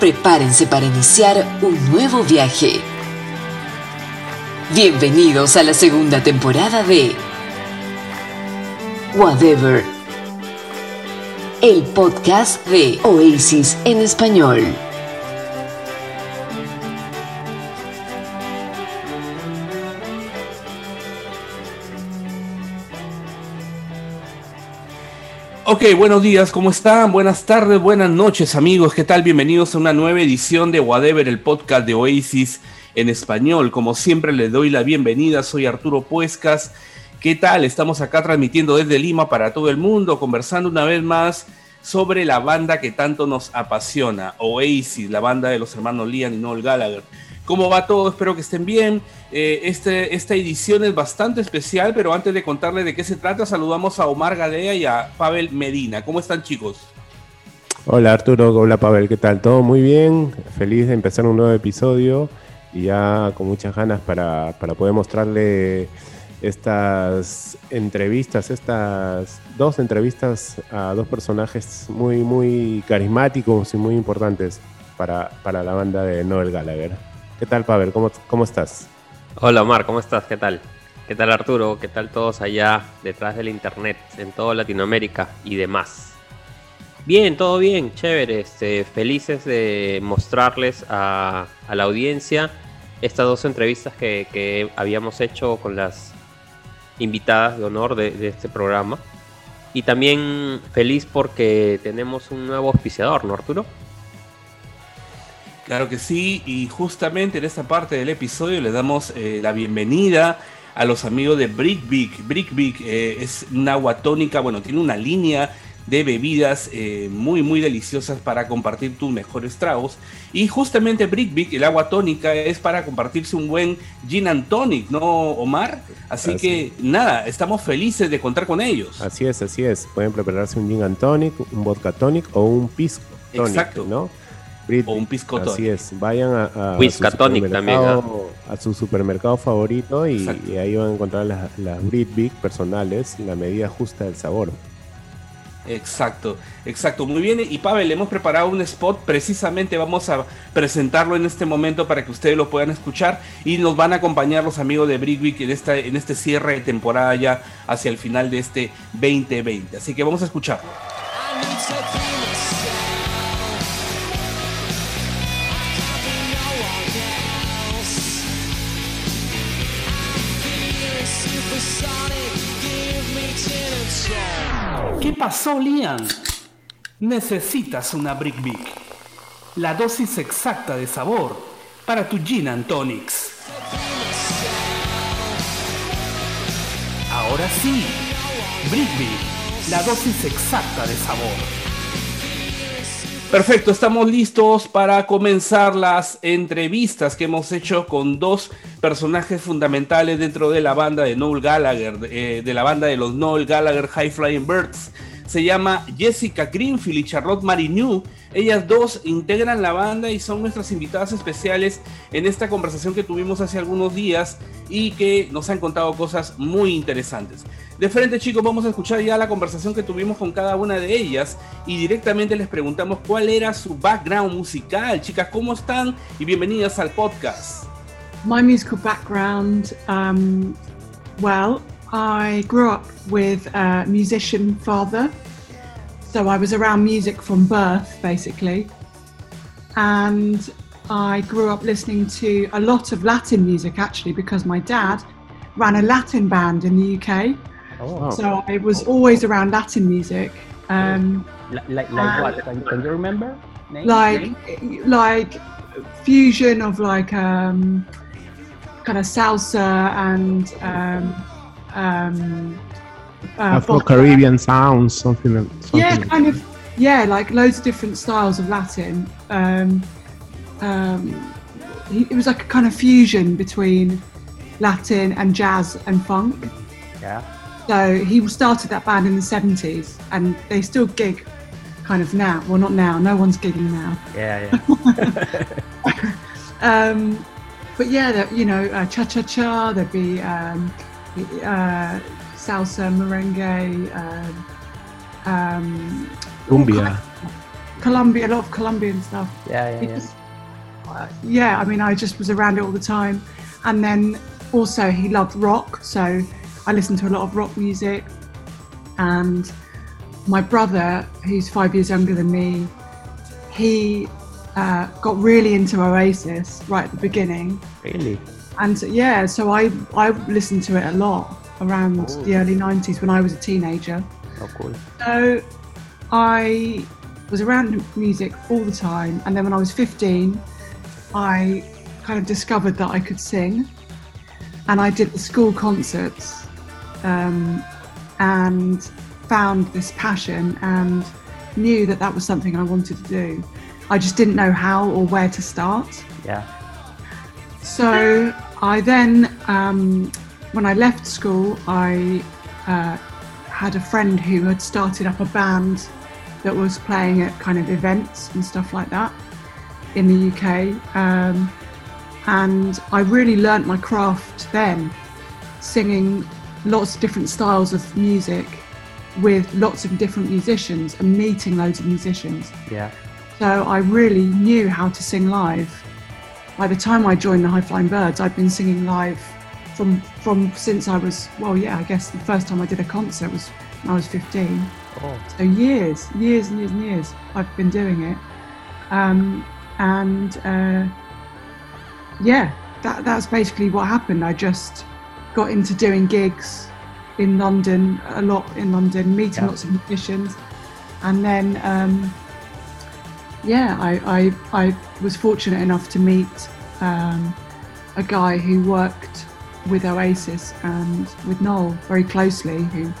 Prepárense para iniciar un nuevo viaje. Bienvenidos a la segunda temporada de Whatever, el podcast de Oasis en español. Ok, buenos días, ¿cómo están? Buenas tardes, buenas noches amigos, ¿qué tal? Bienvenidos a una nueva edición de Whatever, el podcast de Oasis en español. Como siempre les doy la bienvenida, soy Arturo Puescas. ¿Qué tal? Estamos acá transmitiendo desde Lima para todo el mundo, conversando una vez más sobre la banda que tanto nos apasiona, Oasis, la banda de los hermanos Liam y Noel Gallagher. ¿Cómo va todo? Espero que estén bien. Eh, este, esta edición es bastante especial, pero antes de contarles de qué se trata, saludamos a Omar Gadea y a Pavel Medina. ¿Cómo están chicos? Hola Arturo, hola Pavel, ¿qué tal? ¿Todo muy bien? Feliz de empezar un nuevo episodio y ya con muchas ganas para, para poder mostrarle estas entrevistas, estas dos entrevistas a dos personajes muy, muy carismáticos y muy importantes para, para la banda de Noel Gallagher. ¿Qué tal, Pavel? ¿Cómo, ¿Cómo estás? Hola, Omar, ¿cómo estás? ¿Qué tal? ¿Qué tal, Arturo? ¿Qué tal todos allá detrás del internet, en toda Latinoamérica y demás? Bien, todo bien, chévere. Este, felices de mostrarles a, la audiencia estas dos entrevistas que, habíamos hecho con las invitadas de honor de, de este programa. Y también feliz porque tenemos un nuevo auspiciador, ¿no, Arturo? Claro que sí, y justamente en esta parte del episodio le damos eh, la bienvenida a los amigos de Brickbeak. Brickbeak eh, es una agua tónica, bueno, tiene una línea de bebidas eh, muy muy deliciosas para compartir tus mejores tragos y justamente Brickbeak, el agua tónica es para compartirse un buen gin and tonic, ¿no Omar? Así, que nada, estamos felices de contar con ellos. Así es, así es, pueden prepararse un gin and tonic, un vodka tonic o un pisco tonic, Exacto. ¿no? O un pisco Así es, vayan a, a, su, supermercado, a su supermercado favorito y, ahí van a encontrar las, las Brit personales, la medida justa del sabor. Exacto, exacto, muy bien. Y Pavel, hemos preparado un spot, precisamente vamos a presentarlo en este momento para que ustedes lo puedan escuchar y nos van a acompañar los amigos de Brickwick en, esta, en este cierre de temporada ya hacia el final de este 2020. Así que vamos a escuchar. ¿Qué pasó, Liam? Necesitas una Brick Big. La dosis exacta de sabor para tu Gin and Tonics. Ahora sí, Brick Big, la dosis exacta de sabor. Perfecto, estamos listos para comenzar las entrevistas que hemos hecho con dos personajes fundamentales dentro de la banda de Noel Gallagher, de, eh, la banda de los Noel Gallagher High Flying Birds se llama Jessica Greenfield y Charlotte Marinu. Ellas dos integran la banda y son nuestras invitadas especiales en esta conversación que tuvimos hace algunos días y que nos han contado cosas muy interesantes. De frente chicos, vamos a escuchar ya la conversación que tuvimos con cada una de ellas y directamente les preguntamos cuál era su background musical. Chicas, ¿cómo están? Y bienvenidas al podcast. My musical background, um, well, I grew up with a musician father, so I was around music from birth, basically. And I grew up listening to a lot of Latin music, actually, because my dad ran a Latin band in the UK. Oh, So I was always around Latin music. Um, like, like what? Can, can, you remember? Name? Like, like fusion of like um, kind of salsa and um, um, Afro Caribbean sounds, something, something. Yeah, kind of. Yeah, like loads of different styles of Latin. Um, um, it was like a kind of fusion between Latin and jazz and funk. Yeah. So he started that band in the 70s and they still gig kind of now. Well, not now, no one's gigging now. Yeah, yeah. um, but yeah, you know, uh, cha cha cha, there'd be um, uh, salsa, merengue, uh, um, cumbia, Colombia, a lot of Colombian stuff. Yeah, yeah, yeah. Uh, yeah, I mean, I just was around it all the time. And then also, he loved rock, so I listened to a lot of rock music. And my brother, who's five years younger than me, he uh, got really into Oasis right at the beginning. Really? And yeah, so I, I listened to it a lot around Oh. the early 90s when I was a teenager. Oh, cool. So I was around music all the time, and then when I was 15, I kind of discovered that I could sing, and I did the school concerts, um, and found this passion and knew that that was something I wanted to do. I just didn't know how or where to start. Yeah. So I then, um, when I left school, I uh, had a friend who had started up a band that was playing at kind of events and stuff like that in the UK. Um, and I really learnt my craft then, singing lots of different styles of music with lots of different musicians and meeting loads of musicians. Yeah. So I really knew how to sing live. By the time I joined the High Flying Birds, I'd been singing live from from since I was well, yeah, I guess the first time I did a concert was when I was 15. Oh, So years, years and years and years I've been doing it. Um, and uh, yeah, that, that's basically what happened. I just got into doing gigs in London, a lot in London, meeting Yeah. lots of musicians. And then, um, yeah, I, I, I was fortunate enough to meet um, a guy who worked with Oasis and with Noel very closely, who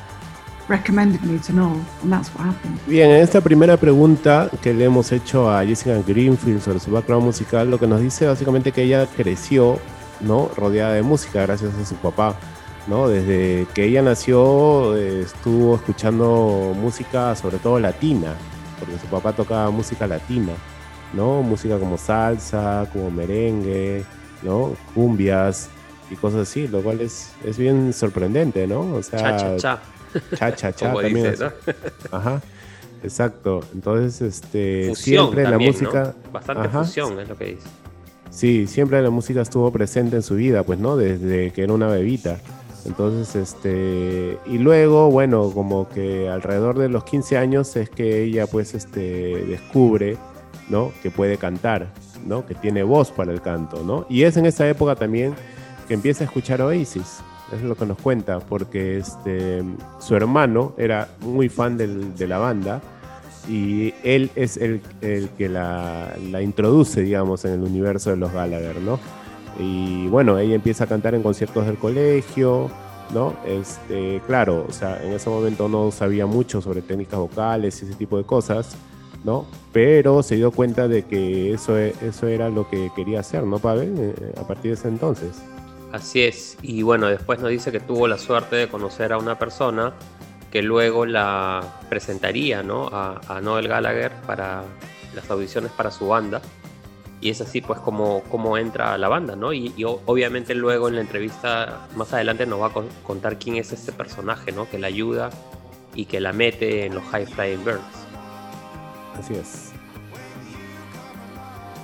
recommended me to Noel, and that's what happened. Bien, en esta primera pregunta que le hemos hecho a Jessica Greenfield sobre su background musical, lo que nos dice básicamente que ella creció, ¿no? Rodeada de música gracias a su papá, ¿no? Desde que ella nació eh, estuvo escuchando música, sobre todo latina, porque su papá tocaba música latina, ¿no? Música como salsa, como merengue, ¿no? Cumbias y cosas así, lo cual es, es bien sorprendente, ¿no? O sea, Cha, cha, cha. cha, cha, cha, también dice, ¿no? Ajá, exacto. Entonces, este, Fusión siempre la también, música, ¿no? Bastante Ajá. fusión es lo que dice. sí, siempre la música estuvo presente en su vida, pues, ¿no? Desde que era una bebita. Entonces, este, y luego, bueno, como que alrededor de los 15 años es que ella, pues, este, descubre, ¿no? Que puede cantar, ¿no? Que tiene voz para el canto, ¿no? Y es en esa época también que empieza a escuchar Oasis. Es lo que nos cuenta, porque este, su hermano era muy fan del- de la banda y él es el, el que la, la introduce, digamos, en el universo de los Gallagher, ¿no? Y bueno, ella empieza a cantar en conciertos del colegio, ¿no? Este, claro, o sea, en ese momento no sabía mucho sobre técnicas vocales y ese tipo de cosas, ¿no? Pero se dio cuenta de que eso, e- eso era lo que quería hacer, ¿no, Pavel? Eh, A partir de ese entonces. Así es. Y bueno, después nos dice que tuvo la suerte de conocer a una persona que luego la presentaría ¿no? a, Noel Gallagher para las audiciones para su banda. Y es así pues como, como entra a la banda, ¿no? Y, y obviamente luego en la entrevista más adelante nos va a con- contar quién es este personaje, ¿no? Que la ayuda y que la mete en los High Flying Birds. Así es.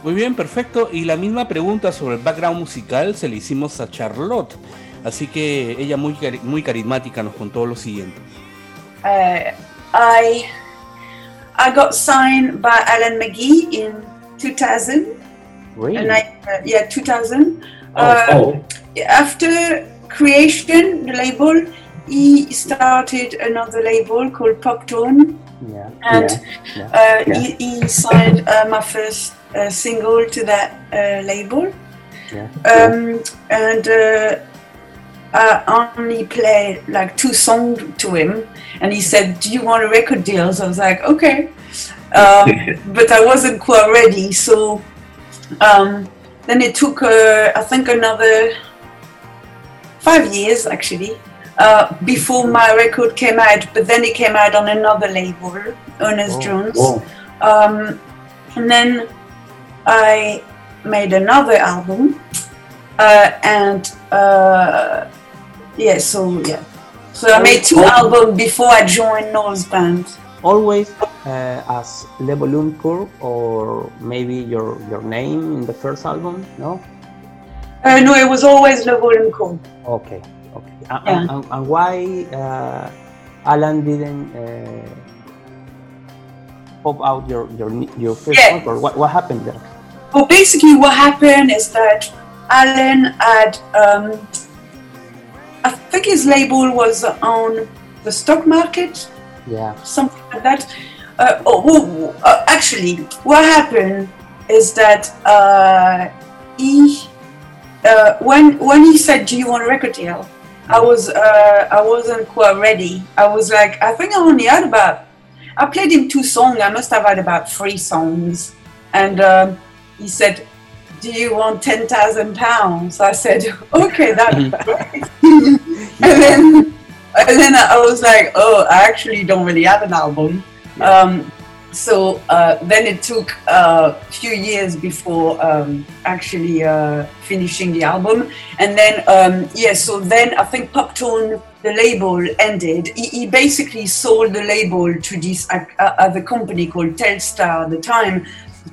Muy bien, perfecto. Y la misma pregunta sobre el background musical se le hicimos a Charlotte. Así que ella muy, cari- muy carismática nos contó lo siguiente. uh, I I got signed by Alan McGee in 2000, really? and I uh, yeah 2000. Oh, Uh, oh. After creation, the label, he started another label called Pop Tone, Yeah. and yeah. uh, Yeah. he, he signed uh, my first uh, single to that uh, label. Yeah. um, and uh, I only played like two songs to him, and he said, "Do you want a record deal?" So I was like, "Okay," um, but I wasn't quite ready. So um, then it took, uh, I think, another five years actually uh, before my record came out. But then it came out on another label, Ernest Oh, Jones. Um, and then I made another album, uh, and uh, yeah, so yeah, so I made two albums before I joined Noel's band. Always, uh, as Le Volume Curve or maybe your your name in the first album? No. Uh, no, it was always Le Volume Cool. Okay. Okay. And, Yeah. and- and- why uh, Alan didn't uh, pop out your your your first Yeah. record? What what happened there? Well, basically, what happened is that Alan had, um, I think his label was on the stock market, Yeah. something like that. Uh, oh, uh, actually, what happened is that uh, he, uh, when when he said, "Do you want a record deal?" I was uh, I wasn't quite ready. I was like, I think I only had about. I played him two songs. I must have had about three songs, and um, he said, "Do you want ten thousand pounds?" I said, "Okay, that's great." and then and then I was like, "Oh, I actually don't really have an album." Um, so uh, then it took a few years before um, actually uh, finishing the album, and then um, yeah. So then I think Poptone, the label, ended. He, he basically sold the label to this uh, uh, other company called Telstar at the time,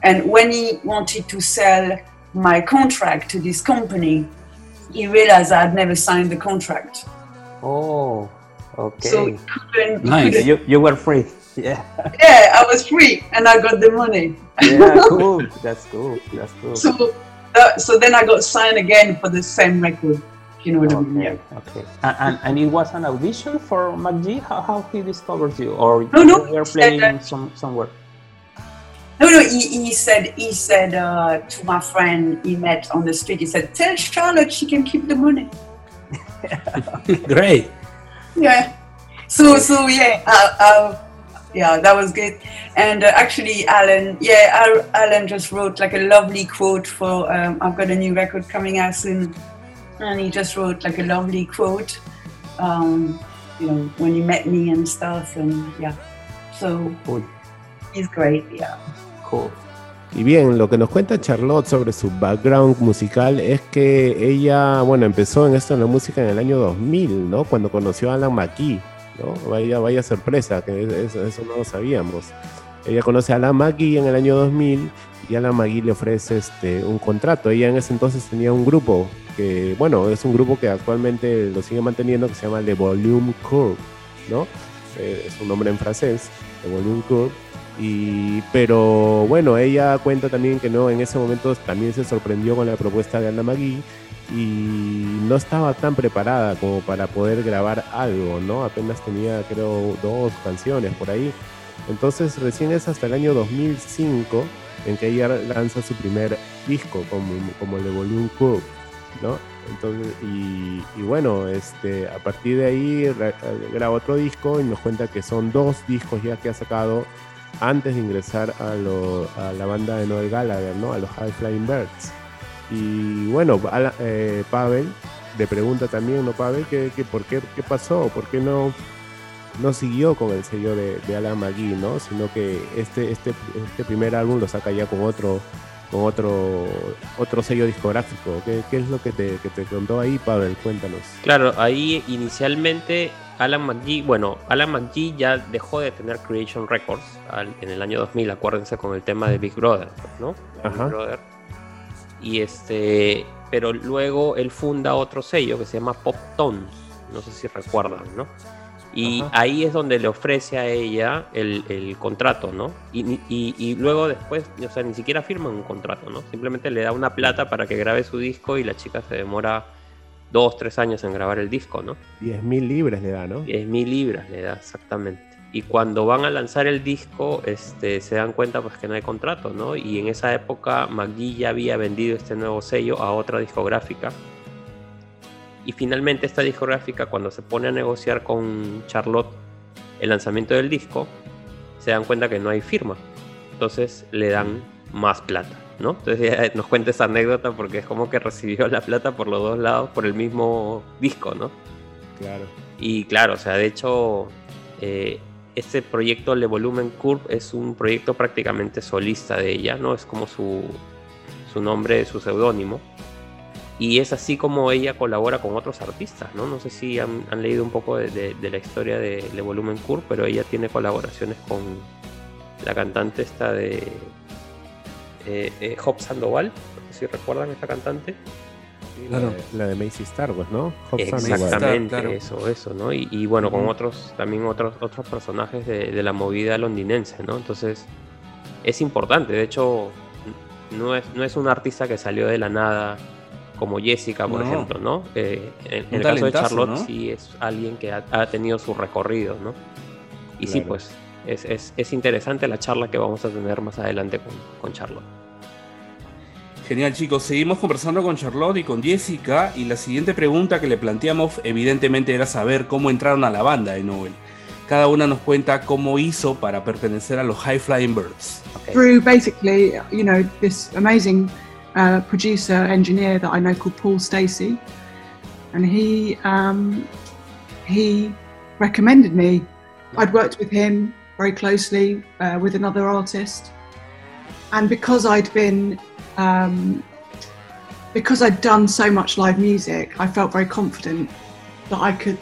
and when he wanted to sell my contract to this company, he realized I had never signed the contract. Oh. Okay. So he couldn't, Nice. couldn't- you you were free. Yeah. yeah, I was free and I got the money. Yeah. cool. That's cool. That's cool. So, uh, so then I got signed again for the same record. You know what I mean? Okay, Yeah. okay. And, and, and it was an audition for McGee? How, how he discovered you? Or No, no, you were he said playing some, somewhere? No, no. He, he said he said uh, to my friend he met on the street. He said, "Tell Charlotte she can keep the money." Great. Yeah. So so yeah. Uh, uh, yeah, that was good. And uh, actually, Alan, yeah, Alan just wrote like a lovely quote for. Um, I've got a new record coming out soon, and he just wrote like a lovely quote. Um, you know, when he met me and stuff, and yeah. So he's great. Yeah. Cool. Y bien, lo que nos cuenta Charlotte sobre su background musical es que ella, bueno, empezó en esto en la música en el año 2000, ¿no? Cuando conoció a Alan McKee, ¿no? Vaya, vaya sorpresa, que eso, eso no lo sabíamos. Ella conoce a Alan McKee en el año 2000 y Alan McKee le ofrece este, un contrato. Ella en ese entonces tenía un grupo que, bueno, es un grupo que actualmente lo sigue manteniendo que se llama Le Volume Curve, ¿no? Eh, es un nombre en francés, Le Volume Curve. Y, pero bueno, ella cuenta también que no, en ese momento también se sorprendió con la propuesta de Anna Magui y no estaba tan preparada como para poder grabar algo, ¿no? Apenas tenía, creo, dos canciones por ahí. Entonces, recién es hasta el año 2005 en que ella lanza su primer disco como, como Le Volume Curve, ¿no? Entonces, y, y bueno, este, a partir de ahí ra- graba otro disco y nos cuenta que son dos discos ya que ha sacado antes de ingresar a, lo- a la banda de Noel Gallagher, ¿no? A los High Flying Birds. Y bueno, eh, Pavel le pregunta también, ¿no, Pavel? ¿Qué, qué, por qué, qué pasó? ¿Por qué no, no siguió con el sello de, de Alan McGee, ¿no? Sino que este, este, este primer álbum lo saca ya con otro con otro otro sello discográfico. ¿Qué, qué es lo que te, que te contó ahí, Pavel? Cuéntanos. Claro, ahí inicialmente Alan McGee, bueno, Alan McGee ya dejó de tener Creation Records al- en el año 2000, acuérdense con el tema de Big Brother, ¿no? Ajá. Big Brother. Y este, pero luego él funda otro sello que se llama Pop Tones, no sé si recuerdan, ¿no? Y Ajá. ahí es donde le ofrece a ella el, el contrato, ¿no? Y, y- y luego después, o sea, ni siquiera firman un contrato, ¿no? Simplemente le da una plata para que grabe su disco y la chica se demora dos, tres años en grabar el disco, ¿no? 10 mil libras le da, ¿no? 10 mil libras le da exactamente. Y cuando van a lanzar el disco, este, se dan cuenta pues que no hay contrato, ¿no? Y en esa época McGee ya había vendido este nuevo sello a otra discográfica. Y finalmente esta discográfica, cuando se pone a negociar con Charlotte el lanzamiento del disco, se dan cuenta que no hay firma. Entonces le dan más plata, ¿no? Entonces ella nos cuenta esa anécdota porque es como que recibió la plata por los dos lados por el mismo disco, ¿no? Claro. Y claro, o sea, de hecho, eh, este proyecto Le Volumen Curve es un proyecto prácticamente solista de ella, ¿no? Es como su, su nombre, su seudónimo. Y es así como ella colabora con otros artistas, ¿no? No sé si han, han leído un poco de, de- de la historia de Le Volumen Curve, pero ella tiene colaboraciones con, la cantante esta de eh, eh, Hop Sandoval, no sé si recuerdan esta cantante. Claro. La de Macy Star Wars, ¿no? Hop Exactamente, eso, eso, ¿no? Y, y bueno, con otros, también otros, otros personajes de, de, la movida londinense, ¿no? Entonces, es importante, de hecho, no es, no es un artista que salió de la nada como Jessica, por no. ejemplo, ¿no? Eh, en, en el caso de Charlotte, ¿no? sí es alguien que ha, ha, tenido su recorrido, ¿no? Y claro. sí, pues es, es, es, interesante la charla que vamos a tener más adelante con, con Charlotte. Genial chicos, seguimos conversando con Charlotte y con Jessica y la siguiente pregunta que le planteamos evidentemente era saber cómo entraron a la banda de Noel. Cada una nos cuenta cómo hizo para pertenecer a los High Flying Birds. Okay. Through basically, you know, this amazing uh, producer engineer that I know called Paul Stacey, and he um, he recommended me. I'd worked with him very closely uh, with another artist, and because I'd been um, because I'd done so much live music, I felt very confident that I could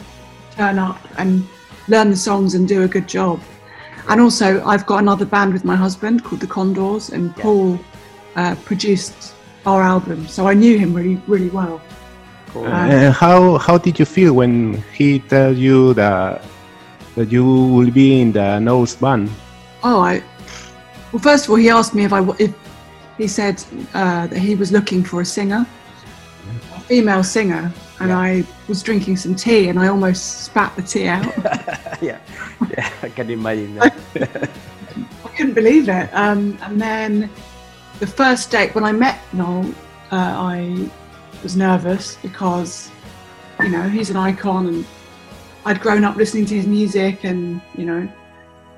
turn up and learn the songs and do a good job. And also, I've got another band with my husband called the Condors, and yeah. Paul uh, produced our album, so I knew him really, really well. Cool. Uh, and how how did you feel when he told you that that you will be in the Nose band? Oh, I well, first of all, he asked me if I if he said uh, that he was looking for a singer, a female singer, and yeah. I was drinking some tea and I almost spat the tea out. yeah, yeah, I can imagine that. I couldn't believe it. Um, and then the first date when I met Noel, uh, I was nervous because you know he's an icon and I'd grown up listening to his music and you know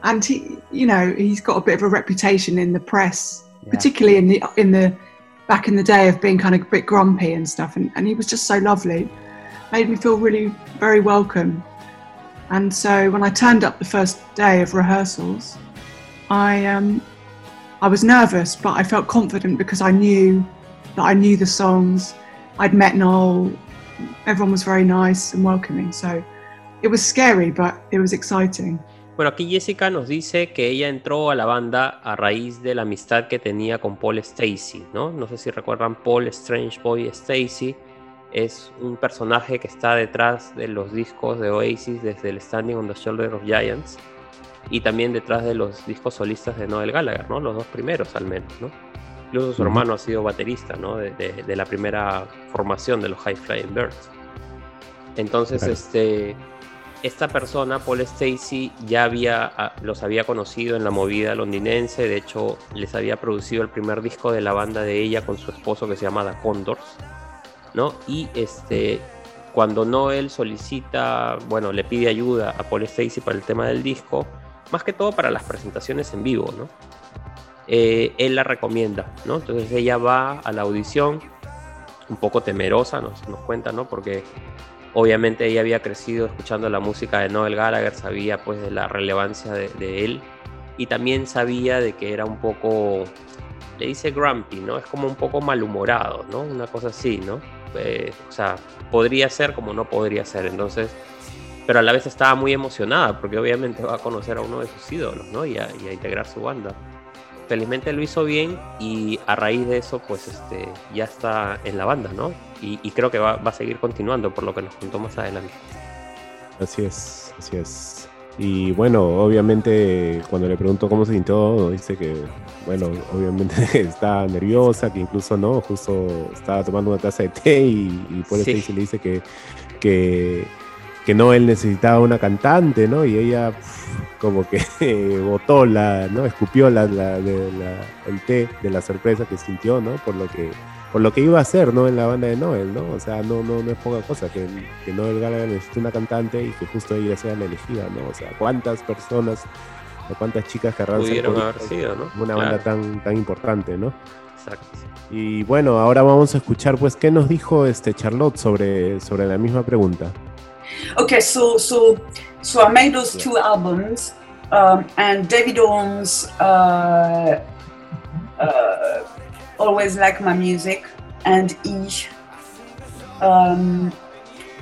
and he you know he's got a bit of a reputation in the press yeah. particularly in the in the back in the day of being kind of a bit grumpy and stuff and, and he was just so lovely. Made me feel really very welcome. And so when I turned up the first day of rehearsals I um I was nervous but I felt confident because I knew that I knew the songs. I'd met Noel. Everyone was very nice and welcoming. So it was scary but it was exciting Bueno, aquí Jessica nos dice que ella entró a la banda a raíz de la amistad que tenía con Paul Stacy, ¿no? No sé si recuerdan Paul Strange Boy Stacy. Es un personaje que está detrás de los discos de Oasis desde el Standing on the Shoulder of Giants y también detrás de los discos solistas de Noel Gallagher, ¿no? Los dos primeros al menos, ¿no? Incluso su hermano ha sido baterista, ¿no? De, de, de la primera formación de los High Flying Birds. Entonces, claro. este esta persona, Paul Stacy, ya había, ah, los había conocido en la movida londinense, de hecho les había producido el primer disco de la banda de ella con su esposo que se llama The Condors, ¿no? Y este, cuando Noel solicita, bueno, le pide ayuda a Paul Stacy para el tema del disco, más que todo para las presentaciones en vivo, ¿no? Eh, él la recomienda, ¿no? Entonces ella va a la audición un poco temerosa, nos, nos cuenta, ¿no? Porque Obviamente ella había crecido escuchando la música de Noel Gallagher, sabía pues de la relevancia de, él y también sabía de que era un poco, le dice grumpy, ¿no? Es como un poco malhumorado, ¿no? Una cosa así, ¿no? Eh, o sea, podría ser como no podría ser, entonces, pero a la vez estaba muy emocionada porque obviamente va a conocer a uno de sus ídolos, ¿no? Y a integrar su banda felizmente lo hizo bien y a raíz de eso pues este ya está en la banda, ¿no? Y, y creo que va, va, a seguir continuando por lo que nos contó más adelante. Así es, así es. Y bueno, obviamente cuando le pregunto cómo se sintió, dice que, bueno, obviamente está nerviosa, que incluso no, justo estaba tomando una taza de té y, y por sí. eso le dice que, que que no él necesitaba una cantante, ¿no? Y ella como que botó la, ¿no? Escupió la, la, la, el té de la sorpresa que sintió, ¿no? Por lo que, por lo que iba a hacer, ¿no? En la banda de Noel, ¿no? O sea, no, no, no es poca cosa, que, que Noel Gallagher necesita una cantante y que justo ella sea la elegida, ¿no? O sea, cuántas personas o cuántas chicas querrán ser haber sido, ¿no? Una claro. banda tan, tan importante, ¿no? Exacto. Y bueno, ahora vamos a escuchar, pues, qué nos dijo este Charlotte sobre, sobre la misma pregunta. Okay, so so so I made those two albums, um, and David Holmes uh, uh, always liked my music, and he. Um,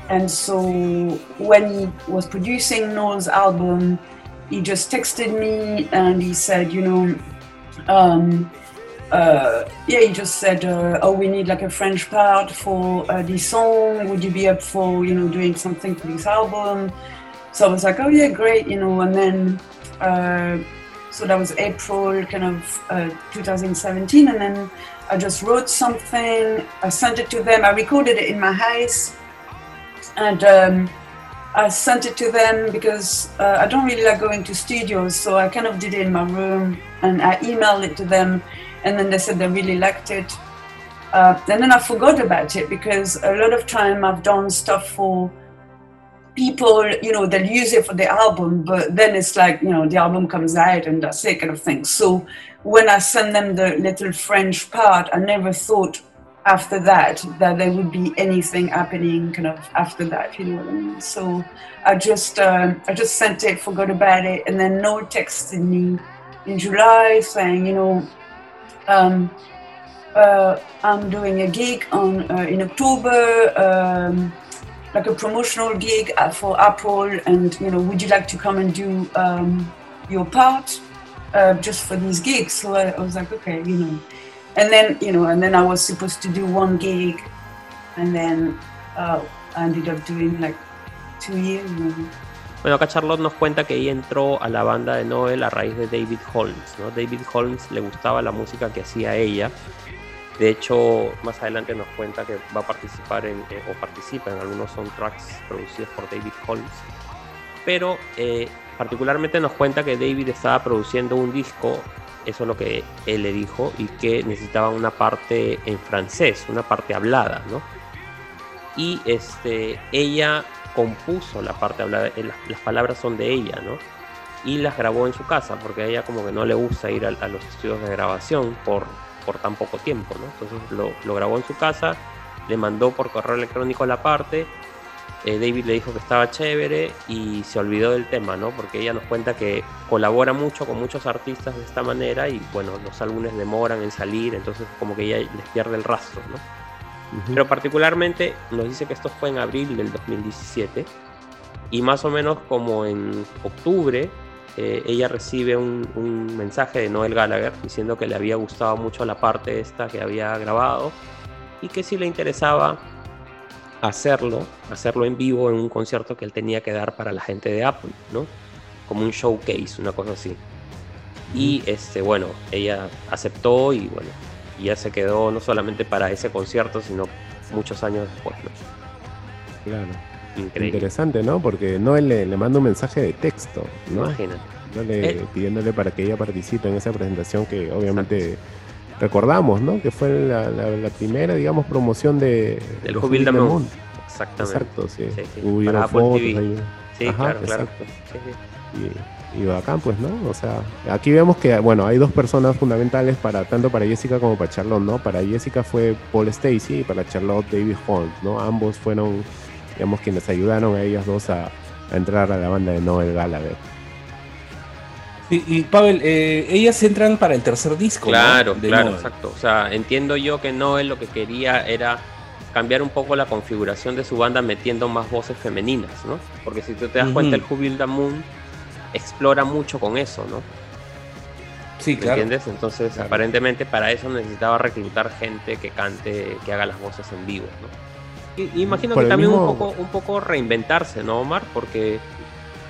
and so when he was producing Noel's album, he just texted me and he said, you know, um, uh, yeah, he just said, uh, oh, we need like a French part for uh, this song. Would you be up for, you know, doing something for this album? So I was like, oh yeah, great, you know. And then, uh, so that was April, kind of uh, 2017, and then I just wrote something. I sent it to them. I recorded it in my house, and. Um, I sent it to them because uh, I don't really like going to studios, so I kind of did it in my room and I emailed it to them, and then they said they really liked it. Uh, and then I forgot about it because a lot of time I've done stuff for people, you know, they'll use it for the album, but then it's like, you know, the album comes out and that's it kind of thing. So when I send them the little French part, I never thought after that that there would be anything happening kind of after that you know what i mean so i just um, i just sent it forgot about it and then noel texted me in july saying you know um, uh, i'm doing a gig on uh, in october um, like a promotional gig for apple and you know would you like to come and do um, your part uh, just for these gigs? So I, I was like okay you know. And then you know and then i was supposed to do one gig and then uh, i ended up doing like two years Bueno, acá Charlotte nos cuenta que ella entró a la banda de Noel a raíz de David Holmes. ¿no? David Holmes le gustaba la música que hacía ella. De hecho, más adelante nos cuenta que va a participar en, eh, o participa en algunos soundtracks producidos por David Holmes. Pero eh, particularmente nos cuenta que David estaba produciendo un disco eso es lo que él le dijo, y que necesitaban una parte en francés, una parte hablada, ¿no? Y este, ella compuso la parte hablada, eh, las, palabras son de ella, ¿no? Y las grabó en su casa, porque a ella como que no le gusta ir a, los estudios de grabación por, por tan poco tiempo, ¿no? Entonces lo, grabó en su casa, le mandó por correo electrónico la parte, eh, David le dijo que estaba chévere y se olvidó del tema, ¿no? Porque ella nos cuenta que colabora mucho con muchos artistas de esta manera y bueno, los álbumes demoran en salir, entonces como que ella les pierde el rastro, ¿no? Pero particularmente nos dice que esto fue en abril del 2017 y más o menos como en octubre eh, ella recibe un, un, mensaje de Noel Gallagher diciendo que le había gustado mucho la parte esta que había grabado y que si le interesaba hacerlo, hacerlo en vivo en un concierto que él tenía que dar para la gente de Apple, ¿no? Como un showcase, una cosa así. Y este, bueno, ella aceptó y bueno, ya se quedó no solamente para ese concierto, sino muchos años después, ¿no? Claro. Interesante, ¿no? Porque Noel le, le manda un mensaje de texto, ¿no? Imagínate. Eh, pidiéndole para que ella participe en esa presentación que obviamente recordamos, ¿no? Que fue la, primera, digamos, promoción de del Jubil Moon. Exactamente. Exacto, sí. Para fotos ahí. Sí, claro, claro. Y, y bacán, pues, ¿no? O sea, aquí vemos que, bueno, hay dos personas fundamentales para tanto para Jessica como para Charlotte, ¿no? Para Jessica fue Paul Stacy y para Charlotte David Holmes, ¿no? Ambos fueron, digamos, quienes ayudaron a ellas dos a, a entrar a la banda de Noel Gallagher. Y, Pavel, eh, ellas entran para el tercer disco. Claro, claro, exacto. O sea, entiendo yo que Noel lo que quería era cambiar un poco la configuración de su banda metiendo más voces femeninas, ¿no? Porque si tú te das cuenta, el Jubil Moon explora mucho con eso, ¿no? Sí, claro. ¿Entiendes? Entonces, aparentemente para eso necesitaba reclutar gente que cante, que haga las voces en vivo, ¿no? Y, imagino que también un, poco, un poco reinventarse, ¿no, Omar? Porque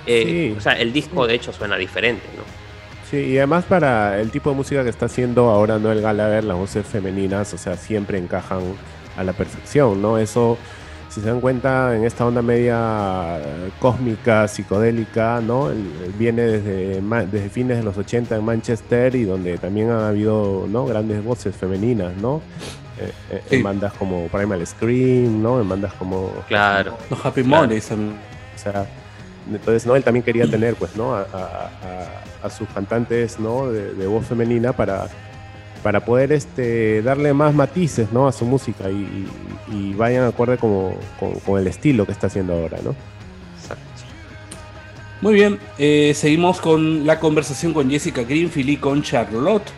eh, o sea, el disco de hecho suena diferente, ¿no? Sí, y además para el tipo de música que está haciendo ahora Noel Gallagher, las voces femeninas, o sea, siempre encajan a la perfección, ¿no? Eso, si se dan cuenta, en esta onda media cósmica, psicodélica, ¿no? viene desde, desde fines de los 80 en Manchester y donde también ha habido, ¿no? Grandes voces femeninas, ¿no? Eh, eh, en bandas como Primal Scream, ¿no? En bandas como... Claro. Los Happy Mondays. O sea, entonces, ¿no? Él también quería tener, pues, ¿no? A, sus cantantes, ¿no? De, voz femenina para, para poder este, darle más matices, ¿no? A su música y, vayan acorde con, el estilo que está haciendo ahora, ¿no? Muy bien, eh, seguimos con la conversación con Jessica Greenfield y con Charlotte.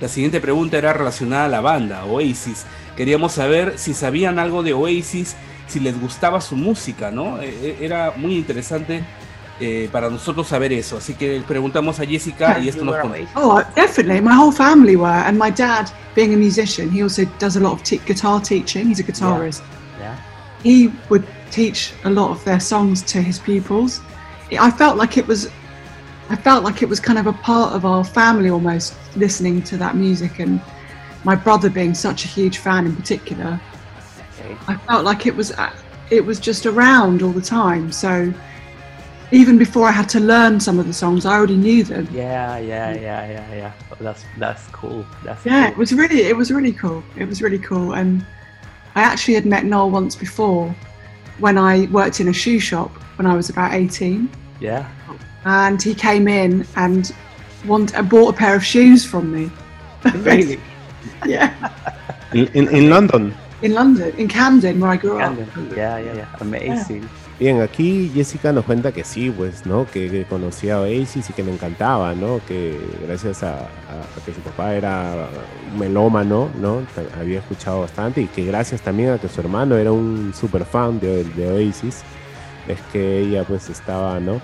La siguiente pregunta era relacionada a la banda, Oasis. Queríamos saber si sabían algo de Oasis si les gustaba su música, ¿no? E, e, era muy interesante eh, para nosotros saber eso. Así que preguntamos a Jessica y esto nos contó. Oh, definitely. My whole family were, and my dad, being a musician, he also does a lot of te- guitar teaching. He's a guitarist. Yeah. He would teach a lot of their songs to his pupils. I felt like it was, I felt like it was kind of a part of our family almost, listening to that music, and my brother being such a huge fan in particular. I felt like it was, uh, it was just around all the time. So. Even before I had to learn some of the songs, I already knew them. Yeah, yeah, yeah, yeah, yeah. Oh, that's that's cool. That's Yeah, it was really it was really cool. It was really cool, and I actually had met Noel once before when I worked in a shoe shop when I was about eighteen, Yeah. and he came in and want, and bought a pair of shoes from me. Really? yeah, In, in- in London. in London, in Camden, where I grew up. Yeah, yeah, yeah. Amazing. Bien, aquí Jessica nos cuenta que sí, pues, ¿no? Que, conocía a Oasis y que le encantaba, ¿no? Que gracias a, que su papá era melómano, ¿no? Había escuchado bastante y que gracias también a que su hermano era un super fan de, Oasis, es que ella pues estaba, ¿no?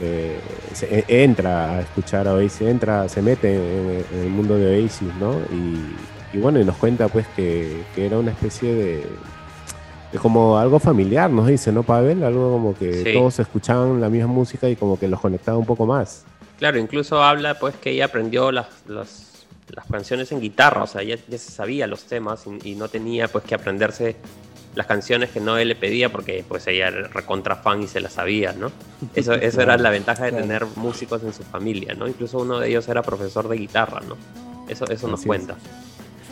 Eh, se- e- entra a escuchar a Oasis, entra, se mete en, el mundo de Oasis, ¿no? Y, bueno, y nos cuenta pues que, era una especie de como algo familiar, nos dice, ¿no, Pavel? Algo como que Sí. todos escuchaban la misma música y como que los conectaba un poco más. Claro, incluso habla pues que ella aprendió las, las, las canciones en guitarra, o sea, ya, ya se sabía los temas y, y no tenía pues que aprenderse las canciones que no él le pedía porque pues ella era recontra fan y se las sabía, ¿no? Eso, eso era la ventaja de tener músicos en su familia, ¿no? Incluso uno de ellos era profesor de guitarra, ¿no? Eso, eso nos Así es.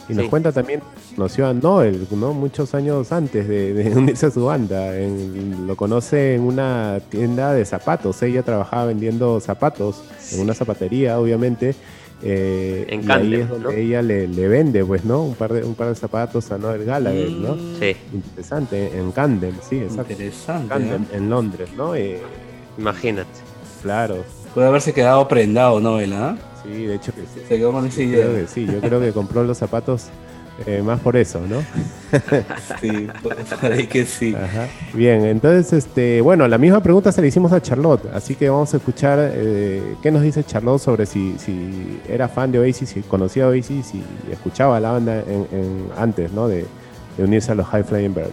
Y nos cuenta también, conoció a Noel, ¿no? Muchos años antes de, de unirse a su banda. En- lo conoce en una tienda de zapatos. Ella trabajaba vendiendo zapatos en una zapatería, obviamente. eh, En y ahí Camden, es donde ¿no? ella le, le vende, pues, ¿no? Un par de, un par de zapatos a Noel Gallagher, ¿no? Mm, Sí, Interesante, en Camden, sí, exacto. Interesante. Camden, ¿eh? en Londres, ¿no? Eh, imagínate. claro, Puede haberse quedado prendado, ¿no, él, ah? Sí, de hecho que sí. Se quedó con esa Yo idea. creo que sí, yo creo que compró los zapatos eh, más por eso, ¿no? Sí, ahí que sí. Ajá. Bien, entonces, este, bueno, la misma pregunta se la hicimos a Charlotte, así que vamos a escuchar eh, qué nos dice Charlotte sobre si, si era fan de Oasis, si conocía a Oasis y escuchaba la banda en, en- antes, ¿no? De, de unirse a los High Flying Birds.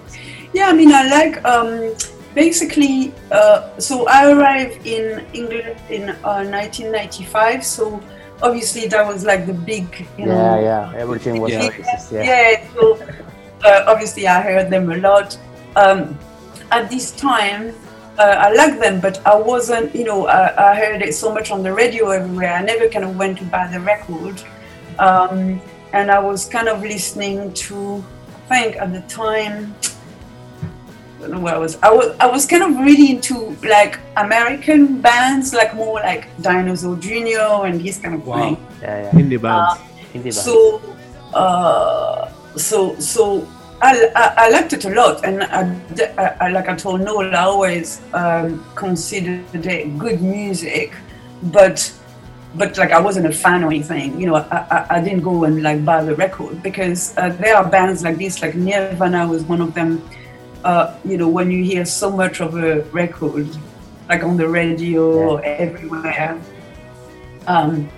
Yeah, I mean, I like um, basically. Uh, so I arrived in England in uh, 1995. So obviously that was like the big, you know. Yeah, yeah. Everything was Yeah. Oasis, yeah. Yeah, so uh, obviously I heard them a lot. Um, at this time, uh, I liked them, but I wasn't, you know, I, I heard it so much on the radio everywhere. I never kind of went to buy the record. Um, and I was kind of listening to, I think at the time, I don't know where I was. I was I was kind of really into like American bands, like more like Dinosaur Jr. and this kind of Wow. thing. Yeah, yeah. Indie bands. Indie band. So, uh, so, so I, I, I liked it a lot, and I, I, I- like I told Noel, I always um, considered it good music, but but like I wasn't a fan or anything. You know, I, I, I didn't go and like buy the record because uh, there are bands like this, like Nirvana was one of them. Uh, you know, when you hear so much of a record, like on the radio or everywhere. Um,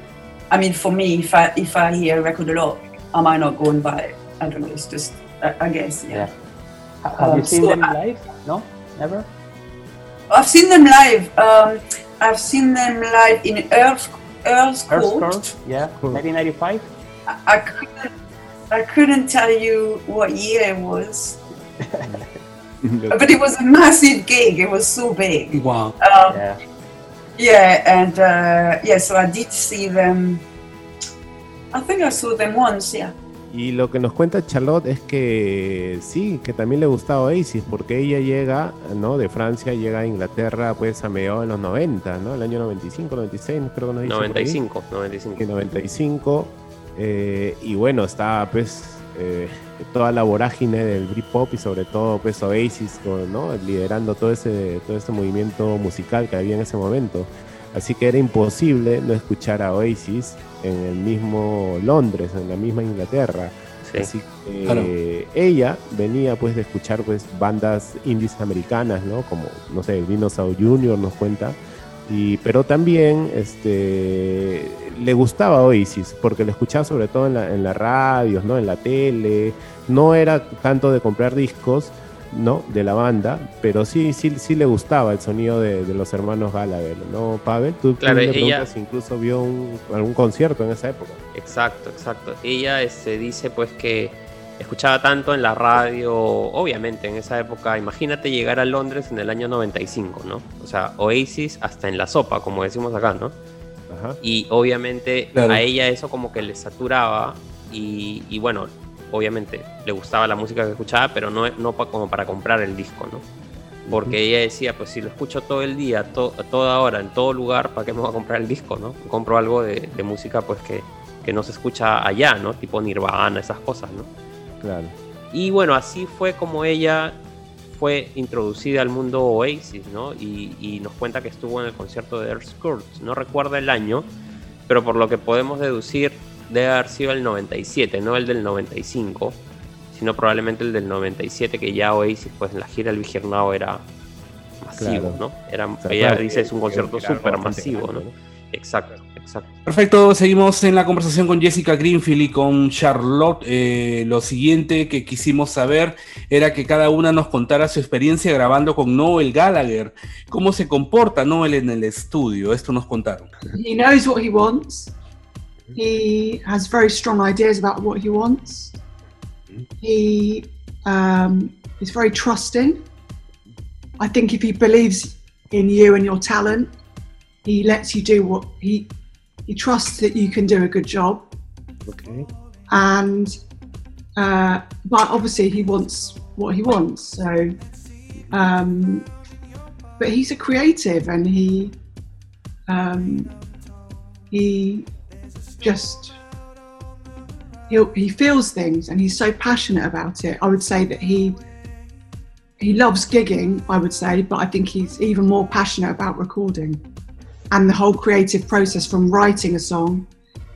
I mean, for me, if I if I hear a record a lot, I might not go and buy it. I don't know. It's just, I, I guess, yeah. Yeah. Ha- Have you Um, seen so them I- live? No, never. I've seen them live. Um, I've seen them live in Earls Earls Earth Court. Court, yeah, Cool. 1995. I, I couldn't I couldn't tell you what year it was, but it was a massive gig. It was so big. Wow. Um, Yeah, yeah, and uh, yeah, so I did see them. I think I saw them once. Yeah. Y lo que nos cuenta Charlotte es que sí, que también le gustaba Oasis, porque ella llega, ¿no? De Francia, llega a Inglaterra, pues a mediados de los 90, ¿no? El año 95, 96, creo que nos dice por ahí. 95, 95. que 95 eh, y bueno está pues eh, toda la vorágine del Britpop y sobre todo pues Oasis ¿no? liderando todo ese todo este movimiento musical que había en ese momento así que era imposible no escuchar a Oasis en el mismo Londres en la misma Inglaterra Sí. Así que Claro. ella venía pues de escuchar pues bandas indies americanas, ¿no? Como, no sé, Dinosaur Jr. nos cuenta, Y, pero también este, le gustaba Oasis, porque lo escuchaba sobre todo en la, en la radio, ¿no? en la tele. No era tanto de comprar discos, ¿no? De la banda, pero sí, sí, sí le gustaba el sonido de, de los hermanos Gallagher, ¿no, Pavel? Tú, Claro, le ella- preguntas si incluso vio un- algún concierto en esa época. Exacto, exacto. Ella este, dice pues que escuchaba tanto en la radio, obviamente en esa época, imagínate llegar a Londres en el año 95, ¿no? O sea, Oasis hasta en la sopa, como decimos acá, ¿no? Ajá. Y obviamente Claro. a ella eso como que le saturaba y, y bueno, obviamente le gustaba la música que escuchaba, pero no, no pa- como para comprar el disco, ¿no? Porque ella decía, pues si lo escucho todo el día, to- a toda hora, en todo lugar, ¿para qué me voy a comprar el disco, no? Compro algo de, de música pues que, que no se escucha allá, ¿no? Tipo Nirvana, esas cosas, ¿no? Claro. Y bueno, así fue como ella fue introducida al mundo Oasis, ¿no? Y, y nos cuenta que estuvo en el concierto de Earth Skirts. No recuerda el año, pero por lo que podemos deducir, debe haber sido el 97, no el del 95, sino probablemente el del 97, que ya Oasis, pues en la gira del Vigirnao era masivo, Claro. ¿no? Era, O sea, ella dice es un que- concierto que súper masivo, ¿no? Exacto, exacto. Perfecto, seguimos en la conversación con Jessica Greenfield y con Charlotte. Eh, lo siguiente que quisimos saber era que cada una nos contara su experiencia grabando con Noel Gallagher. ¿Cómo se comporta Noel en el estudio? Esto nos contaron. He knows what he wants. He has very strong ideas about what he wants. He um, is very trusting. I think if he believes in you and your talent, he lets you do what he he trusts that you can do a good job. Okay. and uh, but obviously he wants what he wants. So, um, but he's a creative, and he um, he just he he feels things, and he's so passionate about it. I would say that he he loves gigging. I would say, but I think he's even more passionate about recording and the whole creative process from writing a song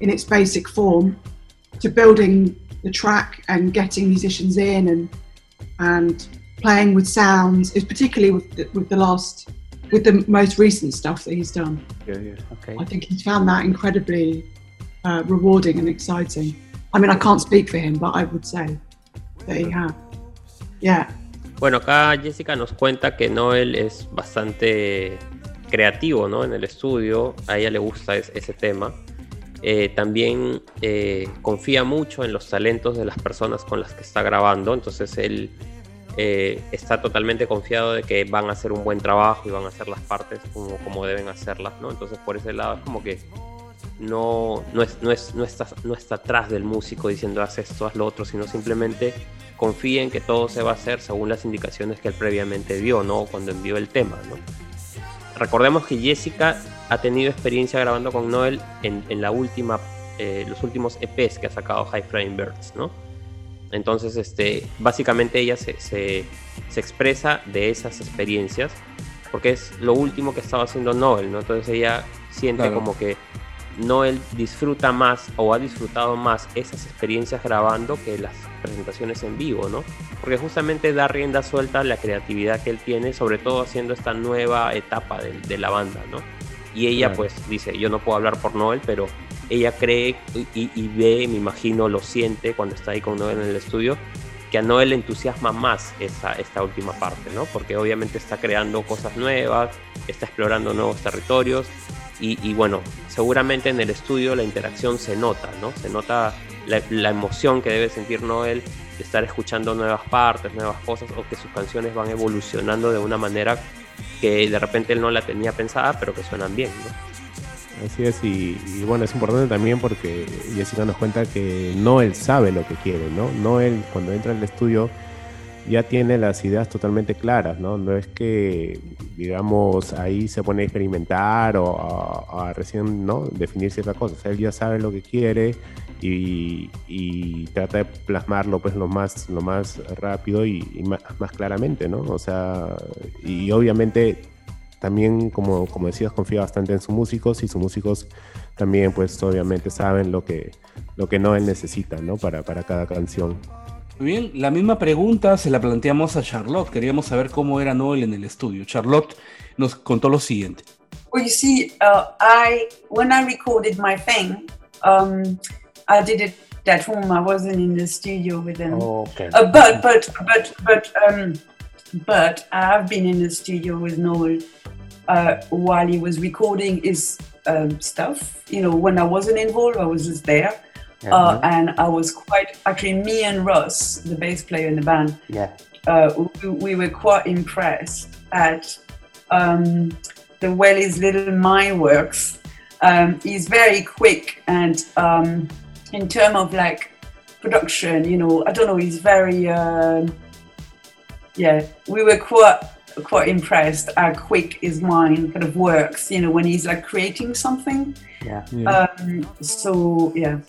in its basic form to building the track and getting musicians in and and playing with sounds is particularly with the, with the last with the most recent stuff that he's done. Yeah, yeah. Okay. I think he's found that incredibly uh, rewarding and exciting. I mean, I can't speak for him, but I would say that he has. Yeah, Bueno, acá Jessica nos cuenta que Noel es bastante creativo ¿no? en el estudio, a ella le gusta es- ese tema. Eh, también eh, confía mucho en los talentos de las personas con las que está grabando, entonces él eh, está totalmente confiado de que van a hacer un buen trabajo y van a hacer las partes como, como deben hacerlas, ¿no? Entonces por ese lado es como que no, no, es, no, es, no, está, no está atrás del músico diciendo haz esto, haz lo otro, sino simplemente confía en que todo se va a hacer según las indicaciones que él previamente dio, ¿no? Cuando envió el tema, ¿no? Recordemos que Jessica ha tenido experiencia grabando con Noel en, en la última, eh, los últimos EPs que ha sacado High Flying Birds, ¿no? Entonces, este, básicamente ella se, se, se expresa de esas experiencias porque es lo último que estaba haciendo Noel, ¿no? Entonces ella siente Claro. como que Noel disfruta más o ha disfrutado más esas experiencias grabando que las presentaciones en vivo, ¿no? Porque justamente da rienda suelta a la creatividad que él tiene, sobre todo haciendo esta nueva etapa de, de la banda, ¿no? Y ella Claro. pues dice, yo no puedo hablar por Noel, pero ella cree y, y ve, me imagino, lo siente cuando está ahí con Noel en el estudio, que a Noel le entusiasma más esa, esta última parte, ¿no? Porque obviamente está creando cosas nuevas, está explorando nuevos territorios y, y bueno, seguramente en el estudio la interacción se nota, ¿no? Se nota la, emoción que debe sentir Noel de estar escuchando nuevas partes, nuevas cosas o que sus canciones van evolucionando de una manera que de repente él no la tenía pensada, pero que suenan bien, ¿no? Así es, y, y bueno, es importante también porque Jessica nos cuenta que no él sabe lo que quiere, ¿no? No él cuando entra al estudio ya tiene las ideas totalmente claras, ¿no? No es que, digamos, ahí se pone a experimentar o a, recién, ¿no? Definir ciertas cosas. Él ya sabe lo que quiere y, trata de plasmarlo, pues, lo más, lo más rápido y, más, más claramente, ¿no? O sea, y obviamente también, como, como decías, confía bastante en sus músicos y sus músicos también, pues obviamente saben lo que, lo que Noel necesita, ¿no? Para, para cada canción. Muy bien, la misma pregunta se la planteamos a Charlotte. Queríamos saber cómo era Noel en el estudio. Charlotte nos contó lo siguiente. Well, you see, uh, I when I recorded my thing, um, I did it at home. I wasn't in the studio with them. Oh, okay. Uh, but but but but um, but I have been in the studio with Noel uh, while he was recording his um, stuff. You know, when I wasn't involved, I was just there, Yeah. uh, and I was quite actually me and Ross, the bass player in the band. yeah. Uh, we, we were quite impressed at um, the way his little mind works. Um, he's very quick and um, in terms of like production, you know, I don't know, he's very, um yeah, we were quite quite impressed how quick his mind kind of works, you know, when he's like creating something. Yeah. Um, so yeah.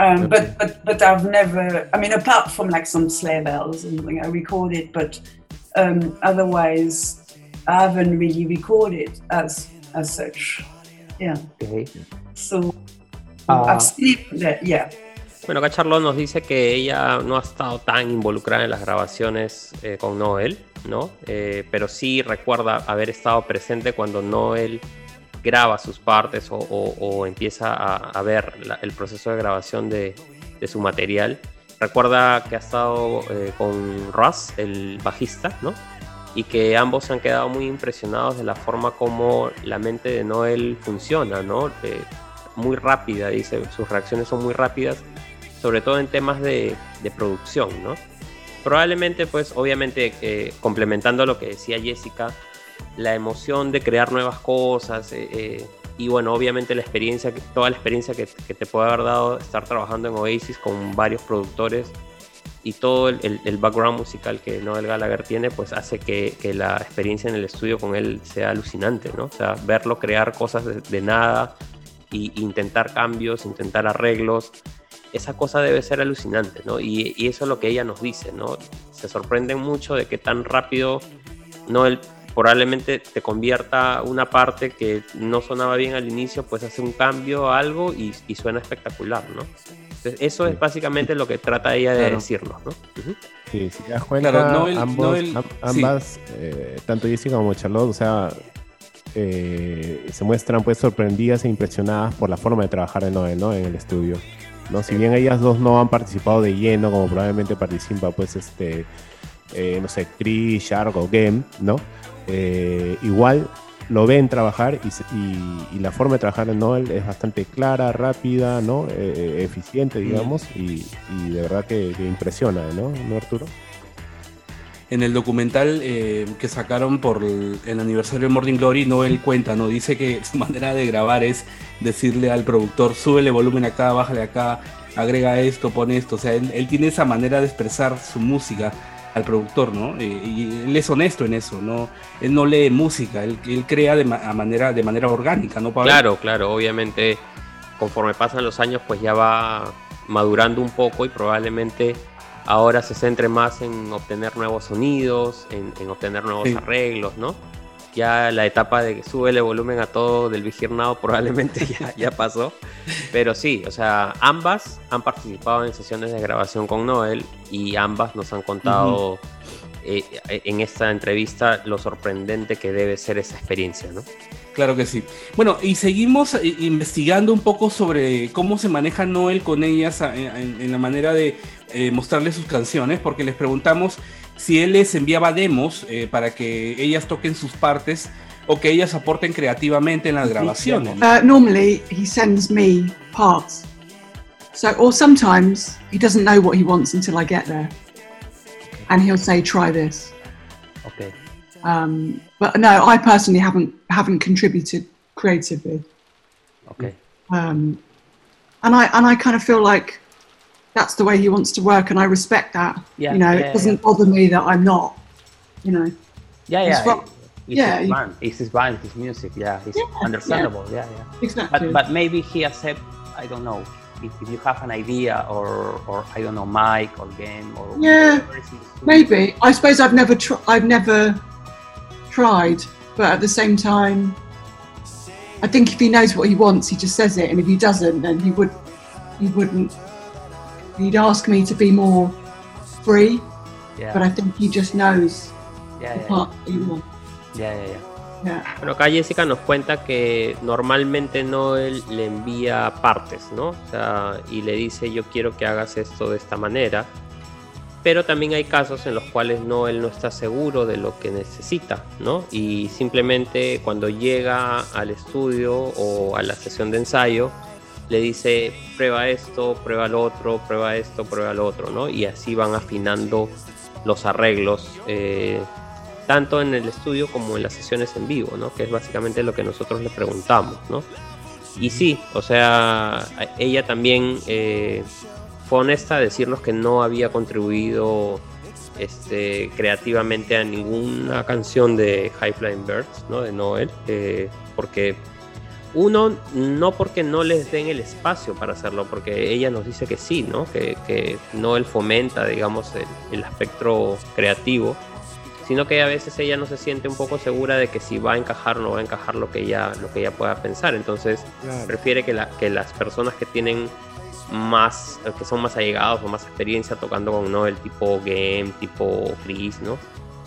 Um, but but but I've never. I mean, apart from like some sleigh bells and something I recorded, but um, otherwise I haven't really recorded as as such. Yeah. Okay. So Ah. I've seen that. Yeah. Bueno, acá Charlotte nos dice que ella no ha estado tan involucrada en las grabaciones eh, con Noel, ¿no? Eh, pero sí recuerda haber estado presente cuando Noel graba sus partes o, empieza a, ver el proceso de grabación de, su material. Recuerda que ha estado eh, con Russ, el bajista, ¿no? Y que ambos han quedado muy impresionados de la forma como la mente de Noel funciona, ¿no? Muy rápida, dice, sus reacciones son muy rápidas, sobre todo en temas de, de producción, ¿no? Probablemente, pues, obviamente, eh, complementando lo que decía Jessica, la emoción de crear nuevas cosas eh, eh, y, bueno, obviamente la experiencia, toda la experiencia que, te puede haber dado estar trabajando en Oasis con varios productores y todo el, background musical que Noel Gallagher tiene, pues hace que, la experiencia en el estudio con él sea alucinante, ¿no? O sea, verlo crear cosas de, nada y intentar cambios, intentar arreglos, esa cosa debe ser alucinante, ¿no? Y, y eso es lo que ella nos dice, ¿no? Se sorprenden mucho de que tan rápido Noel probablemente te convierta una parte que no sonaba bien al inicio, pues hace un cambio, algo y, y suena espectacular, ¿no? Entonces, eso es básicamente lo que trata ella de Claro. decirnos, ¿no? Ujú. Sí, si te das cuenta, Claro, Noel- ambos, Noel- sí. ambas, eh, tanto Jessica como Charlotte, o sea, eh, se muestran pues sorprendidas e impresionadas por la forma de trabajar de Noel, ¿no? En el estudio. ¿no? Si bien ellas dos no han participado de lleno, como probablemente participa pues este, eh, no sé, Chris, Shark o Game, ¿no? Eh, igual lo ven trabajar y, se- y- y la forma de trabajar de Noel es bastante clara, rápida, ¿no? Eh, eh, eficiente, digamos, y, y de verdad que, que impresiona, ¿no? ¿No, Arturo? En el documental eh, que sacaron por el, el aniversario de Morning Glory, Noel cuenta, ¿no? Dice que su manera de grabar es decirle al productor, súbele volumen acá, bájale acá, agrega esto, pone esto. O sea, él, él tiene esa manera de expresar su música al productor, ¿no? Eh, y él es honesto en eso, ¿no? Él no lee música, él, él crea de, ma- a manera, de manera orgánica, ¿no, Pablo? Claro, claro, obviamente conforme pasan los años pues ya va madurando un poco y probablemente ahora se centre más en obtener nuevos sonidos, en, en obtener nuevos Sí. arreglos, ¿no? Ya la etapa de que súbele volumen a todo del vigirnado probablemente ya, ya pasó. Pero sí, o sea, ambas han participado en sesiones de grabación con Noel y ambas nos han contado eh, en esta entrevista lo sorprendente que debe ser esa experiencia, ¿no? Claro que sí. Bueno, y seguimos eh, investigando un poco sobre cómo se maneja Noel con ellas a- en, en la manera de eh, mostrarles sus canciones, porque les preguntamos si él les enviaba demos eh, para que ellas toquen sus partes o que ellas aporten creativamente en las grabaciones. Uh, normally, he sends me parts. So, or sometimes he doesn't know what he wants until I get there, and he'll say, "Try this." Okay. Um, but no, I personally haven't haven't contributed creatively, Okay. um, and I and I kind of feel like that's the way he wants to work, and I respect that. Yeah, you know, yeah, it doesn't bother me that I'm not. You know, Yeah, yeah. ro- It's yeah, his band. It's his band, his music. Yeah, it's Yeah, understandable. Yeah, yeah. exactly. But but maybe he accept. I don't know. If, if you have an idea or or I don't know, mic or game or Yeah, whatever is in the studio. Maybe. I suppose I've never tr- I've never tried, but at the same time, I think if he knows what he wants, he just says it, and if he doesn't, then he would he wouldn't. He'd ask me to be more free, Yeah, but I think he just knows yeah, the yeah, part he wants. yeah, yeah, yeah. Yeah. Pero acá Jessica nos cuenta que normalmente Noel le envía partes, ¿no? O sea, y le dice yo quiero que hagas esto de esta manera. Pero también hay casos en los cuales Noel no está seguro de lo que necesita, ¿no? Y simplemente cuando llega al estudio o a la sesión de ensayo, le dice prueba esto, prueba lo otro, prueba esto, prueba lo otro, ¿no? Y así van afinando los arreglos. eh, tanto en el estudio como en las sesiones en vivo, ¿no? Que es básicamente lo que nosotros le preguntamos, ¿no? Y sí, o sea, ella también eh, fue honesta a decirnos que no había contribuido este, creativamente a ninguna canción de High Flying Birds, ¿no? De Noel, eh, porque uno, no porque no les den el espacio para hacerlo, porque ella nos dice que sí, ¿no? Que, que Noel fomenta, digamos, el, el espectro creativo sino que a veces ella no se siente un poco segura de que si va a encajar o no va a encajar lo que ella, lo que ella pueda pensar. Entonces Claro. prefiere que, la, que las personas que tienen más, que son más allegados o más experiencia tocando con Noel, tipo Game, tipo Chris, ¿no?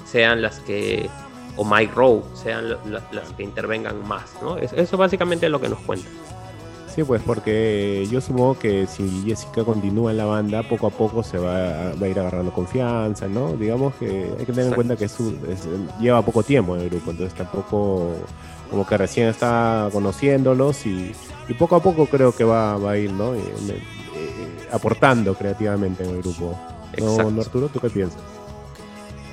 Sean las que, o Mike Rowe, sean la- la- las que intervengan más, ¿no? Es- Eso básicamente es lo que nos cuenta. Sí, pues porque yo supongo que si Jessica continúa en la banda, poco a poco se va a, va a ir agarrando confianza, ¿no? Digamos que hay que tener en cuenta que es- lleva poco tiempo en el grupo, entonces tampoco como que recién está conociéndolos y, y poco a poco creo que va, va a ir, ¿no? Y, eh, aportando creativamente en el grupo. ¿No, Exacto. ¿no, Arturo? ¿Tú qué piensas?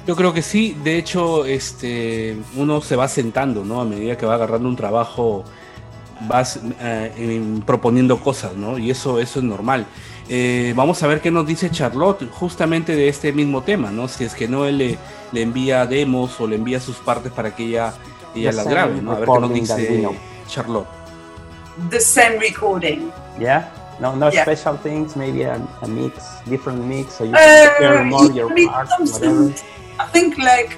Yo creo que sí, de hecho, este, uno se va sentando, ¿no? A medida que va agarrando un trabajo, vas eh, proponiendo cosas, ¿no? Y eso, eso es normal. Eh, vamos a ver qué nos dice Charlotte justamente de este mismo tema, ¿no? Si es que no él le, le envía demos o le envía sus partes para que ella, ella las grabe, ¿no? A ver qué nos dice. Charlotte. The same recording. Yeah. No, no Yeah. special things. Maybe a, a mix, different mix, so you Uh, can prepare more your parts, whatever. I think like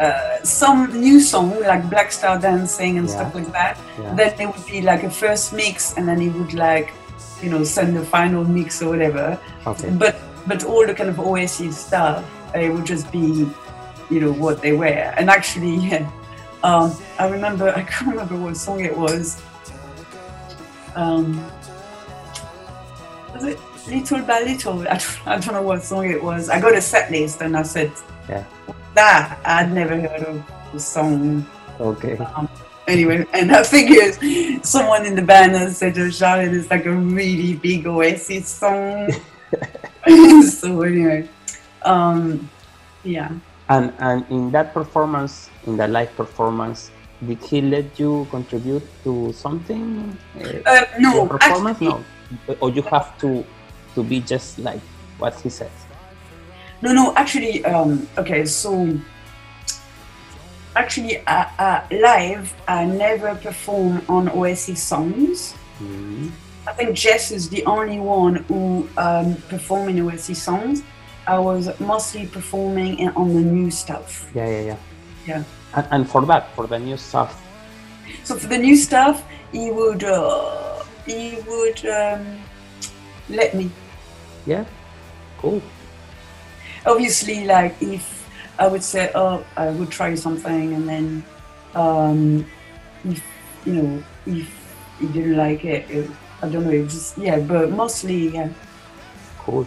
uh, some new song like Black Star Dancing and Yeah. stuff like that. Yeah. Then it would be like a first mix, and then he would like, you know, send the final mix or whatever. Okay. But but all the kind of Oasis stuff, it would just be, you know, what they were. And actually, yeah, um, I remember I can't remember what song it was. Um, was it Little by Little? I don't, I don't know what song it was. I got a set list and I said, Yeah. that I'd never heard of the song. Okay. Anyway, and I figured someone in the band has said, oh, Charlotte is like a really big Oasis song. so anyway, um, yeah. And and in that performance, in the live performance, did he let you contribute to something? Uh, Uh, no, performance, actually, no. Or you have to to be just like what he says. No, no, actually, um, okay, so actually, uh, uh, live, I never perform on Oasis songs. Mhm. I think Jess is the only one who um, performed in Oasis songs. I was mostly performing on the new stuff. Yeah, yeah, yeah. Yeah. And, and for that, for the new stuff, So for the new stuff, he would uh, he would um, let me. yeah, cool. Obviously like if i would say oh i would try something and then um if you know if you didn't like it, it i don't know it just yeah but mostly yeah Cool.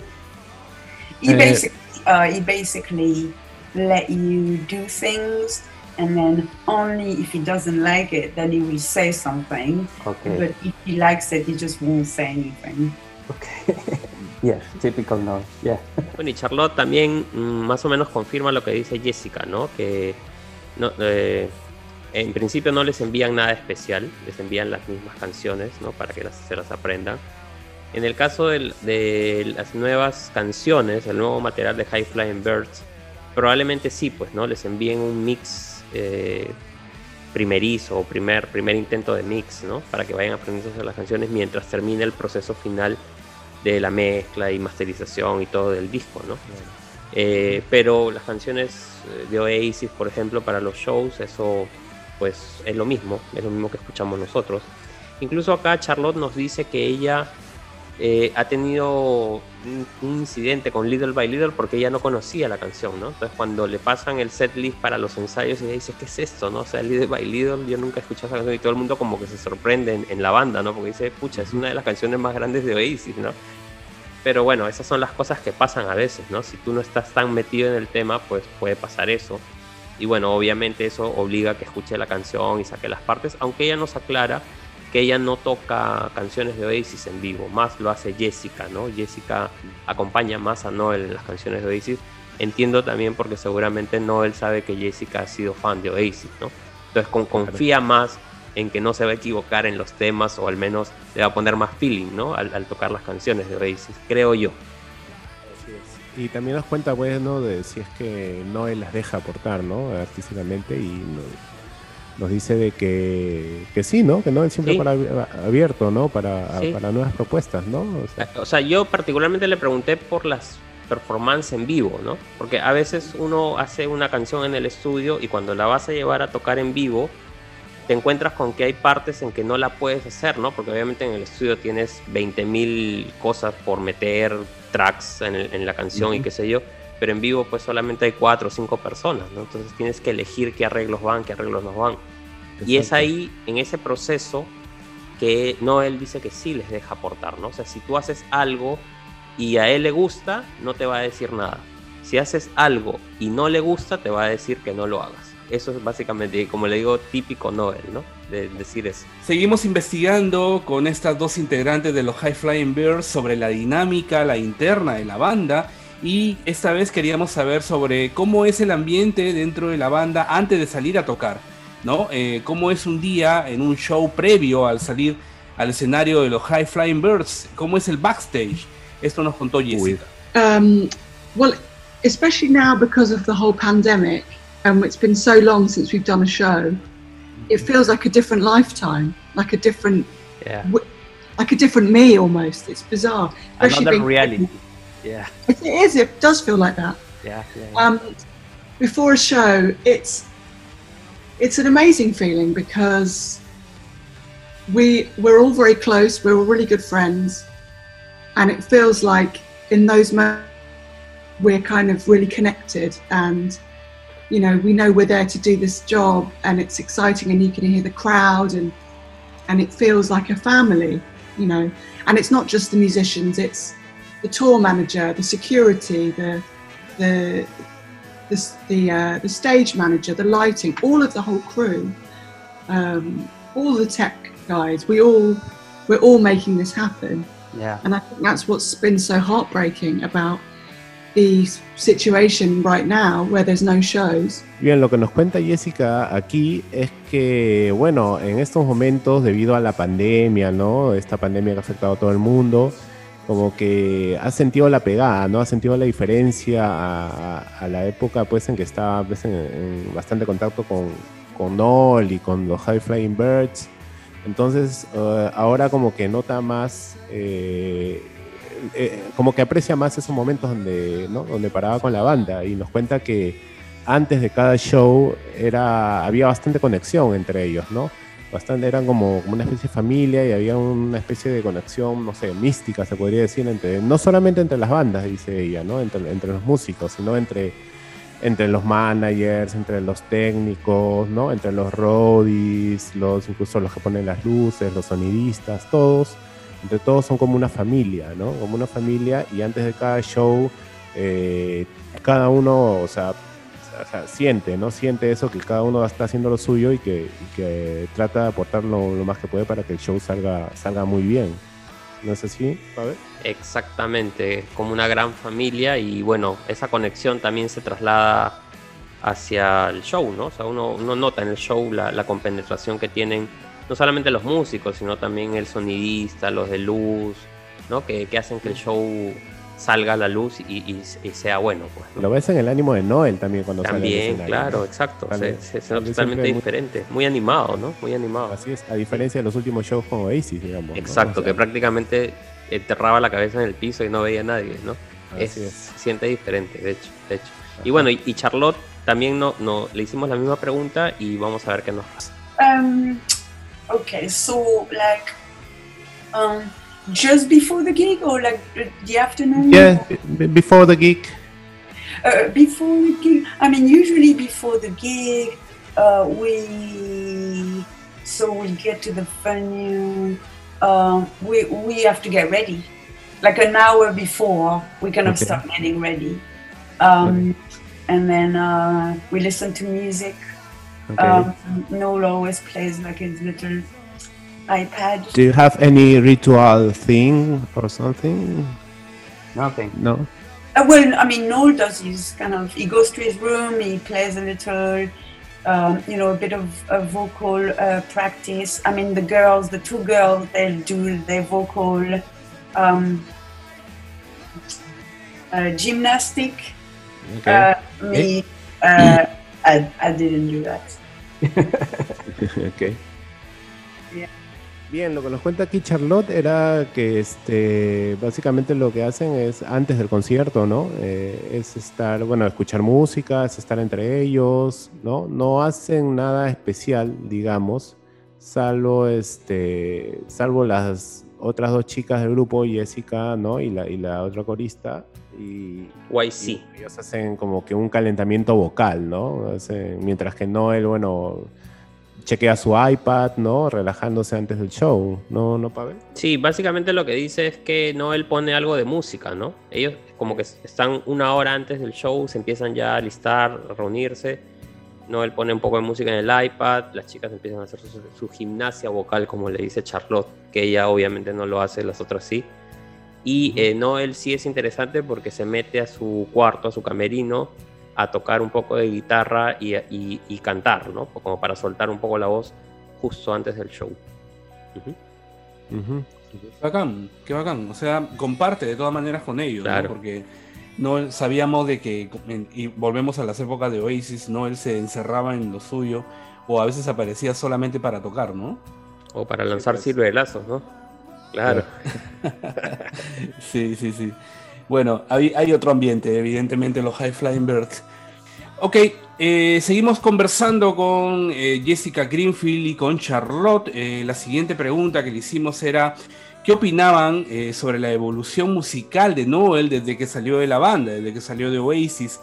he Uh, basically uh he basically let you do things and then only if he doesn't like it then he will say something Okay. but if he likes it he just won't say anything Okay. yeah, typical no. Yeah. Bueno, y Charlotte también mm, más o menos confirma lo que dice Jessica, ¿no? Que no, eh, en principio no les envían nada especial, les envían las mismas canciones, ¿no? Para que las, se las aprendan. En el caso del- de las nuevas canciones, el nuevo material de High Flying Birds, probablemente sí, pues, ¿no? Les envíen un mix eh, primerizo o primer, primer intento de mix, ¿no? Para que vayan aprendiendo las canciones mientras termine el proceso final de la mezcla y masterización y todo del disco, ¿no? Eh, pero las canciones eh, de Oasis, por ejemplo, para los shows, eso pues es lo mismo, es lo mismo que escuchamos nosotros. Incluso acá Charlotte nos dice que ella eh, ha tenido un, incidente con Little by Little porque ella no conocía la canción, ¿no? Entonces cuando le pasan el set list para los ensayos, ella dice, ¿qué es esto, no? O sea, Little by Little, yo nunca he escuchado esa canción y todo el mundo como que se sorprende en, la banda, ¿no? Porque dice, pucha, es una de las canciones más grandes de Oasis, ¿no? Pero bueno, esas son las cosas que pasan a veces, ¿no? Si tú no estás tan metido en el tema, pues puede pasar eso. Y bueno, obviamente eso obliga a que escuche la canción y saque las partes, aunque ella nos aclara que ella no toca canciones de Oasis en vivo, más lo hace Jessica, ¿no? Jessica acompaña más a Noel en las canciones de Oasis. Entiendo también porque seguramente Noel sabe que Jessica ha sido fan de Oasis, ¿no? Entonces con, confía más en que no se va a equivocar en los temas o al menos le va a poner más feeling, ¿no? Al, tocar las canciones de Oasis, creo yo. Y también nos cuenta, bueno, de si es que Noel las deja aportar, ¿no? Artísticamente y nos dice de que, que sí, ¿no? Que no es siempre para, abierto, ¿no? Para, para nuevas propuestas, ¿no? O sea, yo particularmente le pregunté por las performances en vivo, ¿no? Porque a veces uno hace una canción en el estudio y cuando la vas a llevar a tocar en vivo, te encuentras con que hay partes en que no la puedes hacer, ¿no? Porque obviamente en el estudio tienes 20.000 cosas por meter, tracks en, la canción y qué sé yo pero en vivo pues solamente hay cuatro o cinco personas, ¿no? Entonces tienes que elegir qué arreglos van, qué arreglos no van. Y es ahí, en ese proceso, que Noel dice que sí les deja aportar, ¿no? O sea, si tú haces algo y a él le gusta, no te va a decir nada. Si haces algo y no le gusta, te va a decir que no lo hagas. Eso es básicamente, como le digo, típico Noel, ¿no? De decir eso. Seguimos investigando con estas dos integrantes de los High Flying Birds sobre la dinámica, la interna de la banda y esta vez queríamos saber sobre cómo es el ambiente dentro de la banda antes de salir a tocar, ¿no? Eh, cómo es un día en un show previo al salir al escenario de los High Flying Birds, cómo es el backstage. Esto nos contó Jessica. Um, well, especially now because of the whole pandemic, and it's been so long since we've done a show, it feels like a different lifetime, like a different, yeah. like a different me almost. It's bizarre. Another reality. Yeah. It is. It does feel like that. Yeah. yeah, yeah. Um, before a show, it's it's an amazing feeling because we we're all very close. We're all really good friends, and it feels like in those moments we're kind of really connected and you know we know we're there to do this job and it's exciting and you can hear the crowd and and it feels like a family you know and it's not just the musicians it's the tour manager, the security, the the the the, uh, the stage manager, the lighting, all of the whole crew, um, all the tech guys. We all we're all making this happen. Yeah. And I think that's what's been so heartbreaking about the situation right now where there's no shows. Bien, lo que nos cuenta Jessica aquí es que, bueno, en estos momentos, debido a la pandemia, ¿no? Esta pandemia que ha afectado a todo el mundo, como que ha sentido la pegada, ¿no? Ha sentido la diferencia a, la época pues en que estaba pues, en, bastante contacto con, con y con los High Flying Birds. Entonces eh, ahora como que nota más, eh, eh, como que aprecia más esos momentos donde, ¿no? donde paraba con la banda y nos cuenta que antes de cada show era, había bastante conexión entre ellos, ¿no? Bastante, eran como, una especie de familia y había una especie de conexión, no sé, mística se podría decir, entre, no solamente entre las bandas, dice ella, ¿no? entre, entre los músicos, sino entre, entre los managers, entre los técnicos, ¿no? entre los roadies, los, incluso los que ponen las luces, los sonidistas, todos, entre todos son como una familia, ¿no? como una familia y antes de cada show, eh, cada uno, o sea, o sea, siente, ¿no? Siente eso, que cada uno está haciendo lo suyo y que, que trata de aportar lo, más que puede para que el show salga, salga muy bien. ¿No es así, ver Exactamente, como una gran familia y bueno, esa conexión también se traslada hacia el show, ¿no? O sea, uno, uno nota en el show la, la compenetración que tienen no solamente los músicos, sino también el sonidista, los de luz, ¿no? Que, que hacen que el show salga a la luz y, sea bueno. Pues, Lo ves en el ánimo de Noel también cuando también, sale. claro, exacto. Se, totalmente diferente. Muy... animado, ¿no? Muy animado. Así es, a diferencia de los últimos shows con Oasis, digamos. Exacto, que prácticamente enterraba la cabeza en el piso y no veía a nadie, ¿no? Es, Siente diferente, de hecho. De hecho. Y bueno, y, Charlotte también no, no, le hicimos la misma pregunta y vamos a ver qué nos pasa. Um, ok, so, like, um, just before the gig or like the afternoon? Yeah, b- before the gig. Uh, before the gig, I mean, usually before the gig, uh, we so we get to the venue. Uh, we we have to get ready, like an hour before. We kind of Okay. start getting ready, um, and then uh, we listen to music. Okay. Um, Noel always plays like his little iPad. Do you have any ritual thing or something? Nothing. No. Uh, well, I mean, Noel does his kind of, he goes to his room, he plays a little, um, you know, a bit of a vocal uh, practice. I mean, the girls, the two girls, they'll do their vocal um, uh, gymnastic. Okay. Uh, me, uh, I, I didn't do that. ok. Yeah. Bien, lo que nos cuenta aquí Charlotte era que este, básicamente lo que hacen es antes del concierto, ¿no? Eh, es estar, bueno, escuchar música, es estar entre ellos, ¿no? No hacen nada especial, digamos, salvo, este, salvo las otras dos chicas del grupo, Jessica, ¿no? Y la, y la otra corista. Y, y ellos hacen como que un calentamiento vocal, ¿no? Hacen- mientras que Noel, bueno, chequea su iPad, ¿no? Relajándose antes del show, ¿no, no Pavel? Sí, básicamente lo que dice es que no él pone algo de música, ¿no? Ellos como que están una hora antes del show, se empiezan ya a listar, a reunirse. No él pone un poco de música en el iPad, las chicas empiezan a hacer su, su gimnasia vocal, como le dice Charlotte, que ella obviamente no lo hace, las otras sí. Y eh, Noel sí es interesante porque se mete a su cuarto, a su camerino, a tocar un poco de guitarra y, y- y cantar, ¿no? Como para soltar un poco la voz justo antes del show. Ujú. Ujú. Bacán, qué bacán. O sea, comparte de todas maneras con ellos, ¿no? Claro. Porque no sabíamos de que, y volvemos a las épocas de Oasis, ¿no? Él se encerraba en lo suyo, o a veces aparecía solamente para tocar, ¿no? O para lanzar pues. ciruelazos, ¿no? Claro. Sí, sí, sí. Bueno, hay, hay otro ambiente, evidentemente, los High Flying Birds. Ok, eh, seguimos conversando con eh, Jessica Greenfield y con Charlotte. Eh, la siguiente pregunta que le hicimos era, ¿qué opinaban eh, sobre la evolución musical de Noel desde que salió de la banda, desde que salió de Oasis?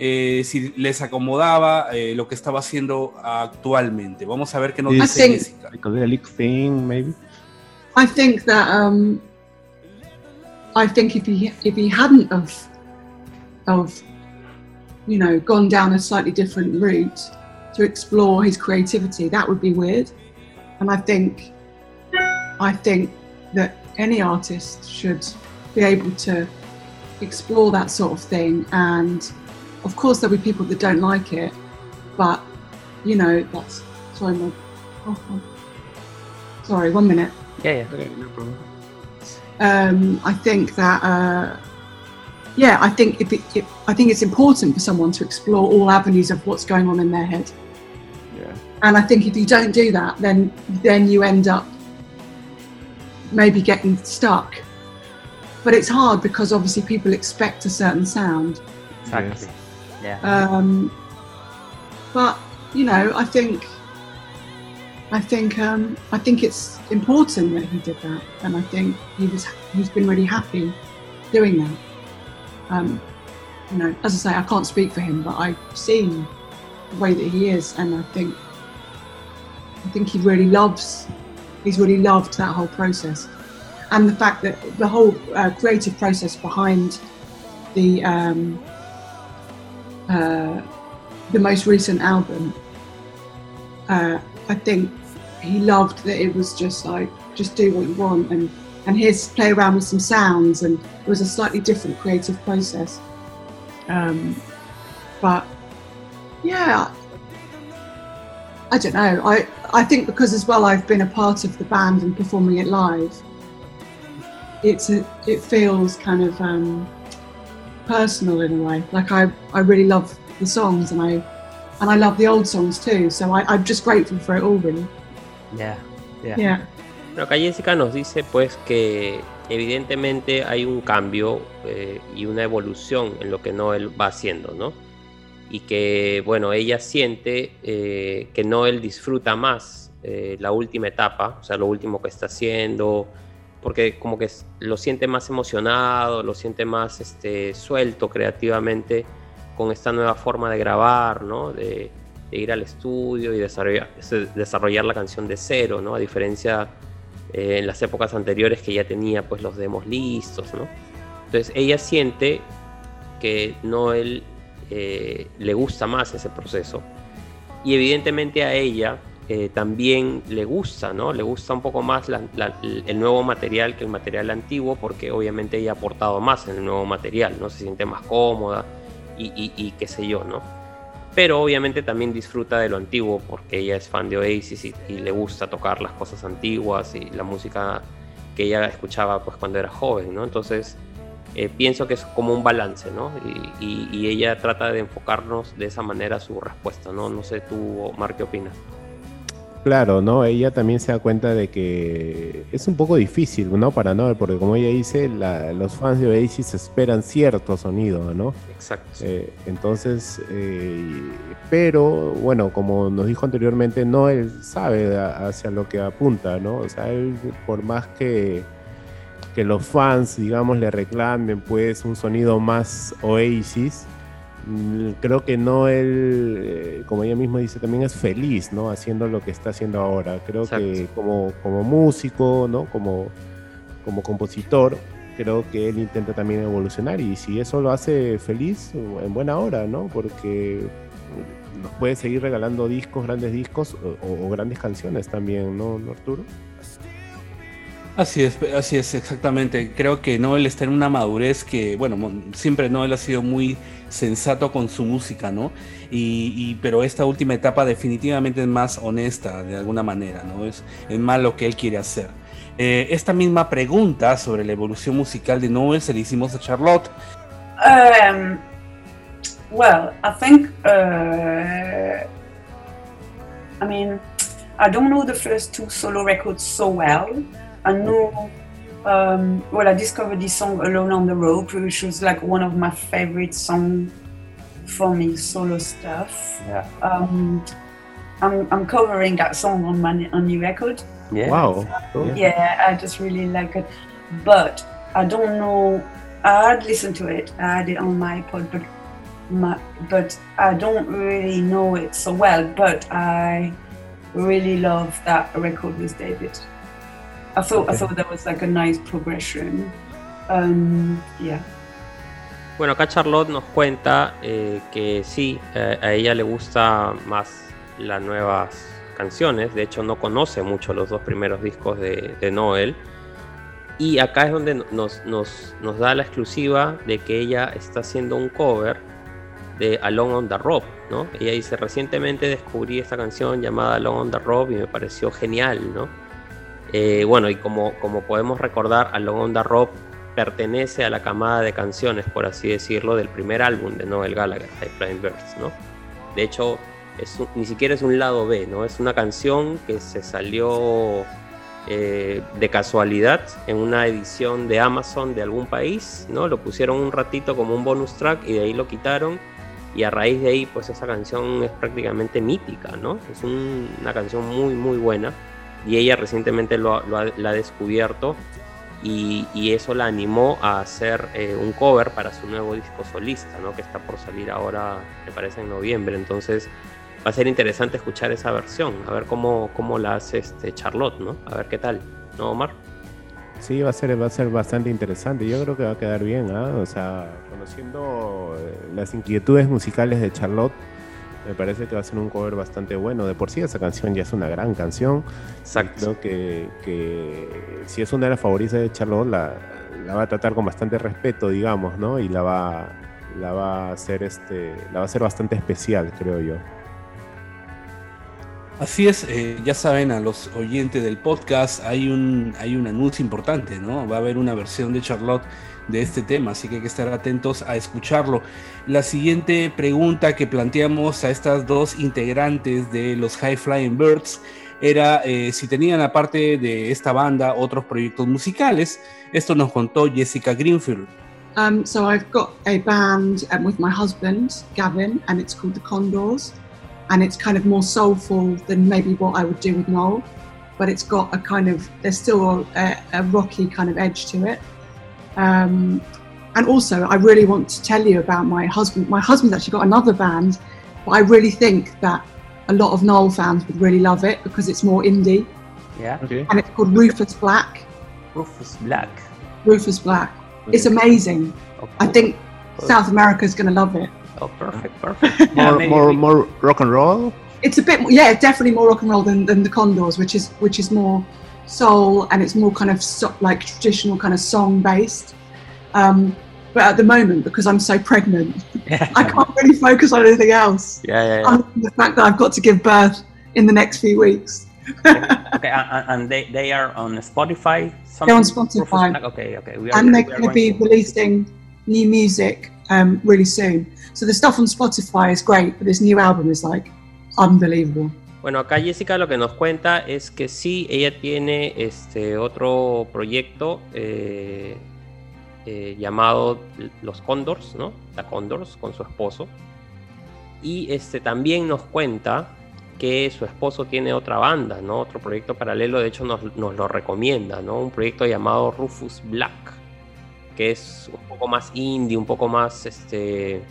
Eh, si les acomodaba eh, lo que estaba haciendo actualmente. Vamos a ver qué nos I dice think- Jessica. Psychedelic thing, maybe? I think that um, I think if he if he hadn't of of you know gone down a slightly different route to explore his creativity, that would be weird. And I think I think that any artist should be able to explore that sort of thing. And of course, there'll be people that don't like it, but you know that's sorry, my, oh, oh. sorry, one minute Yeah, yeah. Okay, no problem. Um, I think that uh, yeah, I think if it, it, I think it's important for someone to explore all avenues of what's going on in their head. Yeah. And I think if you don't do that, then then you end up maybe getting stuck. But it's hard because obviously people expect a certain sound. Exactly. Yeah. Um, but you know, I think I think um, I think it's important that he did that, and I think he was he's been really happy doing that. Um, you know, as I say, I can't speak for him, but I've seen the way that he is, and I think I think he really loves he's really loved that whole process, and the fact that the whole uh, creative process behind the um, uh, the most recent album, uh, I think he loved that it was just like just do what you want and and here's play around with some sounds and it was a slightly different creative process. Um, but yeah, I don't know. I I think because as well I've been a part of the band and performing it live. It's a, it feels kind of um, personal in a way. Like I, I really love the songs and I and I love the old songs too. So I, I'm just grateful for it all really. Yeah. Yeah. Yeah. Bueno, acá Jessica nos dice pues que evidentemente hay un cambio eh, y una evolución en lo que Noel va haciendo, ¿no? Y que, bueno, ella siente eh, que Noel disfruta más eh, la última etapa, o sea, lo último que está haciendo, Porque como que lo siente más emocionado, lo siente más este, suelto creativamente con esta nueva forma de grabar, ¿no? De, ir al estudio y desarrollar, desarrollar la canción de cero, ¿no? A diferencia eh, en las épocas anteriores que ya tenía pues los demos listos, ¿no? Entonces ella siente que Noel eh, le gusta más ese proceso y evidentemente a ella eh, también le gusta, ¿no? Le gusta un poco más el nuevo material que el material antiguo porque obviamente ella ha aportado más en el nuevo material, ¿no? Se siente más cómoda y, qué sé yo, ¿no? Pero obviamente también disfruta de lo antiguo porque ella es fan de Oasis y, le gusta tocar las cosas antiguas y la música que ella escuchaba pues cuando era joven, ¿no? Entonces eh, pienso que es como un balance, ¿no? Y, ella trata de enfocarnos de esa manera su respuesta, ¿no? No sé tú, Omar, ¿qué opinas? Claro, ¿no? Ella también se da cuenta de que es un poco difícil, ¿no? Para no, porque como ella dice, los fans de Oasis esperan cierto sonido, ¿no? Exacto. Eh, entonces, eh, pero bueno, como nos dijo anteriormente, no él sabe hacia lo que apunta, ¿no? O sea, él por más que que los fans, digamos, le reclamen pues un sonido más Oasis. Mm, creo que no él, eh, como ella misma dice, también es feliz, ¿no? Haciendo lo que está haciendo ahora. Creo que como, como músico, ¿no? Como, como compositor, creo que él intenta también evolucionar y si eso lo hace feliz, en buena hora, ¿no? Porque nos puede seguir regalando discos, grandes discos o, grandes canciones también, ¿no, Arturo? Así es, así es, exactamente. Creo que Noel está en una madurez que, bueno, siempre Noel ha sido muy sensato con su música, ¿no? Y, pero esta última etapa definitivamente es más honesta, de alguna manera, ¿no? Es, es más lo que él quiere hacer. Eh, esta misma pregunta sobre la evolución musical de Noel se la hicimos a Charlotte. Um, well, I think, uh, I mean, I don't know the first two solo records so well. I know, um, well, I discovered this song Alone on the Road, which was like one of my favorite songs for me, solo stuff. Yeah. Um, I'm, I'm covering that song on my on the record. Yeah. Wow. Cool. Yeah, I just really like it. But I don't know. I had listened to it. I had it on my iPod, but my, but I don't really know it so well. But I really love that record with David. I thought I thought that was like a nice progression. Um, yeah. Bueno, acá Charlotte nos cuenta eh, que sí, eh, a ella le gusta más las nuevas canciones. De hecho, no conoce mucho los dos primeros discos de, de Noel. Y acá es donde nos, nos, nos, da la exclusiva de que ella está haciendo un cover de Alone on the Rope, ¿no? Ella dice, recientemente descubrí esta canción llamada Alone on the Rope y me pareció genial, ¿no? Eh, bueno, y como, podemos recordar, Along on the Rope pertenece a la camada de canciones, por así decirlo, del primer álbum de Noel Gallagher, High Flying Birds. De hecho, ni siquiera es un lado B, ¿no? Es una canción que se salió eh, de casualidad en una edición de Amazon de algún país, ¿no? Lo pusieron un ratito como un bonus track y de ahí lo quitaron. Y a raíz de ahí, pues esa canción es prácticamente mítica, ¿no? Es una canción muy, muy buena y ella recientemente lo, ha descubierto y, eso la animó a hacer eh, un cover para su nuevo disco solista, ¿no? que está por salir ahora, me parece, en noviembre. Entonces va a ser interesante escuchar esa versión, a ver cómo, cómo la hace este Charlotte, ¿no? A ver qué tal, ¿no, Omar? Sí, va a ser, va a ser bastante interesante. Yo creo que va a quedar bien, ¿ah? O sea, conociendo eh, las inquietudes musicales de Charlotte, me parece que va a ser un cover bastante bueno. De por sí esa canción ya es una gran canción. Exacto. Creo que, que si es una de las favoritas de Charlotte, la, la, va a tratar con bastante respeto, digamos, ¿no? Y la va, la va a hacer este, la va a hacer bastante especial, creo yo. Así es, eh, ya saben a los oyentes del podcast, hay un, hay un anuncio importante, ¿no? Va a haber una versión de Charlotte de este tema, así que hay que estar atentos a escucharlo. La siguiente pregunta que planteamos a estas dos integrantes de los High Flying Birds era eh, si tenían aparte de esta banda otros proyectos musicales. Esto nos contó Jessica Greenfield. Um, so I've got a band um, with my husband, Gavin, and it's called The Condors. And it's kind of more soulful than maybe what I would do with Noel. but it's got a kind of there's still a, a rocky kind of edge to it. Um, and also, I really want to tell you about my husband. My husband's actually got another band, but I really think that a lot of Noel fans would really love it because it's more indie, Yeah. Okay. and it's called Rufus Black. Rufus Black. Rufus Black. It's amazing. Oh, I think South America is going to love it. Oh, perfect, perfect. More, maybe more, more rock and roll. It's a bit, more, yeah, definitely more rock and roll than, than the Condors, which is which is more soul and it's more kind of so, like traditional kind of song based. Um, but at the moment, because I'm so pregnant, Yeah. I can't really focus on anything else. Yeah, yeah, yeah. Other than the fact that I've got to give birth in the next few weeks. okay, and, and they, they are on Spotify. They're on? Spotify. Okay, okay. We are, and they're going to be releasing new music um, really soon. So the stuff on Spotify is great, but this new album is like unbelievable. Bueno, acá Jessica lo que nos cuenta es que sí, ella tiene este otro proyecto eh, eh, llamado Los Condors, ¿no? La Condors con su esposo. Y este también nos cuenta que su esposo tiene otra banda, ¿no? Otro proyecto paralelo, de hecho nos, nos lo recomienda, ¿no? Un proyecto llamado Rufus Black, que es un poco más indie, un poco más, este,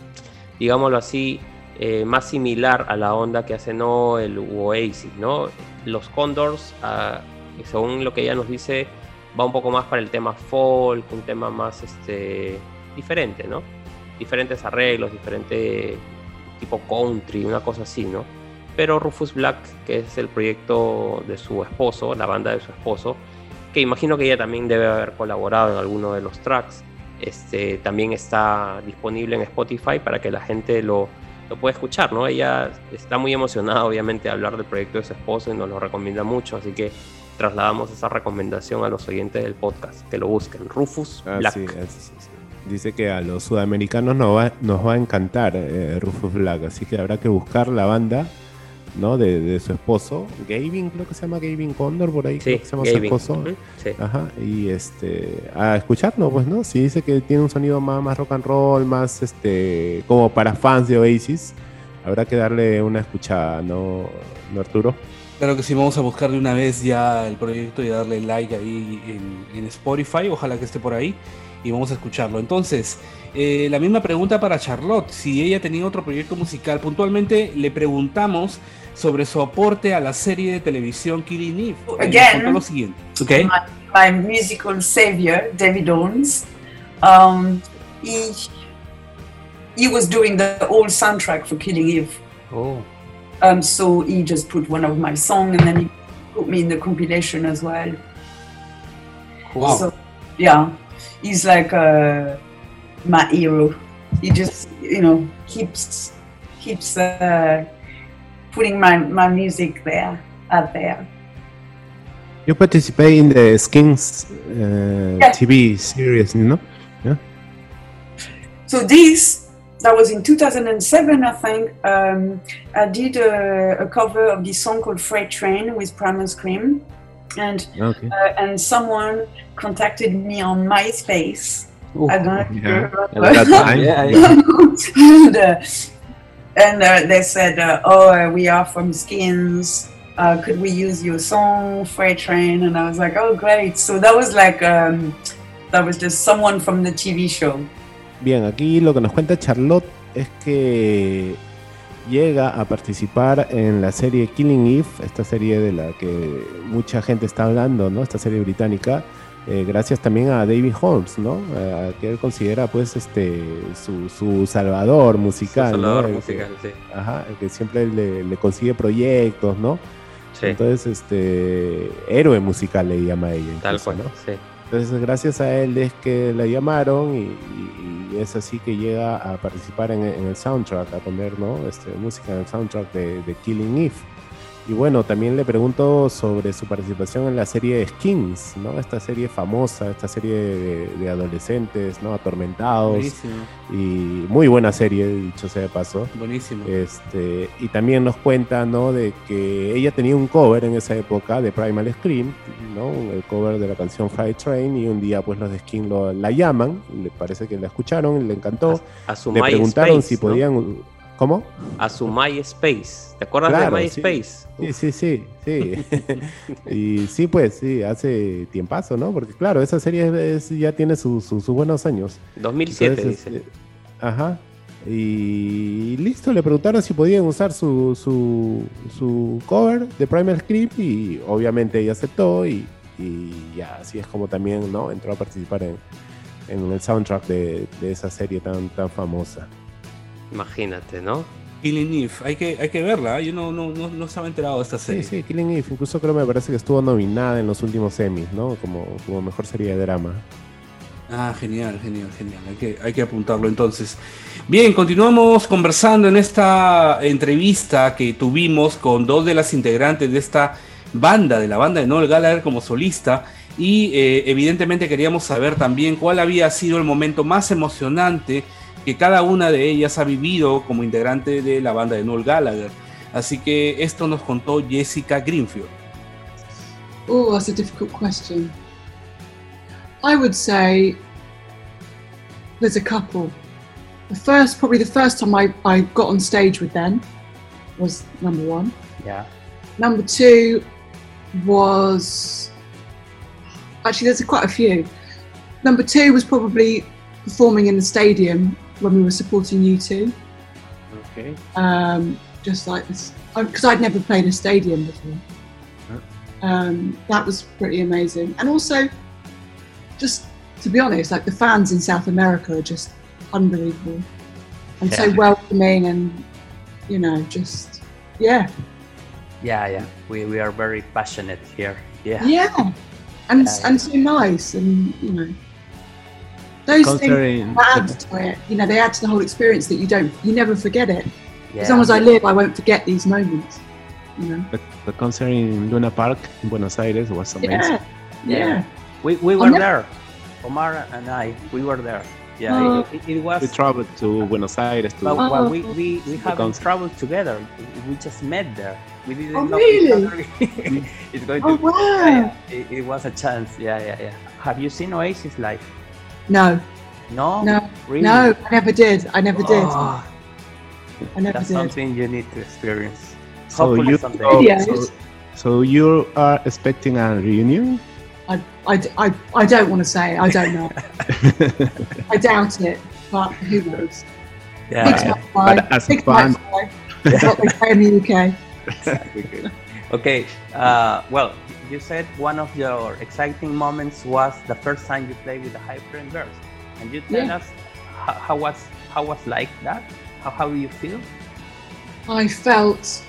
digámoslo así, eh, más similar a la onda que hace Noel u Oasis, ¿no? Los Condors, ah, según lo que ella nos dice, va un poco más para el tema folk, un tema más este, diferente, ¿no? Diferentes arreglos, diferente tipo country, una cosa así, ¿no? Pero Rufus Black, que es el proyecto de su esposo, la banda de su esposo, que imagino que ella también debe haber colaborado en alguno de los tracks, este, también está disponible en Spotify para que la gente lo, lo pueda escuchar, ¿no? Ella está muy emocionada, obviamente, de hablar del proyecto de su esposo y nos lo recomienda mucho, así que trasladamos esa recomendación a los oyentes del podcast, que lo busquen, Rufus Ah, Black. sí, es- es- dice que a los sudamericanos nos va, nos va a encantar eh, Rufus Black, así que habrá que buscar la banda ¿no? de, de su esposo, Gavin, creo que se llama Gavin Condor, por ahí creo Sí, que se llama su esposo. Sí. Ajá, y este, a escucharlo, pues, ¿no? Si dice que tiene un sonido más, más rock and roll, más, este, como para fans de Oasis, habrá que darle una escuchada, ¿no, ¿No, Arturo? Claro que sí, vamos a buscar de una vez ya el proyecto y darle like ahí en, en Spotify, ojalá que esté por ahí y vamos a escucharlo. Entonces, eh, la misma pregunta para Charlotte, si ella tenía otro proyecto musical. Puntualmente le preguntamos sobre su aporte a la serie de televisión Killing Eve. Again. lo siguiente, ¿ok? my, my musical savior, David Owens. Um, he he was doing the whole soundtrack for Killing Eve. Oh, Um, so he just put one of my song and then he put me in the compilation as well. Wow. So yeah, he's like uh, my hero. He just you know keeps keeps uh, putting my, my music there out there. You participate in the Skins uh, Yeah. TV series, ¿no? Yeah. So this that was in 2007, I think. Um, I did a, a cover of this song called "Freight Train" with Primus Scream, and Okay. uh, and someone contacted me on MySpace. I don't know if Yeah. remember. At that time. yeah, yeah. and uh, and uh, they said, uh, "Oh, uh, we are from Skins. Uh, could we use your song, Freight Train?" And I was like, "Oh, great!" So that was like um, that was just someone from the TV show. Bien, aquí lo que nos cuenta Charlotte es que llega a participar en la serie Killing Eve, esta serie de la que mucha gente está hablando, ¿no? Esta serie británica, eh, gracias también a David Holmes, ¿no? A, que él considera pues este su, su salvador musical, Su ¿no? salvador que- musical, sí. ajá, el que siempre le, le consigue proyectos, ¿no? Sí, Entonces, este héroe musical le llama a ella. tal cual. ¿no? sí. Entonces, gracias a él es que la llamaron y, es así que llega a participar en, en el soundtrack, a poner ¿no? este, música en el soundtrack de, de Killing Eve. Y bueno, también le pregunto sobre su participación en la serie Skins, ¿no? Esta serie famosa, esta serie de, de adolescentes, ¿no? Atormentados. Buenísimo, Y muy buena serie, dicho sea de paso. buenísimo. Este, y también nos cuenta ¿no? de que ella tenía un cover en esa época de Primal Scream, ¿no? el cover de la canción Freight Train, y un día pues los de Skin lo, la llaman, le parece que la escucharon, le encantó, A su le preguntaron si ¿no? ¿Cómo? A su MySpace. ¿Te acuerdas Claro, de. MySpace? Sí, sí, sí, sí. y sí, pues, sí, hace tiempazo, ¿no? Porque claro, esa serie es- ya tiene sus buenos años. 2007, Entonces, dice. este, ajá. Y listo, le preguntaron si podían usar su, su, su cover de Primal Script y obviamente ella aceptó y, y ya así es como también ¿no? entró a participar en, en el soundtrack de, de esa serie tan, tan famosa. Imagínate, ¿no? Killing Eve, hay que, hay que verla, ¿eh? yo no, no, no, no estaba enterado de esta Sí, serie. sí, Killing Eve, incluso creo me parece que estuvo nominada en los últimos Emmys, ¿no? Como, como mejor serie de drama. Ah, genial, genial, genial. Hay que, hay que apuntarlo entonces. Bien, continuamos conversando en esta entrevista que tuvimos con dos de las integrantes de esta banda, de la banda de Noel Gallagher como solista. Y eh, evidentemente queríamos saber también cuál había sido el momento más emocionante que cada una de ellas ha vivido como integrante de la banda de Noel Gallagher. Así que esto nos contó Jessica Greenfield. Oh, that's a difficult question. I would say there's a couple. The first, probably the first time I, I got on stage with them was number one. Yeah. Number two was actually there's quite a few. Number two was probably performing in the stadium when we were supporting you two. Okay. um, just like this because I'd never played a stadium before. Um, that was pretty amazing, and also, just to be honest, like the fans in South America are just unbelievable and so welcoming, and you know, just yeah, Yeah, yeah. We, we are very passionate here. Yeah. yeah, and Yeah. and so nice, and you know, those things Considering add to it. You know, they add to the whole experience that you don't, you never forget it. yeah. As long as I live, I won't forget these moments. You know. but, but considering Luna Park in Buenos Aires was amazing. Yeah, yeah. we, we were never- there. Omar and I, we were there. Yeah, Oh. it, it, it was. We traveled to Buenos Aires to But Oh. well, we, we, we haven't concert. traveled together. We just met there. We didn't Oh, know really? each other. Mm. it's going Oh to. wow! yeah, yeah. It, it was a chance. Yeah, yeah, yeah. Have you seen Oasis live? No, No. no, Really? no. I never did. I never did. Oh, I never that's did. something you need to experience. So Hopefully you- oh, Videos. so, so you are expecting a reunion? I, I, I, I don't want to say. I don't know. I doubt it, but who knows? Yeah. Pigs might fly. but as a fan- fly. What they say in the UK. Okay. Uh, well, you said one of your exciting moments was the first time you played with the Hyperion Girls. Can you tell Yeah. us how, how was how was like that? How how do you feel? I felt,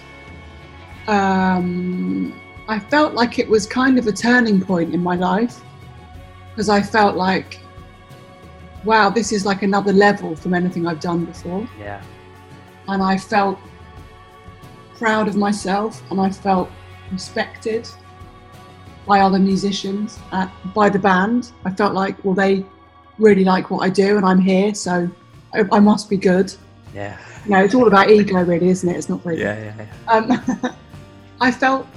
um, I felt like it was kind of a turning point in my life because I felt like, wow, this is like another level from anything I've done before. Yeah. and I felt proud of myself and I felt respected by other musicians, uh, by the band. I felt like, well, they really like what I do and I'm here, so I, I must be good. Yeah. You know, it's all about ego, really, isn't it? It's not really. Yeah. Yeah. yeah. um, I felt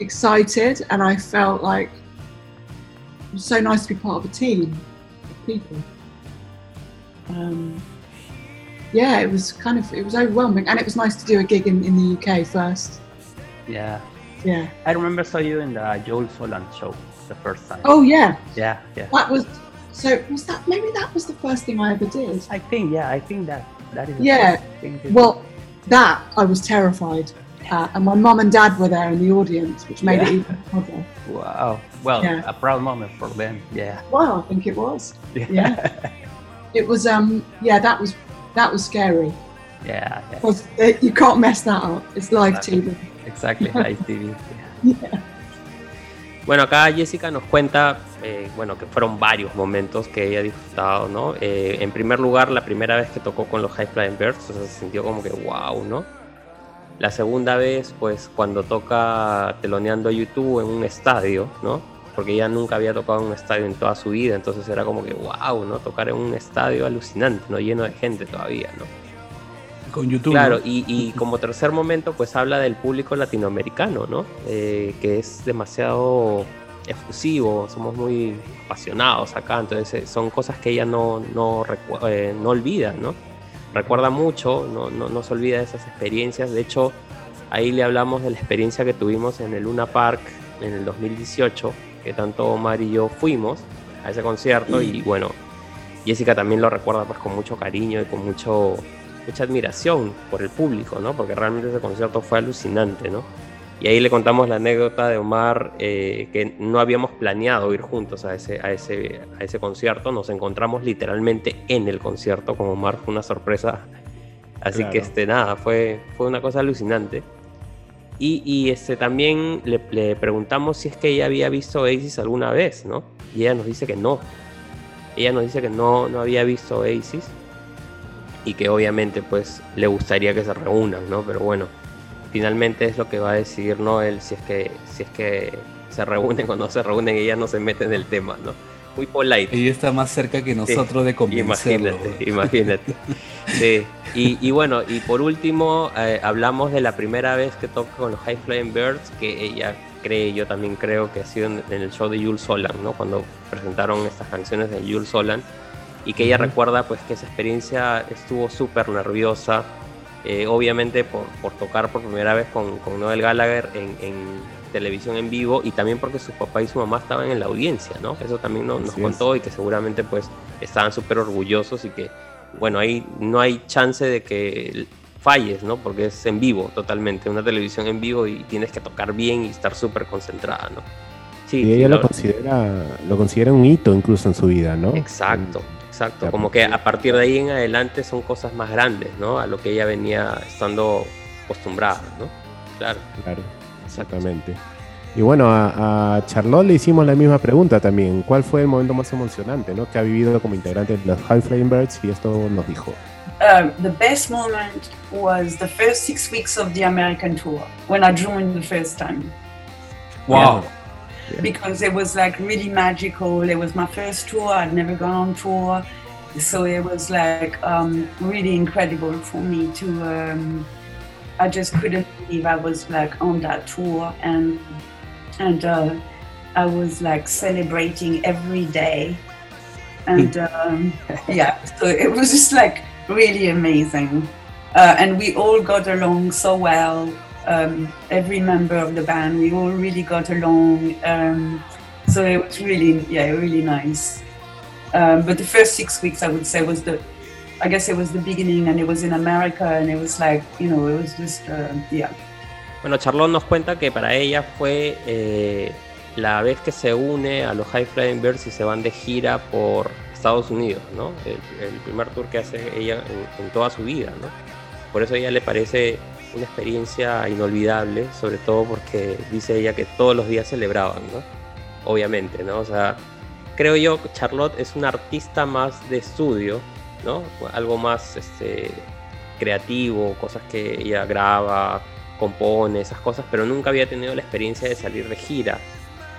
excited and I felt like it was so nice to be part of a team of people. Um, yeah, it was kind of it was overwhelming, and it was nice to do a gig in, in the UK first. Yeah. Yeah. I remember saw you in the Joel Solan show the first time. Oh yeah, Yeah. Yeah. that was. So was that maybe that was the first thing I ever did? I think. Yeah. I think that that is. the Yeah, first thing you- Well, that I was terrified, at, and my mum and dad were there in the audience, which made it even harder. Wow. Well, Yeah. a proud moment for them. Yeah. Well, I think it was. Yeah. It was um yeah that was that was scary yeah. yeah. because uh, you can't mess that up. It's live TV. Exactly. Live TV. Bueno, acá Jessica nos cuenta, eh, bueno, que fueron varios momentos que ella ha disfrutado, ¿no? Eh, en primer lugar, la primera vez que tocó con los High Flying Birds, o sea, se sintió como que wow, ¿no? La segunda vez, pues, cuando toca teloneando a YouTube en un estadio, ¿no? Porque ella nunca había tocado en un estadio en toda su vida, entonces era como que wow, ¿no? Tocar en un estadio alucinante, ¿no? Lleno de gente todavía, ¿no? Con YouTube. Claro, ¿no? y, y como tercer momento, pues habla del público latinoamericano, ¿no? Eh, que es demasiado efusivo, somos muy apasionados acá, entonces eh, son cosas que ella no, no, eh, no olvida, ¿no? recuerda mucho, no, no, no se olvida de esas experiencias. De hecho, ahí le hablamos de la experiencia que tuvimos en el Luna Park en el 2018, que tanto Omar y yo fuimos a ese concierto y bueno, Jessica también lo recuerda pues con mucho cariño y con mucho, mucha admiración por el público, ¿no? Porque realmente ese concierto fue alucinante, ¿no? Y ahí le contamos la anécdota de Omar eh, que no habíamos planeado ir juntos a ese, a, ese, a ese concierto, nos encontramos literalmente en el concierto con Omar, fue una sorpresa. Así que este, nada, fue, fue una cosa alucinante. Y, y este, también le, le, preguntamos si es que ella había visto Oasis alguna vez, ¿no? Y ella nos dice que no. Ella nos dice que no, no había visto Oasis y que obviamente pues le gustaría que se reúnan, ¿no? Pero bueno, finalmente es lo que va a decidir Noel si es que, si es que se reúnen o no se reúnen, ella no se mete en el tema, ¿no? Muy polite. Ella está más cerca que nosotros sí, de convencerlo. Imagínate, imagínate. sí. Y, y, bueno, y por último, eh, hablamos de la primera vez que toca con los High Flying Birds, que ella cree, yo también creo que ha sido en, en el show de Jules Solan, ¿no? Cuando presentaron estas canciones de Jules Solan, y que ella uh -huh. recuerda pues que esa experiencia estuvo súper nerviosa, eh, obviamente por, por, tocar por primera vez con, con Noel Gallagher en, en, televisión en vivo y también porque su papá y su mamá estaban en la audiencia, ¿no? Eso también nos, nos contó y que seguramente pues estaban súper orgullosos y que, bueno, ahí no hay chance de que falles, ¿no? Porque es en vivo totalmente, una televisión en vivo y tienes que tocar bien y estar súper concentrada, ¿no? Sí, y ella sí, lo, considera, lo considera un hito incluso en su vida, ¿no? Exacto. Exacto, como que a partir de ahí en adelante son cosas más grandes, ¿no? A lo que ella venía estando acostumbrada, ¿no? Claro. Claro, exactamente. Y bueno, a, a, Charlotte le hicimos la misma pregunta también. ¿Cuál fue el momento más emocionante, ¿no? Que ha vivido como integrante de los High Flying Birds y esto nos dijo. Uh, the best moment was the first six weeks of the American tour when I joined the first time. Wow. Yeah. Yeah. because it was like really magical. It was my first tour. I'd never gone on tour, so it was like um, really incredible for me to. Um, I just couldn't believe I was like on that tour, and and uh, I was like celebrating every day, and um, yeah, so it was just like really amazing, uh, and we all got along so well um, every member of the band. We all really got along. Um, so it was really, yeah, really nice. Um, but the first six weeks, I would say, was the, I guess it was the beginning, and it was in America, and it was like, you know, it was just, uh, yeah. Bueno, Charlotte nos cuenta que para ella fue eh, la vez que se une a los High Flying Birds y se van de gira por Estados Unidos, ¿no? El, el primer tour que hace ella en, en toda su vida, ¿no? Por eso a ella le parece una experiencia inolvidable, sobre todo porque dice ella que todos los días celebraban, ¿no? Obviamente, ¿no? O sea, creo yo que Charlotte es una artista más de estudio, ¿no? Algo más este, creativo, cosas que ella graba, compone, esas cosas, pero nunca había tenido la experiencia de salir de gira,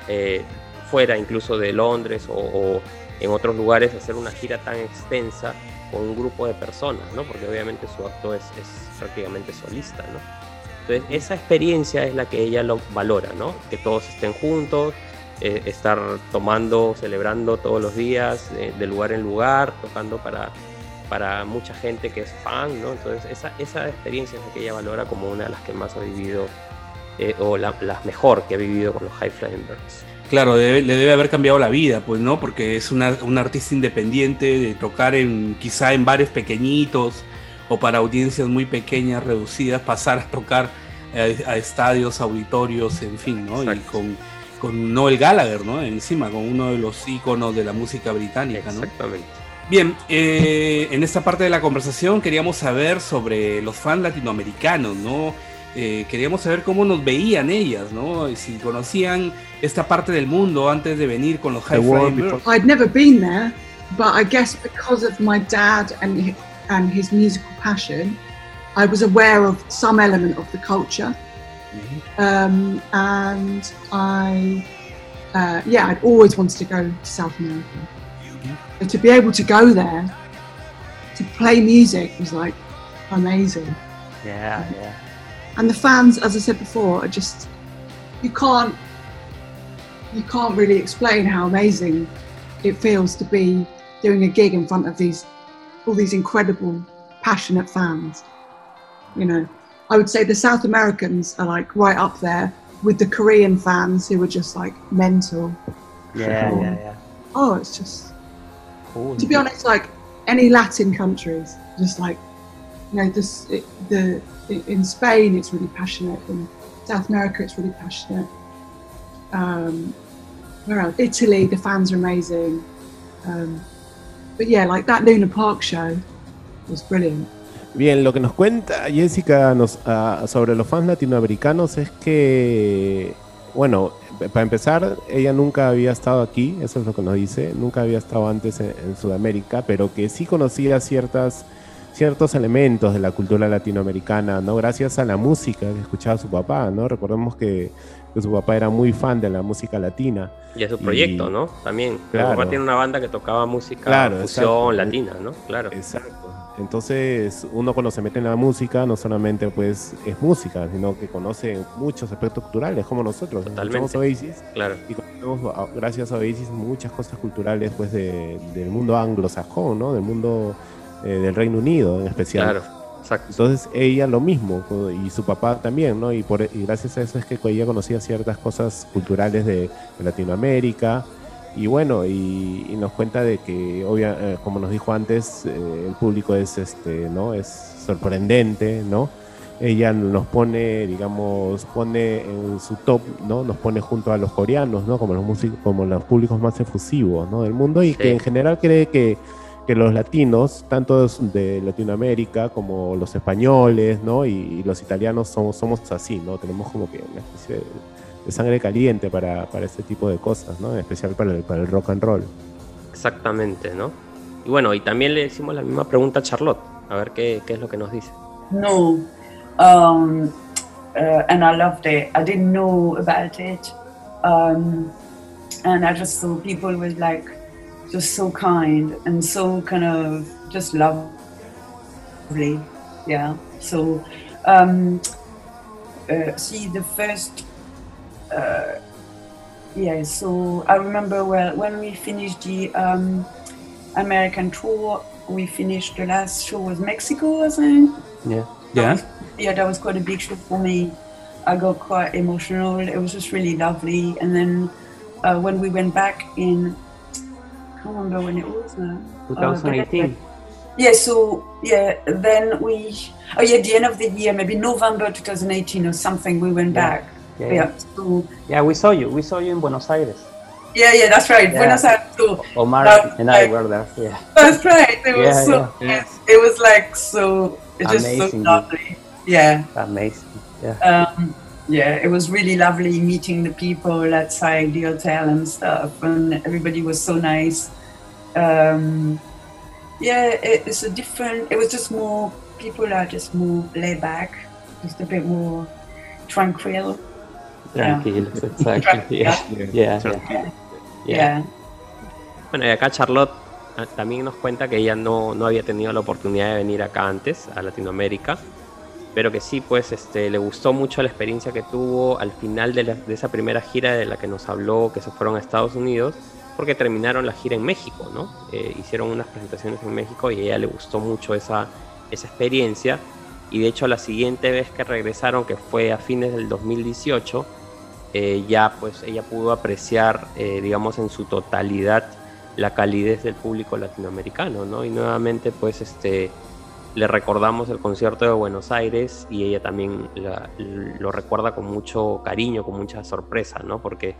eh, fuera incluso de Londres o, o en otros lugares, hacer una gira tan extensa con un grupo de personas, ¿no? Porque obviamente su acto es, es, prácticamente solista, ¿no? Entonces esa experiencia es la que ella lo valora, ¿no? Que todos estén juntos, eh, estar tomando, celebrando todos los días, eh, de lugar en lugar, tocando para, para mucha gente que es fan, ¿no? Entonces esa, esa experiencia es la que ella valora como una de las que más ha vivido, eh, o la, la mejor que ha vivido con los High Flying Birds. Claro, debe, le debe haber cambiado la vida, pues, ¿no? Porque es una, una, artista independiente de tocar en quizá en bares pequeñitos o para audiencias muy pequeñas, reducidas, pasar a tocar a, a estadios, auditorios, en fin, ¿no? Exacto. Y con, con Noel Gallagher, ¿no? Encima, con uno de los íconos de la música británica, ¿no? Exactamente. Bien, eh, en esta parte de la conversación queríamos saber sobre los fans latinoamericanos, ¿no? Eh, queríamos saber cómo nos veían ellas, ¿no? Si conocían esta parte del mundo antes de venir con los High Flying Birds. I'd never been there, but I guess because of my dad and and his musical passion, I was aware of some element of the culture, mm-hmm. um, and I, uh, yeah, I'd always wanted to go to South America. To be able to go there, to play music was like amazing. Yeah, um, yeah and the fans as i said before are just you can't you can't really explain how amazing it feels to be doing a gig in front of these all these incredible passionate fans. You know, I would say the South Americans are like right up there with the Korean fans who are just like mental. Yeah, yeah, um, yeah. Oh, it's just To be honest, like any Latin countries, just like you know, this it, the in Spain it's really passionate, in South America it's really passionate. Um, where else? Italy, the fans are amazing. Um, but yeah, like that Luna Park show was brilliant. Bien, lo que nos cuenta Jessica nos, ah, sobre los fans latinoamericanos es que, bueno, para empezar, ella nunca había estado aquí, eso es lo que nos dice, nunca había estado antes en, en Sudamérica, pero que sí conocía ciertas, ciertos elementos de la cultura latinoamericana, ¿no? Gracias a la música que escuchaba su papá, ¿no? Recordemos que, que su papá era muy fan de la música latina. Y a su proyecto, Y- ¿no? También. Claro. papá tiene una banda que tocaba música Claro, fusión exacto. latina, ¿no? Claro. Exacto. Entonces, uno cuando se mete en la música, no solamente pues es música, sino que conoce muchos aspectos culturales, como nosotros. Totalmente. Oasis Claro. y conocemos, a- gracias a Oasis, muchas cosas culturales pues de- del mundo anglosajón, ¿no? Del mundo eh, del Reino Unido en especial. Claro. Exacto. Entonces ella lo mismo y su papá también, ¿no? Y, por, y gracias a eso es que ella conocía ciertas cosas culturales de, de Latinoamérica y bueno, y, y nos cuenta de que, obvia, eh, como nos dijo antes, eh, el público es, este, ¿no? Es sorprendente, ¿no? Ella nos pone, digamos, pone en su top, ¿no? Nos pone junto a los coreanos, ¿no? Como los músicos, como los públicos más efusivos, ¿no? Del mundo y Sí. que en general cree que que los latinos, tanto de Latinoamérica como los españoles, ¿no? Y, y los italianos somos, somos así, ¿no? Tenemos como que una especie de, de sangre caliente para, para este tipo de cosas, ¿no? En especial para el, para el rock and roll. Exactamente, ¿no? Y bueno, y también le hicimos la misma pregunta a Charlotte, a ver qué, qué es lo que nos dice. No. Um, uh, and I loved it. I didn't know about it. Um, and I just saw people was like just so kind and so kind of just lovely. Yeah. So, um, uh, see, the first, uh, yeah, so I remember well when we finished the um, American tour, we finished the last show was Mexico, I think. Yeah. Yeah. Yeah, that was quite a big show for me. I got quite emotional. It was just really lovely. And then uh, when we went back in, I can't remember when it was now. Uh, but 2018. yeah, so yeah, then we, oh yeah, the end of the year, maybe November 2018 or something, we went Yeah. back. Yeah. Yeah, so Yeah, we saw you. We saw you in Buenos Aires. yeah, yeah, that's right. Yeah. Buenos Aires, so Omar That- and I like- were there. Yeah. that's right. It was Yeah, so, yeah. yes, it was like so, it's just Amazing. so lovely. Yeah. Amazing. Yeah. um, yeah, it was really lovely meeting the people outside the hotel and stuff, and everybody was so nice. Um, yeah, it, it's a different. It was just more. People are just more laid back, just a bit more tranquil. Yeah. Tranquilos. Yeah. Yeah. Yeah. Yeah. Bueno, y acá Charlotte ah, también nos cuenta que ella no, no había tenido la oportunidad de venir acá antes, a Latinoamérica, pero que sí, pues este, le gustó mucho la experiencia que tuvo al final de, la- de esa primera gira de la que nos habló, que se fueron a Estados Unidos, porque terminaron la gira en México, ¿no? Eh, hicieron unas presentaciones en México y a ella le gustó mucho esa, esa experiencia. Y de hecho la siguiente vez que regresaron, que fue a fines del 2018, eh, ya pues ella pudo apreciar, eh, digamos, en su totalidad la calidez del público latinoamericano, ¿no? Y nuevamente pues este le recordamos el concierto de Buenos Aires y ella también lo recuerda con mucho cariño, con mucha sorpresa, ¿no? Porque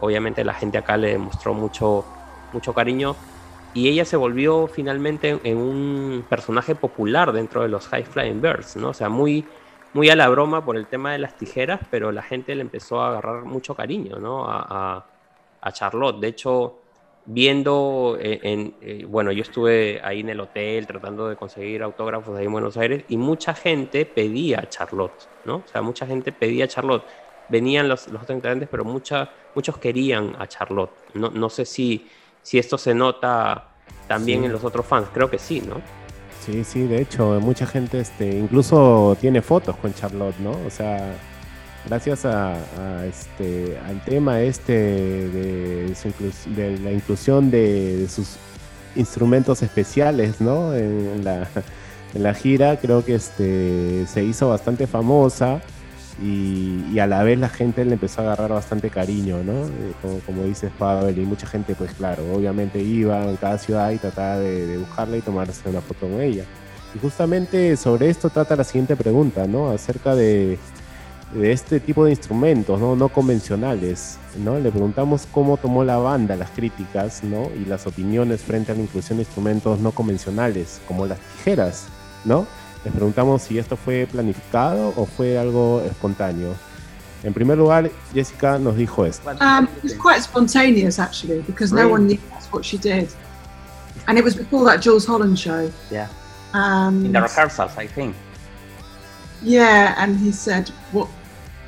obviamente la gente acá le demostró mucho, mucho cariño y ella se volvió finalmente en un personaje popular dentro de los High Flying Birds, ¿no? O sea, muy, muy a la broma por el tema de las tijeras, pero la gente le empezó a agarrar mucho cariño, ¿no? A, a- a Charlotte. De hecho, viendo eh, en, eh, bueno, yo estuve ahí en el hotel tratando de conseguir autógrafos ahí en Buenos Aires y mucha gente pedía a Charlotte, ¿no? O sea, mucha gente pedía a Charlotte. Venían los, los otros integrantes, pero mucha, muchos querían a Charlotte. No, no sé si, si esto se nota también Sí. en los otros fans, creo que sí, ¿no? Sí, sí, de hecho, mucha gente este, incluso tiene fotos con Charlotte, ¿no? O sea, gracias a, este, al tema este de, su de la inclusión de, sus instrumentos especiales, ¿no? En, la, en la gira, creo que este, se hizo bastante famosa y, a la vez la gente le empezó a agarrar bastante cariño, ¿no? Eh, como, como, dices, Pavel, y mucha gente, pues claro, obviamente iba en cada ciudad y trataba de, buscarla y tomarse una foto con ella. Y justamente sobre esto trata la siguiente pregunta, ¿no? Acerca de, de este tipo de instrumentos, ¿no? No convencionales, ¿no? Le preguntamos cómo tomó la banda las críticas, ¿no? Y las opiniones frente a la inclusión de instrumentos no convencionales, como las tijeras, ¿no? Les preguntamos si esto fue planificado o fue algo espontáneo. En primer lugar, Jessica nos dijo esto. Um, it was quite spontaneous actually, because no one knew that's what she did, and it was before that Jules Holland show. Yeah. Um, In the rehearsals, I think. Yeah, and he said, "What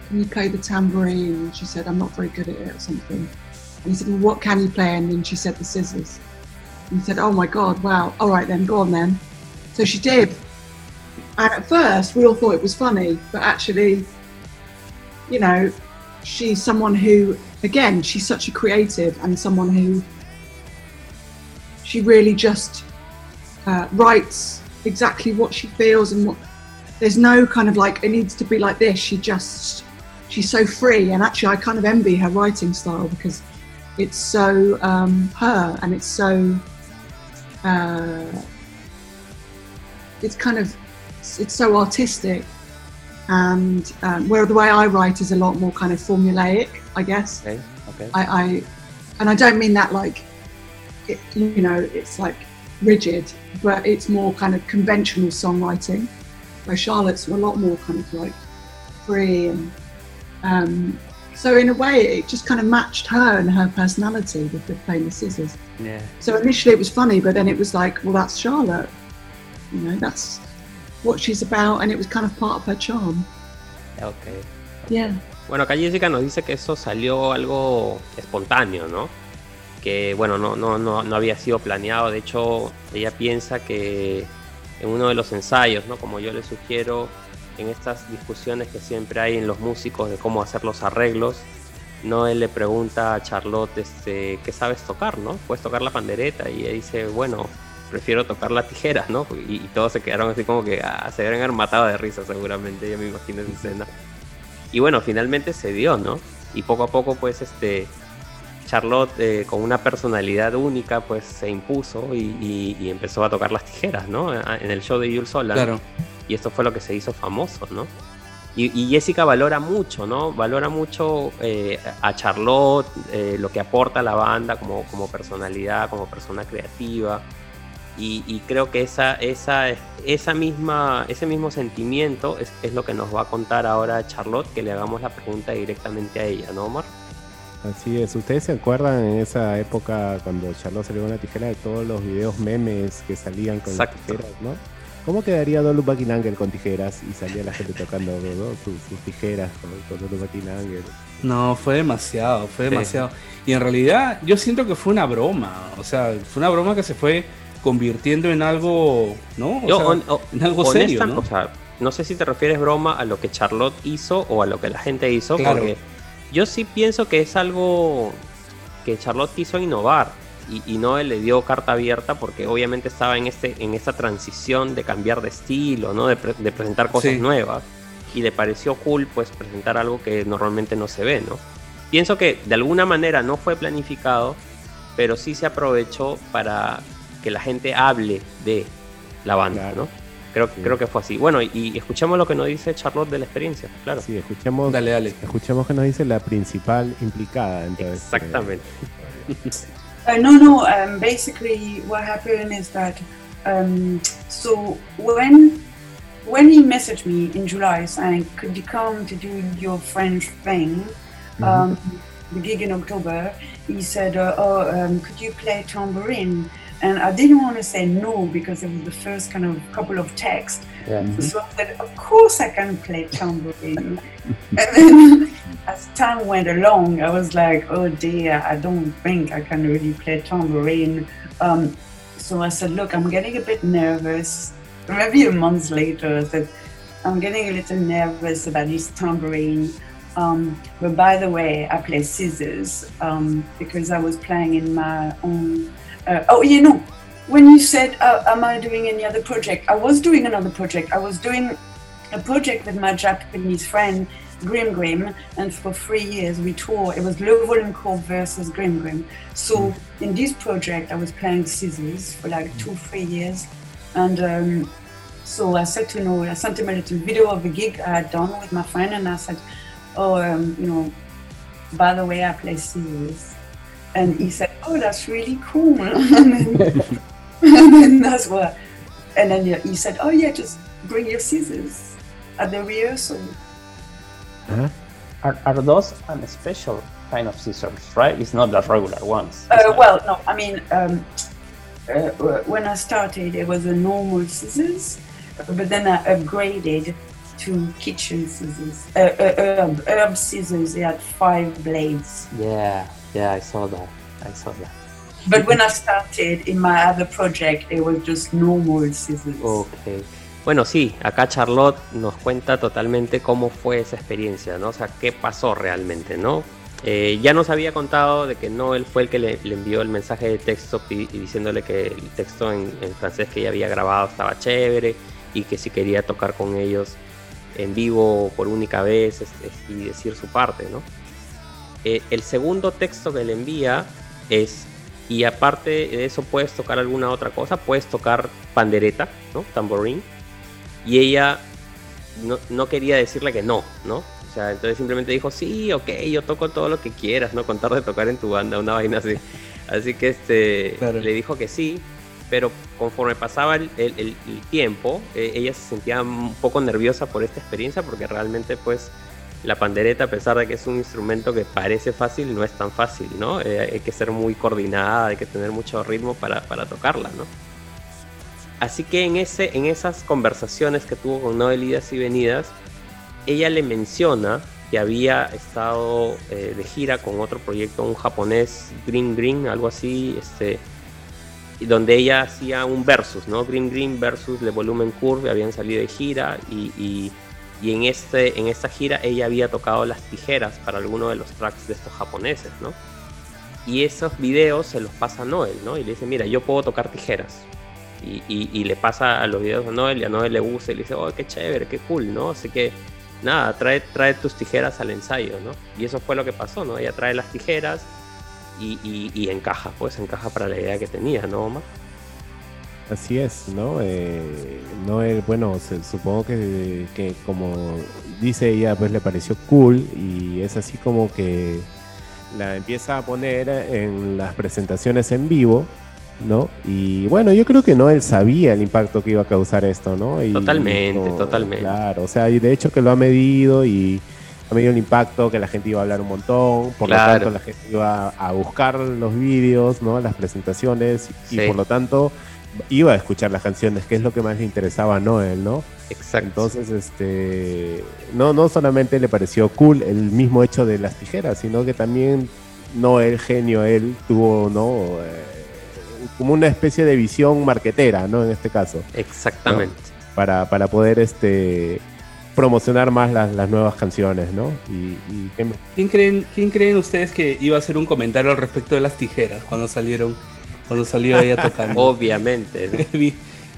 can you play the tambourine?" And she said, "I'm not very good at it," or something. And he said, "Well, what can you play?" And then she said, "The scissors." And he said, "Oh my God! Wow! All right then, go on then." So she did. And at first, we all thought it was funny, but actually, you know, she's someone who, again, she's such a creative and someone who she really just uh, writes exactly what she feels and what. There's no kind of like it needs to be like this. She just she's so free, and actually, I kind of envy her writing style because it's so um, her and it's so. Uh, it's kind of it's so artistic and um, where the way I write is a lot more kind of formulaic, I guess. Okay. Okay. I, I and I don't mean that like, it, you know, it's like rigid, but it's more kind of conventional songwriting. Where Charlotte's a lot more kind of like free and um, so in a way it just kind of matched her and her personality with the playing the scissors. Yeah. So initially it was funny, but then it was like, well, that's Charlotte. You know, that's what she's about, and it was kind of part of her charm. Okay. Yeah. Bueno, acá Jessica nos dice que eso salió algo espontáneo, ¿no? Que bueno, no, no, no, no había sido planeado. De hecho, ella piensa que en uno de los ensayos, ¿no? Como yo le sugiero, en estas discusiones que siempre hay en los músicos de cómo hacer los arreglos, no él le pregunta a Charlotte este, qué sabes tocar, ¿no? Puedes tocar la pandereta y ella dice, bueno, prefiero tocar la tijera, ¿no? Y, y todos se quedaron así como que ah, se deben haber matado de risa seguramente, ya me imagino esa escena. Y bueno, finalmente se dio, ¿no? Y poco a poco, pues, este, Charlotte, eh, con una personalidad única, pues se impuso y, y, y, empezó a tocar las tijeras, ¿no? En el show de Jules Holland. Claro. Y esto fue lo que se hizo famoso, ¿no? Y, y Jessica valora mucho, ¿no? Valora mucho eh, a Charlotte, eh, lo que aporta a la banda como, como personalidad, como persona creativa. Y, y, creo que esa, esa, esa misma, ese mismo sentimiento es, es, lo que nos va a contar ahora Charlotte, que le hagamos la pregunta directamente a ella, ¿no, Omar? Así es, ¿ustedes se acuerdan en esa época cuando Charlotte salió con la tijera de todos los videos memes que salían con Exacto. tijeras, ¿no? ¿Cómo quedaría Dolu Buckingham con tijeras y salía la gente tocando ¿no? sus, sus, tijeras con, con Dolu Buckingham? No, fue demasiado, fue demasiado. Sí. Y en realidad yo siento que fue una broma, o sea, fue una broma que se fue convirtiendo en algo, ¿no? O Yo, sea, on, on, en algo serio, ¿no? O sea, no sé si te refieres broma a lo que Charlotte hizo o a lo que la gente hizo, Claro. porque yo sí pienso que es algo que Charlotte quiso innovar y, y no le dio carta abierta porque obviamente estaba en este en esta transición de cambiar de estilo, ¿no? De, pre- de presentar cosas Sí. nuevas y le pareció cool pues presentar algo que normalmente no se ve, ¿no? Pienso que de alguna manera no fue planificado, pero sí se aprovechó para que la gente hable de la banda, Claro. ¿no? Creo, Sí. creo que fue así. Bueno, y, y escuchemos lo que nos dice Charlotte de la experiencia, claro. Sí, escuchemos, Dale, dale. escuchemos que nos dice la principal implicada en todo este- Exactamente. Uh, no, no. Um, basically, what happened is that um, so when when he messaged me in July saying, "Could you come to do your French thing?" Um, the gig in October, he said, uh, "Oh, um, could you play tambourine?" And I didn't want to say no because it was the first kind of couple of texts. So I said, "Of course I can play tambourine." and then, as time went along, I was like, "Oh dear, I don't think I can really play tambourine." Um, so I said, "Look, I'm getting a bit nervous." Maybe a month later, I said, "I'm getting a little nervous about this tambourine." Um, but by the way, I play scissors um, because I was playing in my own. Uh, oh, you know, when you said, uh, "Am I doing any other project?" I was doing another project. I was doing a project with my Japanese friend Grim Grim, and for three years we toured. It was Low Volume Corp versus Grim Grim. So in this project, I was playing scissors for like two, three years, and um, so I said to Noel, I sent him a little video of a gig I had done with my friend, and I said, "Oh, um, you know, by the way, I play scissors," and he said, "Oh, that's really cool," and, then, and then that's what. And then he said, "Oh yeah, just bring your scissors at the rehearsal." Ajá. Are, are those a special kind of scissors, right? It's not the regular ones. Uh, well, no, I mean, um, uh, when I started, it was a normal scissors, but then I upgraded to kitchen scissors, uh, uh, herb, herb scissors. They had five blades. Yeah, yeah, I saw that. I saw that. But when I started in my other project, it was just normal scissors. Ok. Bueno, sí, acá Charlotte nos cuenta totalmente cómo fue esa experiencia, ¿no? O sea, qué pasó realmente, ¿no? Eh, ya nos había contado de que no él fue el que le, le envió el mensaje de texto y diciéndole que el texto en, en francés que ella había grabado estaba chévere y que si quería tocar con ellos en vivo por única vez es- es- y decir su parte, ¿no? Eh, el segundo texto que le envía es, y aparte de eso puedes tocar alguna otra cosa, puedes tocar pandereta, ¿no? Tamborín. Y ella no, no quería decirle que no, ¿no? O sea, entonces simplemente dijo, sí, ok, yo toco todo lo que quieras, ¿no? Contar de tocar en tu banda, una vaina así. Así que este, Claro. le dijo que sí, pero conforme pasaba el, el- el- tiempo, eh, ella se sentía un poco nerviosa por esta experiencia porque realmente pues la pandereta, a pesar de que es un instrumento que parece fácil, no es tan fácil, ¿no? Eh, hay que ser muy coordinada, hay que tener mucho ritmo para, para tocarla, ¿no? Así que en, ese, en esas conversaciones que tuvo con Noel Idas y Venidas, ella le menciona que había estado eh, de gira con otro proyecto, un japonés, Green Green, algo así, este, donde ella hacía un versus, ¿no? Green Green versus The Volumen Curve, habían salido de gira y- y en, este, en esta gira ella había tocado las tijeras para alguno de los tracks de estos japoneses, ¿no? Y esos videos se los pasa a Noel, ¿no? Y le dice, mira, yo puedo tocar tijeras. Y, y- y le pasa a los videos a Noel y a Noel le gusta y le dice, oh, qué chévere, qué cool, ¿no? Así que nada, trae, trae tus tijeras al ensayo, ¿no? Y eso fue lo que pasó, ¿no? Ella trae las tijeras y, y- encaja, pues encaja para la idea que tenía, ¿no, Omar? Así es, ¿no? Eh, no el, bueno, se- supongo que, que como dice ella, pues le pareció cool y es así como que la empieza a poner en las presentaciones en vivo, ¿no? Y bueno, yo creo que no él sabía el impacto que iba a causar esto, ¿no? Y- Totalmente, totalmente. Claro, o sea, y de hecho que lo ha medido y ha medido el impacto, que la gente iba a hablar un montón, por Claro. lo tanto la gente iba a buscar los vídeos, ¿no? Las presentaciones y Sí. por lo tanto iba a escuchar las canciones, que es lo que más le interesaba a Noel, ¿no? Exacto. Entonces, este, no, no solamente le pareció cool el mismo hecho de las tijeras, sino que también Noel, genio, él tuvo, ¿no? Eh, como una especie de visión marquetera, ¿no? En este caso, Exactamente. para, para poder, este, promocionar más las, las nuevas canciones, ¿no? Y, y ¿Quién creen, ¿Quién creen ustedes que iba a hacer un comentario al respecto de las tijeras cuando salieron, cuando salió ella tocando? Obviamente.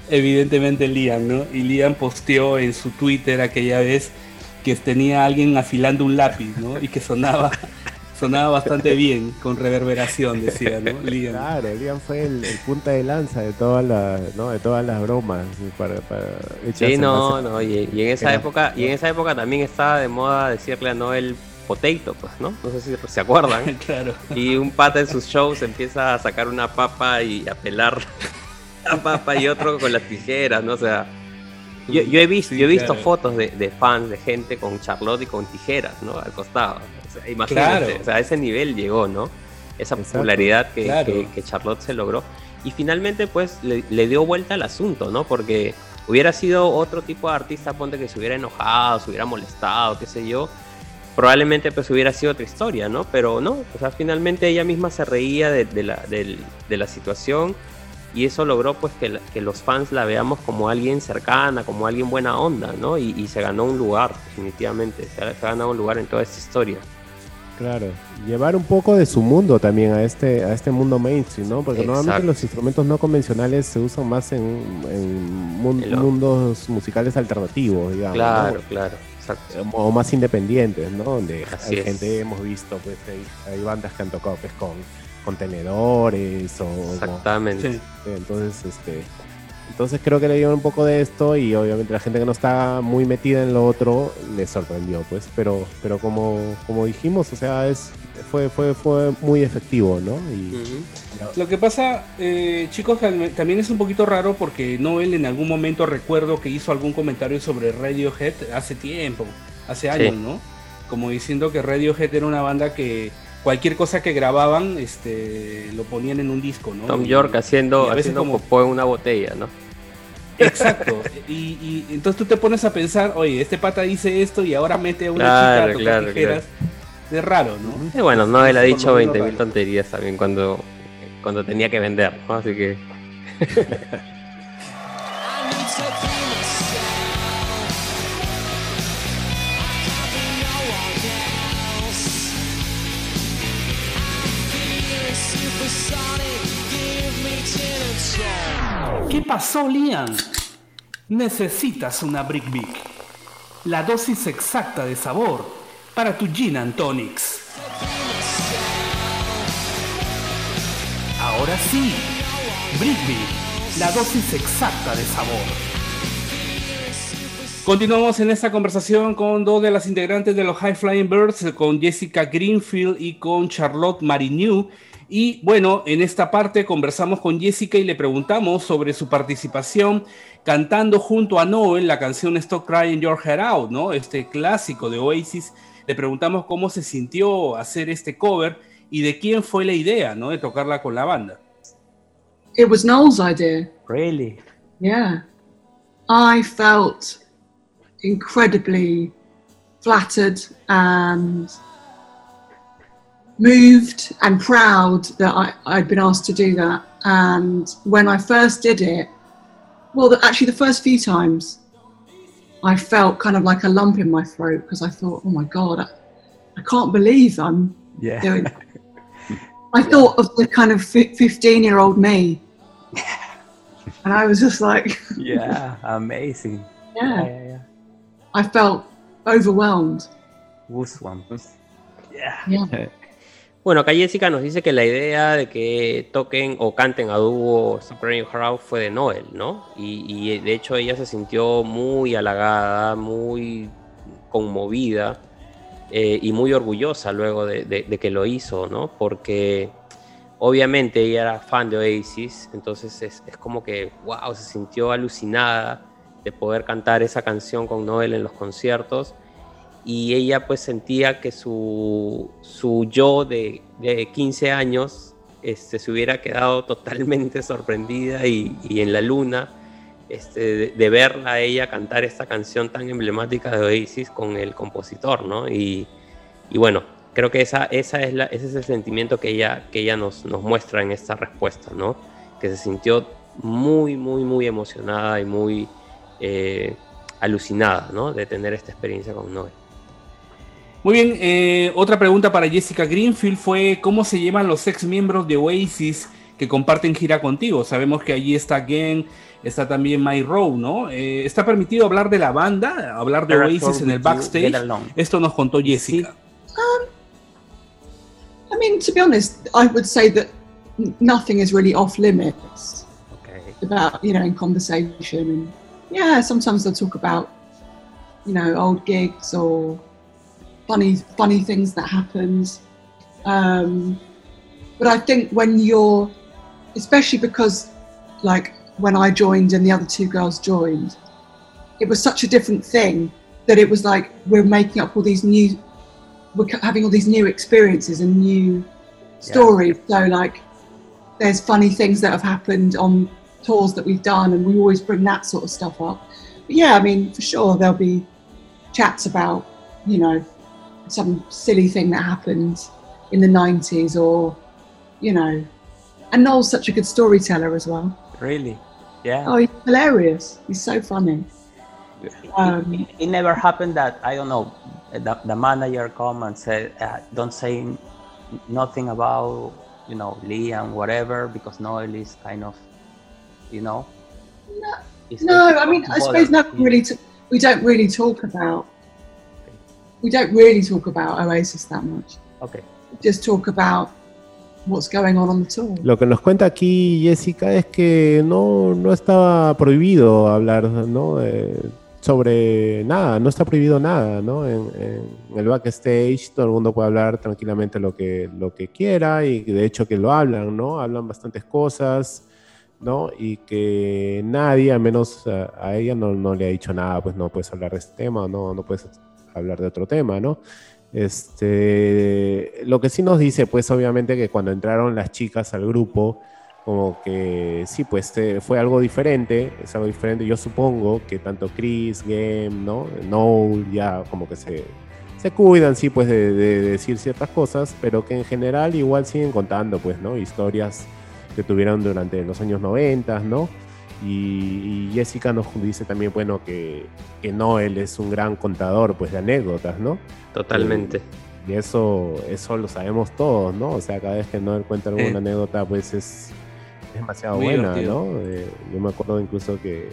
Evidentemente Liam, ¿no? Y Liam posteó en su Twitter aquella vez que tenía alguien afilando un lápiz, ¿no? Y que sonaba, sonaba bastante bien, con reverberación, decía, ¿no? Liam. Claro, Liam fue el, el punta de lanza de todas las, ¿no? De todas las bromas para, para echarse Sí, no, no, y, y en esa Era- época, y en esa época también estaba de moda decirle a Noel potato, pues, ¿no? No sé si se acuerdan. Claro. Y un pata en sus shows empieza a sacar una papa y a pelar la papa y otro con las tijeras, ¿no? O sea, yo, yo he visto, Sí, yo he visto claro. fotos de, de fans, de gente con Charlotte y con tijeras, ¿no? Al costado. O sea, imagínate, Claro. o sea, a ese nivel llegó, ¿no? Esa Exacto. popularidad que, Claro. que- que Charlotte se logró. Y finalmente, pues, le, le dio vuelta al asunto, ¿no? Porque hubiera sido otro tipo de artista, ponte que se hubiera enojado, se hubiera molestado, qué sé yo, probablemente pues hubiera sido otra historia, ¿no? Pero no, o sea, finalmente ella misma se reía de, de la, de la situación y eso logró pues que, la- que los fans la veamos como alguien cercana, como alguien buena onda, ¿no? Y, y se ganó un lugar, definitivamente, se ha, se ha ganado un lugar en toda esta historia. Claro, llevar un poco de su mundo también a este, a este mundo mainstream, ¿no? Porque normalmente los instrumentos no convencionales se usan más en, en mun- En lo- mundos musicales alternativos, digamos. ¿no? Claro, claro, exacto. o más independientes, ¿no? Donde Así hay es. gente, hemos visto, pues hay, hay bandas que han tocado pues, con contenedores o... Exactamente. Sí. Entonces, este... Entonces creo que le dieron un poco de esto y obviamente la gente que no está muy metida en lo otro le sorprendió, pues. Pero, pero como, como dijimos, o sea, es fue, fue, fue muy efectivo, ¿no? Y. Lo que pasa, eh, chicos, tam- también es un poquito raro porque Noel en algún momento recuerdo que hizo algún comentario sobre Radiohead hace tiempo, hace años, ¿no? Como diciendo que Radiohead era una banda que cualquier cosa que grababan, este, lo ponían en un disco, ¿no? Tom Y- York haciendo, a veces haciendo como- popó en una botella, ¿no? Exacto. Y, y entonces tú te pones a pensar, oye, este pata dice esto y ahora mete a una Claro, chica a tocar claro, tijeras. Es raro, ¿no? Y bueno, no, él ha dicho menos 20.000 raro. tonterías también cuando, cuando tenía que vender, ¿no? Así que ¿Qué pasó, Liam? Necesitas una Brick Big. La dosis exacta de sabor para tu Gin and Tonics. Ahora sí, Big, la dosis exacta de sabor. Continuamos en esta conversación con dos de las integrantes de los High Flying Birds, con Jessica Greenfield y con Charlotte Marigny. Y bueno, en esta parte conversamos con Jessica y le preguntamos sobre su participación cantando junto a Noel la canción Stop Crying Your Head Out, ¿no? Este clásico de Oasis. Le preguntamos cómo se sintió hacer este cover y de quién fue la idea, ¿no? De tocarla con la banda. It was Noel's idea. Really? Yeah. I felt incredibly flattered and moved and proud that I, I'd been asked to do that. And when I first did it, well, the, actually, the first few times, I felt kind of like a lump in my throat because I thought, oh my God, I, I can't believe I'm Yeah. doing I thought of the kind of 15 year old me. And I was just like, yeah, amazing. yeah, yeah, yeah. I felt overwhelmed. Goosebumps. Yeah. Yeah. Bueno, acá Jessica nos dice que la idea de que toquen o canten a dúo Heart Out fue de Noel, ¿no? Y, de hecho ella se sintió muy halagada, muy conmovida eh, y muy orgullosa luego de que lo hizo, ¿no? Porque obviamente ella era fan de Oasis, entonces es, es como que, wow, se sintió alucinada de poder cantar esa canción con Noel en los conciertos y ella pues sentía que su, su yo de, de 15 años este, se hubiera quedado totalmente sorprendida y, y en la luna este, de, de verla a ella cantar esta canción tan emblemática de Oasis con el compositor, ¿no? Y, y bueno, creo que esa, esa es la, ese es el sentimiento que ella, que ella nos, nos muestra en esta respuesta, ¿no? Que se sintió muy, muy, muy emocionada y muy eh, alucinada, ¿no? De tener esta experiencia con Noel. Muy bien, eh, otra pregunta para Jessica Greenfield fue ¿cómo se llaman los ex miembros de Oasis que comparten gira contigo? Sabemos que allí está Gen, está también Mike Rowe, ¿no? Eh, ¿Está permitido hablar de la banda, hablar de They're Oasis en el backstage? Esto nos contó Jessica. I mean, to be honest, I would say that n- nothing is really off limits Okay. about, you know, in conversation. And yeah, sometimes they'll talk about, you know, old gigs or funny, funny things that happened. Um, but I think when you're, especially because, like, when I joined and the other two girls joined, it was such a different thing that it was like we're making up all these new, we're having all these new experiences and new stories. So, like, there's funny things that have happened on tours that we've done, and we always bring that sort of stuff up. But yeah, I mean, for sure, there'll be chats about, you know, some silly thing that happened in the 90s or, you know, and Noel's such a good storyteller as well. Really? Yeah. Oh, he's hilarious. He's so funny. Um, it, it never happened that I don't know the, the manager come and said uh, don't say nothing about you know Lee and whatever because Noel is kind of you know It's- no, I mean, I suppose nothing really. To, we don't really talk about. We don't really talk about Oasis that much. okay We just talk about what's going on on the tour. Lo que nos cuenta aquí Jessica es que no, no estaba prohibido hablar ¿no? Eh, sobre nada, no está prohibido nada, ¿no? En, en el backstage todo el mundo puede hablar tranquilamente lo que, lo que quiera y de hecho que lo hablan, ¿no? Hablan bastantes cosas, ¿no? Y que nadie, al menos a, a ella, no, no le ha dicho nada, pues no puedes hablar de este tema, no, no puedes hablar de otro tema, ¿no? Este, lo que sí nos dice, pues obviamente que cuando entraron las chicas al grupo, como que sí, pues eh, fue algo diferente, es algo diferente. Yo supongo que tanto Chris, Game, ¿no? Noel ya como que se, se cuidan, sí, pues de, de decir ciertas cosas, pero que en general igual siguen contando, pues, ¿no? Historias que tuvieron durante los años 90, ¿no? Y, y Jessica nos dice también, bueno, que, que Noel es un gran contador, pues, de anécdotas, ¿no? Totalmente. Y eso, eso lo sabemos todos, ¿no? O sea, cada vez que Noel cuenta alguna anécdota, pues es, es demasiado Muy buena, divertido. ¿no? Eh, yo me acuerdo incluso que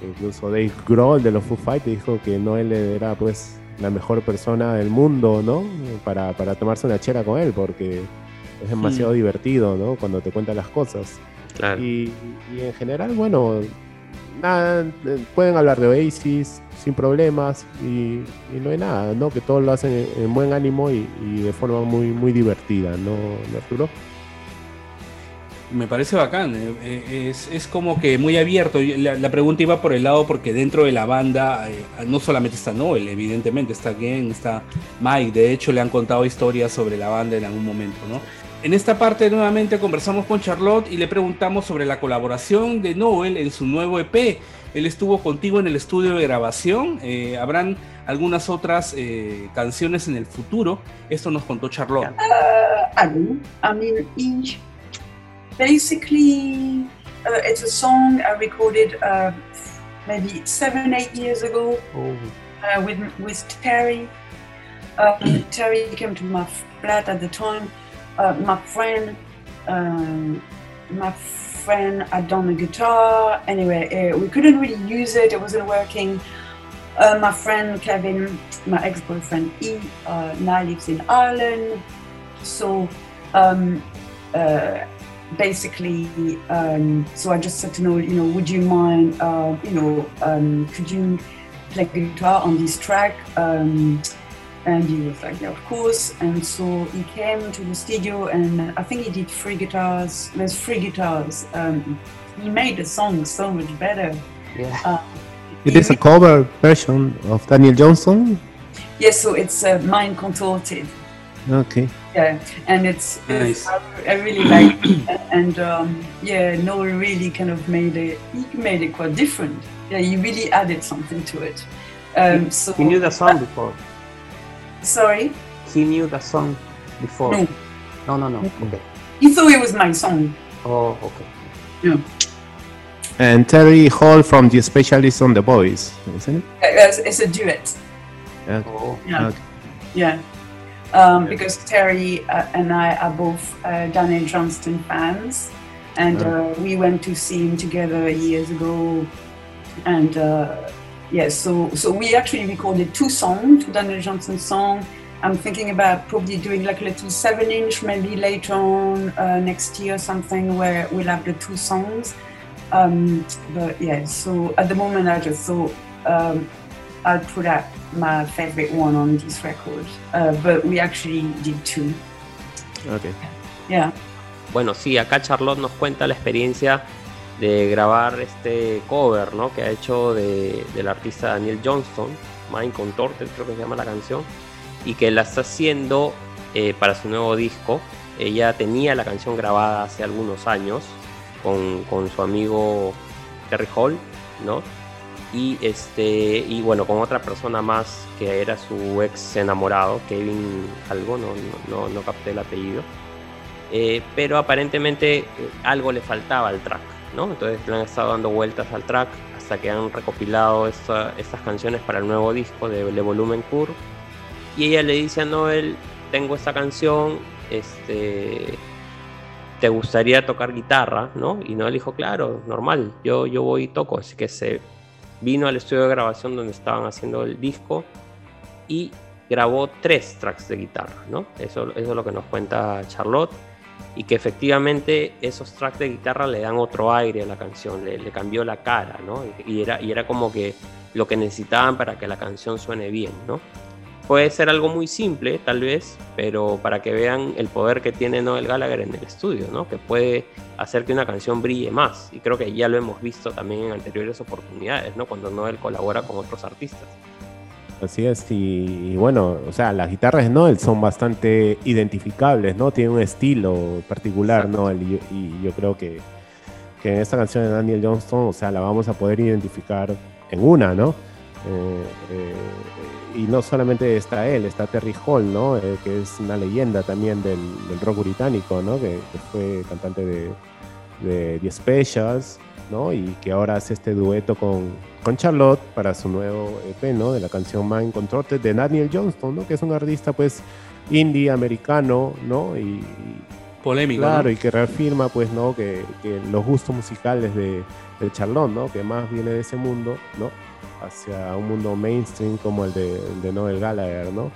que incluso Dave Grohl de los Foo Fighters dijo que Noel era pues la mejor persona del mundo, ¿no? Para, para tomarse una chera con él, porque es demasiado Mm. divertido, ¿no? Cuando te cuenta las cosas. Claro. Y, y en general, bueno, nada, eh, pueden hablar de Oasis sin problemas y, y no hay nada, ¿no? Que todos lo hacen en, en buen ánimo y, y de forma muy, muy divertida, ¿no, ¿No, Arturo? Me parece bacán, eh, eh, es, es como que muy abierto. La, la pregunta iba por el lado porque dentro de la banda eh, no solamente está Noel, evidentemente, está Gen, está Mike, de hecho le han contado historias sobre la banda en algún momento, ¿no? En esta parte nuevamente conversamos con Charlotte y le preguntamos sobre la colaboración de Noel en su nuevo EP. Él estuvo contigo en el estudio de grabación, eh, habrán algunas otras eh, canciones en el futuro. Esto nos contó Charlotte. Uh, I know. I mean, basically, uh, it's a song I recorded uh, maybe seven, eight years ago oh, uh, with with Terry. Um, Terry came to my flat at the time. Uh, my friend, um, my friend had done the guitar. Anyway, uh, we couldn't really use it. It wasn't working. Uh, my friend Kevin, my ex-boyfriend, he uh, now lives in Ireland. So um, uh, basically, um, so I just said to Noel, you know, would you mind, uh, you know, um, could you play guitar on this track? Um, and he was like, yeah, of course. And so he came to the studio, and I think he did three guitars. There's three guitars. Um, he made the song so much better. yeah Uh, It is a cover version of Daniel Johnson. yes, so it's uh, mind contorted. Okay. Yeah, and it's, Nice. I, I really like it. and um, yeah, Noel really kind of made it. He made it quite different. Yeah, he really added something to it. Um, so he knew the song before Sorry, he knew the song before No. no no no okay he thought it was my song. oh okay Yeah. And Terry Hall from The Specialist on the Boys, isn't it? Uh, It's, it's a duet. oh Yeah. Okay. Yeah. Um, because Terry uh, and I are both uh, Daniel Johnston fans, and uh, we went to see him together years ago. And yeah, so so we actually recorded two songs, two Daniel Johnston songs. I'm thinking about probably doing like a little seven-inch, maybe later on uh, next year, or something where we'll have the two songs. Um, but yeah, so at the moment I just thought um, I'd put out my favorite one on this record, uh, but we actually did two. Ok. Yeah. Bueno, sí, acá Charlotte nos cuenta la experiencia de grabar este cover, ¿no? Que ha hecho de, del artista Daniel Johnston, Mind Contorted creo que se llama la canción, y que la está haciendo eh, para su nuevo disco. Ella tenía la canción grabada hace algunos años con, con su amigo Terry Hall, ¿no? Y este y bueno, con otra persona más que era su ex enamorado, Kevin algo, no, no, no, capté el apellido. Eh, pero aparentemente eh, algo le faltaba al track, ¿no? Entonces le han estado dando vueltas al track hasta que han recopilado esta- estas canciones para el nuevo disco de Le Volumen Curve. Y ella le dice a Noel, tengo esta canción, este, ¿te gustaría tocar guitarra? ¿no? Y Noel dijo, claro, normal, yo, yo voy y toco. Así que se vino al estudio de grabación donde estaban haciendo el disco y grabó tres tracks de guitarra, ¿no? Eso, eso es lo que nos cuenta Charlotte y que efectivamente esos tracks de guitarra le dan otro aire a la canción, le, le cambió la cara, ¿no? Y, era, y era como que lo que necesitaban para que la canción suene bien, ¿no? Puede ser algo muy simple, tal vez, pero para que vean el poder que tiene Noel Gallagher en el estudio, ¿no? Que puede hacer que una canción brille más. Y creo que ya lo hemos visto también en anteriores oportunidades, ¿no? Cuando Noel colabora con otros artistas. Así es, y, y bueno, o sea, las guitarras de Noel son bastante identificables, ¿no? Tiene un estilo particular, Exacto. Noel, y, yo- y yo creo que, que en esta canción de Daniel Johnston, o sea, la vamos a poder identificar en una, ¿no? Eh, eh, y no solamente está él, está Terry Hall, ¿no? Eh, que es una leyenda también del, del rock británico, ¿no? Que, que fue cantante de, de The Specials, ¿no? Y que ahora hace este dueto con, con Charlotte para su nuevo EP, ¿no? De la canción Mind Contorted de Daniel Johnston, ¿no? Que es un artista, pues, indie, americano, ¿no? Y, y Polémico. claro, ¿no? y que reafirma, pues, ¿no? Que, que los gustos musicales de, de Charlotte, ¿no? Que más viene de ese mundo, ¿no? Hacia un mundo mainstream como el de, el de Noel Gallagher, ¿no?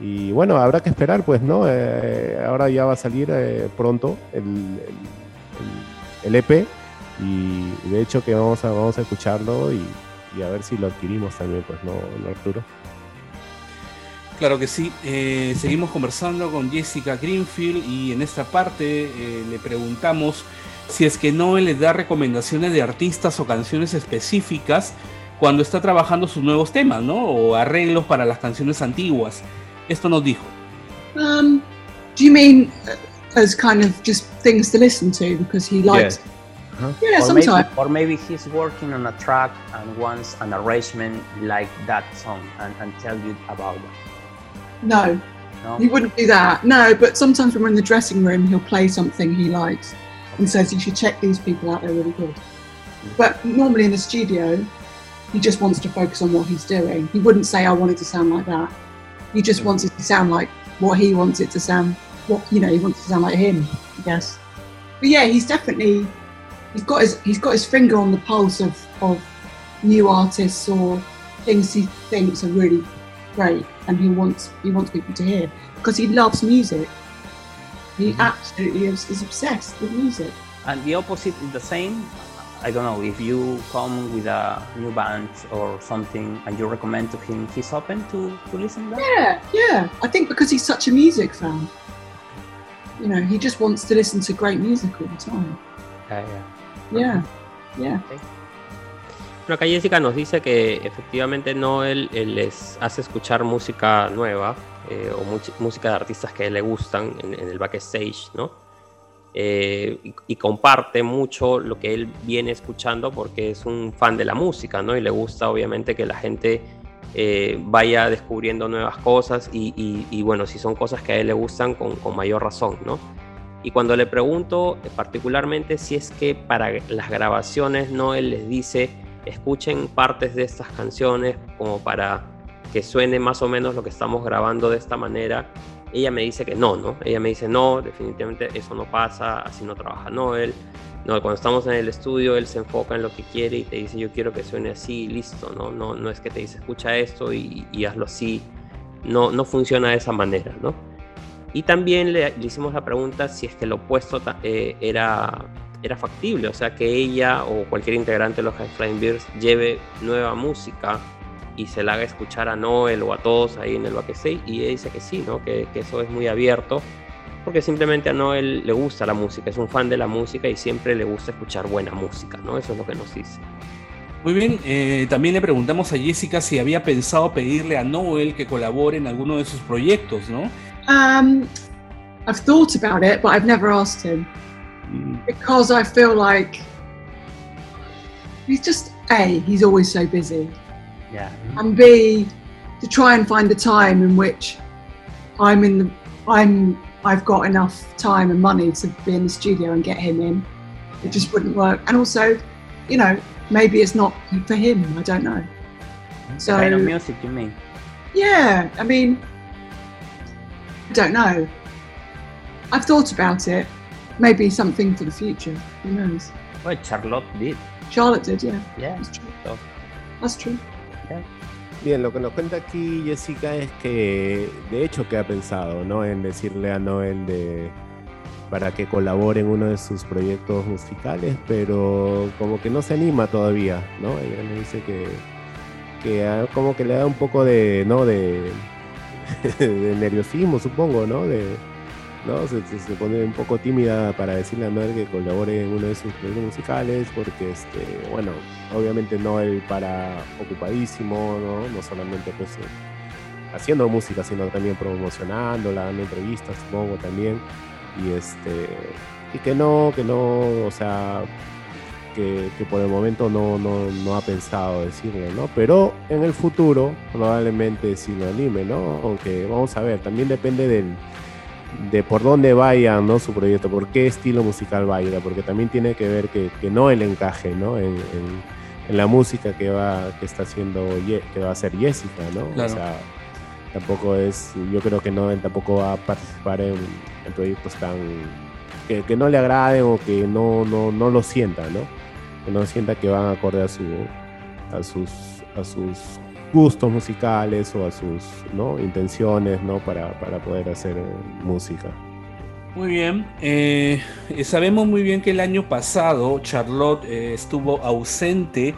Y bueno, habrá que esperar, pues, ¿no? Eh, ahora ya va a salir eh, pronto el- el- el EP y de hecho que vamos a, vamos a escucharlo y, y a ver si lo adquirimos también, pues, ¿no, ¿No, Arturo? Claro que sí. Eh, seguimos conversando con Jessica Greenfield y en esta parte eh, le preguntamos si es que Noel le da recomendaciones de artistas o canciones específicas cuando está trabajando sus nuevos temas, ¿no? O arreglos para las canciones antiguas. Esto nos dijo. Um, do you mean uh, as kind of just things to listen to because he likes? Yeah, or, maybe, or maybe he's working on a track and wants an arrangement like that song and, and tell you about it. No, No? he wouldn't do that. No, but sometimes when we're in the dressing room, he'll play something he likes and says you should check these people out. They're really good. But normally in the studio, he just wants to focus on what he's doing. He wouldn't say I wanted to sound like that. He just hmm. wants it to sound like what he wants it to sound. What you know, he wants it to sound like him. I guess. But yeah, he's definitely he's got his he's got his finger on the pulse of of new artists or things he thinks are really great and he wants he wants people to hear because he loves music. He mm-hmm. absolutely is, is obsessed with music. And the opposite is the same. I don't know if you come with a new band or something and you recommend to him, he's open to, to listen to that. Yeah, yeah. I think because he's such a music fan. You know, he just wants to listen to great music all the time. Yeah, yeah. Yeah, yeah. Bueno, acá Jessica nos dice que efectivamente Noel él les hace escuchar música nueva eh, o música de artistas que le gustan en, en el backstage, ¿no? Eh, y, y comparte mucho lo que él viene escuchando porque es un fan de la música, ¿no? Y le gusta obviamente que la gente eh, vaya descubriendo nuevas cosas y, y- y, bueno, si son cosas que a él le gustan, con, con mayor razón, ¿no? Y cuando le pregunto eh, particularmente si es que para las grabaciones Noel les dice escuchen partes de estas canciones como para que suene más o menos lo que estamos grabando de esta manera, ella me dice que no, ¿no? Ella me dice no, definitivamente eso no pasa, así no trabaja Noel. No, cuando estamos en el estudio él se enfoca en lo que quiere y te dice yo quiero que suene así listo, ¿no? No, no es que te dice escucha esto y, y hazlo así. No, no funciona de esa manera, ¿no? Y también le, le hicimos la pregunta si es que lo opuesto eh, era, era factible, o sea, que ella o cualquier integrante de los High Flying Birds lleve nueva música y se la haga escuchar a Noel o a todos ahí en el backstage. Y ella dice que sí, ¿no? que, que eso es muy abierto, porque simplemente a Noel le gusta la música, es un fan de la música y siempre le gusta escuchar buena música, ¿no? Eso es lo que nos dice. Muy bien, eh, también le preguntamos a Jessica si había pensado pedirle a Noel que colabore en alguno de sus proyectos, ¿no? Um, I've thought about it, but I've never asked him because I feel like he's just a. He's always so busy, Yeah. and b. To try and find a time in which I'm in the I'm I've got enough time and money to be in the studio and get him in It just wouldn't work. And also, you know, maybe it's not for him. I don't know. So kind of music you mean? yeah, I mean, don't know. I've thought about it. Maybe something for the future. Who knows? Well, Charlotte did. Charlotte did, yeah. Yeah. That's true. So, That's true. Bien, lo que nos cuenta aquí Jessica es que de hecho que ha pensado, ¿no? En decirle a Noel de para que colabore en uno de sus proyectos musicales, pero como que no se anima todavía, ¿no? Ella le dice que, que como que le da un poco de, ¿no? De, de nerviosismo, supongo, ¿no? De, ¿no? Se, pone un poco tímida para decirle a Noel que colabore en uno de sus proyectos musicales, porque, este, bueno, obviamente Noel para ocupadísimo, ¿no? No solamente pues eh, haciendo música, sino también promocionándola, dando entrevistas, supongo también, y este, y que no, que no, o sea, que, que por el momento no, no, no ha pensado decirlo, ¿no? Pero en el futuro probablemente sí lo anime, ¿no? Aunque vamos a ver, también depende del, de por dónde vaya ¿no? su proyecto, por qué estilo musical va a ir, porque también tiene que ver que, que no el encaje ¿no? En, en- en la música que va que está haciendo que va a hacer Jessica, ¿no? Claro. O sea, tampoco es, yo creo que no él tampoco va a participar en, en proyectos tan que, que no le agraden o que no, no, no lo sienta, ¿no? Que no sienta que van acorde a su a sus a sus gustos musicales o a sus ¿no? intenciones ¿no? para, para poder hacer eh, música. Muy bien. eh, eh, sabemos muy bien que el año pasado Charlotte eh, estuvo ausente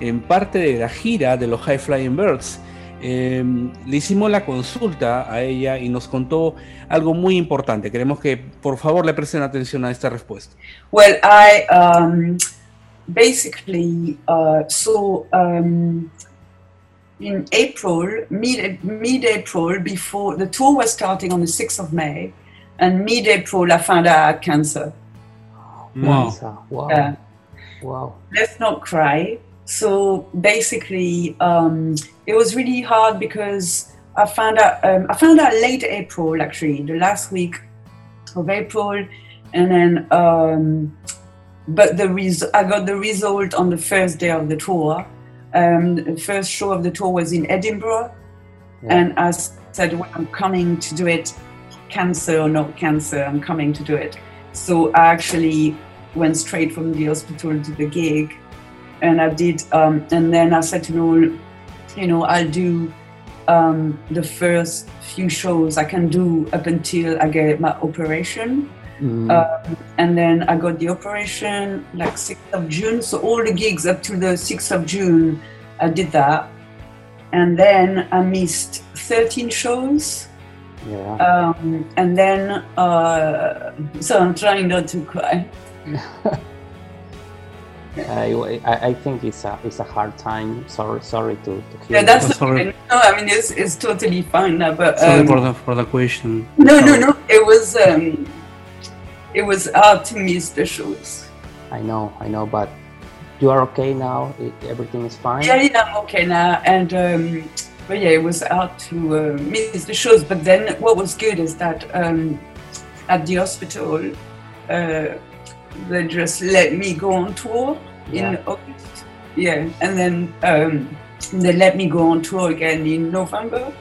en parte de la gira de los High Flying Birds. Eh, le hicimos la consulta a ella y nos contó algo muy importante. Queremos que por favor le presten atención a esta respuesta. Well, I um, basically uh, saw um, in April, mid mid April, before the tour was starting on the 6th of May, and mid April, I found out I had cancer. Wow. Lisa, Wow. Yeah. Wow. let's not cry. So basically, um, it was really hard because I found out um, I found out late April actually, the last week of April, and then um, but the res- I got the result on the first day of the tour. Um, the first show of the tour was in Edinburgh, Yeah. and I said, well, "I'm coming to do it, cancer or not cancer, I'm coming to do it." So I actually went straight from the hospital to the gig, and I did. Um, and then I said to Noel, you know, I'll do um, the first few shows I can do up until I get my operation. Mm. Um, and then I got the operation like 6th of June. So all the gigs up to the 6th of June, I did that. And then I missed 13 shows. yeah. Um, and then, uh, so I'm trying not to cry. I, I, I think it's a it's a hard time. Sorry sorry to, to hear. Yeah, that's That's all right. okay. no. I mean, it's, it's totally fine now. But Sorry um, for the, for the question. no, no, no. It was um, it was hard to miss the shows. I know I know, but you are okay now. It, everything is fine. Yeah, yeah, I'm okay now. And um, but yeah, it was hard to uh, miss the shows. But then what was good is that um, at the hospital, uh, they just let me go on tour in Yeah. August. Yeah, and then um, they let me go on tour again in November.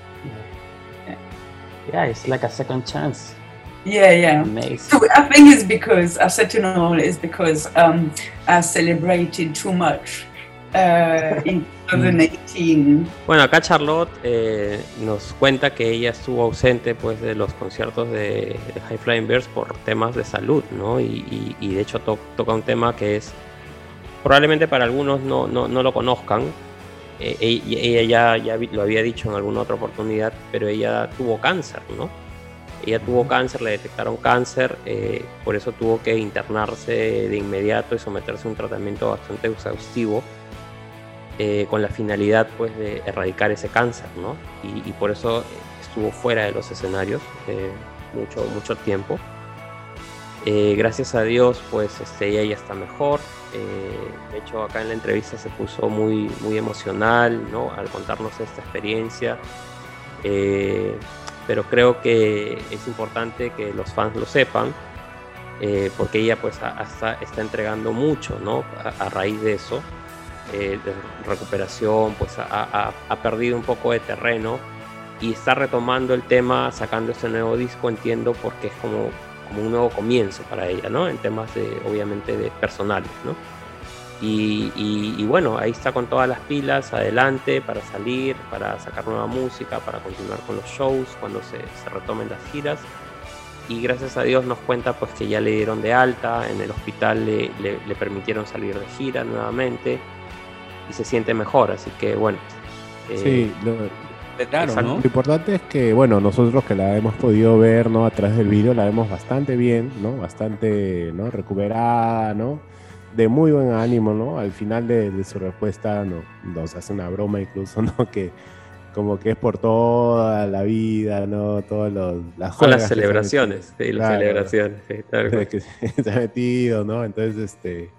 Yeah, it's like a second chance. Yeah, yeah. Amazing. So I think it's because I said to Noel it's because um, I celebrated too much uh, in 2018. Bueno, acá Charlotte eh, nos cuenta que ella estuvo ausente pues de los conciertos de, de High Flying Birds por temas de salud, ¿no? Y, y- y de hecho to- toca un tema que es probablemente para algunos no, no, no lo conozcan. Eh, e- ella ya, ya lo había dicho en alguna otra oportunidad, pero ella tuvo cáncer, ¿no? Ella tuvo cáncer, le detectaron cáncer, eh, por eso tuvo que internarse de inmediato y someterse a un tratamiento bastante exhaustivo eh, con la finalidad pues de erradicar ese cáncer, ¿no? Y, por eso estuvo fuera de los escenarios eh, mucho, mucho tiempo. Gracias a Dios, pues este, ella ya está mejor. De hecho, acá en la entrevista se puso muy, muy emocional, ¿no? Al contarnos esta experiencia. Pero creo que es importante que los fans lo sepan. eh, porque ella pues hasta está entregando mucho, ¿no? A, raíz de eso, eh, de recuperación, pues ha, perdido un poco de terreno y está retomando el tema, sacando este nuevo disco, entiendo, porque es como, como un nuevo comienzo para ella, ¿no? En temas de, obviamente, de personales, ¿no? Y, y, bueno, ahí está con todas las pilas, adelante, para salir, para sacar nueva música, para continuar con los shows, cuando se, se retomen las giras y gracias a Dios nos cuenta pues que ya le dieron de alta, en el hospital le, le, permitieron salir de gira nuevamente y se siente mejor, así que bueno. Eh, sí, lo, lo importante es que, bueno, nosotros que la hemos podido ver, ¿no? A través del vídeo la vemos bastante bien, ¿no? Bastante, ¿no? Recuperada, ¿no? De muy buen ánimo, ¿no? Al final de, de su respuesta no, nos hace una broma incluso, ¿no? Que como que es por toda la vida, ¿no? Todas las Con las celebraciones, sí, las celebraciones, sí, que se ha metido, ¿no? Entonces, este,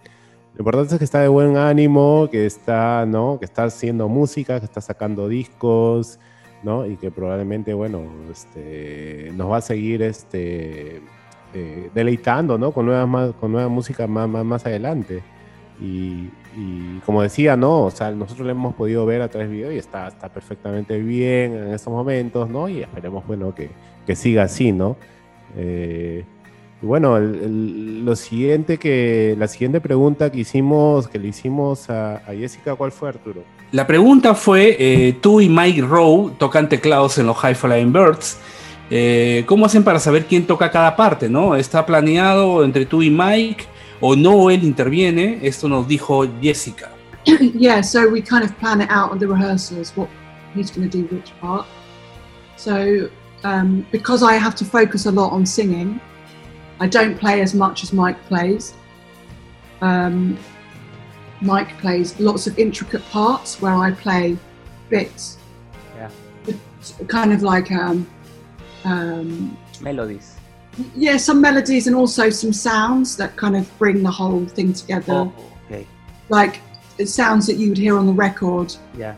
lo importante es que está de buen ánimo, que está, ¿no? Que está haciendo música, que está sacando discos, ¿no? Y que probablemente, bueno, este, nos va a seguir, este, eh, deleitando, ¿no? Con nueva, con nueva música más, más, más adelante. Y, como decía, ¿no? O sea, nosotros lo hemos podido ver a través de video y está, está perfectamente bien en estos momentos, ¿no? Y esperemos, bueno, que, que siga así, ¿no? Eh, y bueno, lo siguiente que, la siguiente pregunta que hicimos, que le hicimos a, Jessica, ¿cuál fue, Arturo? La pregunta fue, eh, tú y Mike Rowe tocan teclados en los High Flying Birds. Eh, ¿Cómo hacen para saber quién toca cada parte, no? ¿Está planeado entre tú y Mike? o no él interviene, esto nos dijo Jessica. yeah, so we kind of plan it out on the rehearsals what he's going to do which part. So um, because I have to focus a lot on singing, I don't play as much as Mike plays. Um, Mike plays lots of intricate parts where I play bits. Yeah. Kind of like um, um, melodies yeah, some melodies and also some sounds that kind of bring the whole thing together. Oh, okay. Like it sounds that you would hear on the record. Yeah.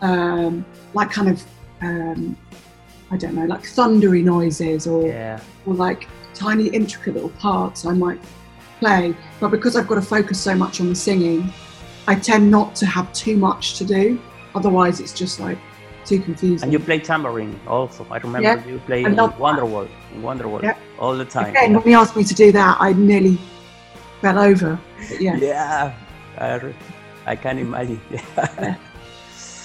Um, like kind of um, I don't know, like thundery noises or yeah. or like tiny intricate little parts I might play. But because I've got to focus so much on the singing, I tend not to have too much to do. Otherwise, it's just like And you play tambourine also. I remember yeah. you play in Wonderworld, in Wonderworld yeah. all the time. Again, when he asked me to do that, I nearly fell over. But yeah. Yeah, I, I can imagine. yeah.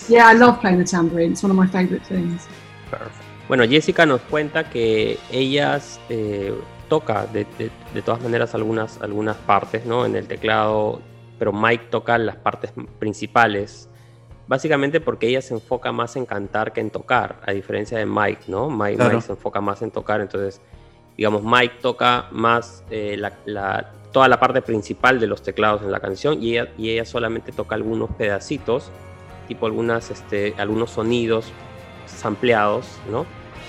yeah, I love playing the tambourine. It's one of my favorite things. Perfect. Bueno, Jessica nos cuenta que ellas eh, toca de, de, de, todas maneras algunas, algunas partes, ¿no? En el teclado, pero Mike toca las partes principales Básicamente porque ella se enfoca más en cantar que en tocar, a diferencia de Mike, ¿no? Mike, se enfoca más en tocar, entonces, digamos, Mike toca más eh, la, toda la parte principal de los teclados en la canción y ella, y ella solamente toca algunos pedacitos, tipo algunas, este, algunos sonidos sampleados, ¿no?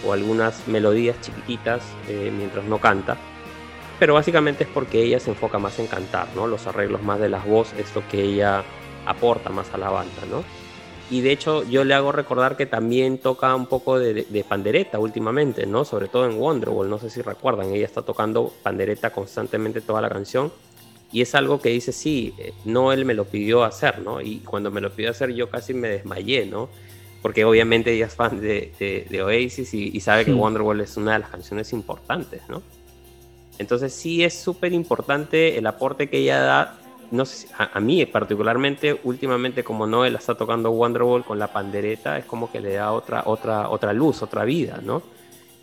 O algunas melodías chiquititas eh, mientras no canta. Pero básicamente es porque ella se enfoca más en cantar, ¿no? Los arreglos más de las voces, esto que ella aporta más a la banda, ¿no? Y de hecho yo le hago recordar que también toca un poco de, pandereta últimamente, ¿no? Sobre todo en Wonderwall, no sé si recuerdan, ella está tocando pandereta constantemente toda la canción y es algo que dice, sí, eh, no él me lo pidió hacer, ¿no? Y cuando me lo pidió hacer yo casi me desmayé, ¿no? Porque obviamente ella es fan de, de, Oasis y, sabe que Wonderwall es una de las canciones importantes, ¿no? Entonces sí es súper importante el aporte que ella da no sé, a, mí particularmente, últimamente como Noel está tocando Wonderwall con la pandereta, es como que le da otra, otra, otra luz, otra vida, ¿no?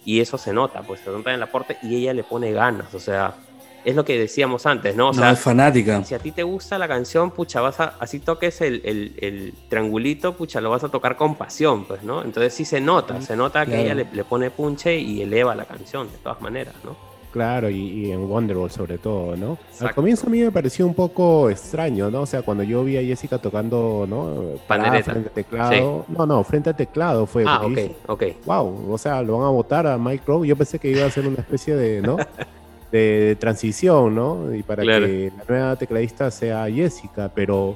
Y eso se nota, pues se nota en el aporte y ella le pone ganas, o sea, es lo que decíamos antes, ¿no? O sea, es fanática. Si a ti te gusta la canción, pucha, vas a, así toques el, el, triangulito, pucha, lo vas a tocar con pasión, pues, ¿no? Entonces sí se nota, se nota que ella le, le pone punche y eleva la canción, de todas maneras, ¿no? Claro, y, en Wonderwall sobre todo, ¿no? Al comienzo a mí me pareció un poco extraño, ¿no? O sea, cuando yo vi a Jessica tocando, ¿no? Frente al teclado. No, no, frente al teclado fue. Ah, ok, ok. Wow, o sea, lo van a votar a Mike Rowe. Yo pensé que iba a ser una especie de, ¿no? de, transición, ¿no? Y para que la nueva tecladista sea Jessica, pero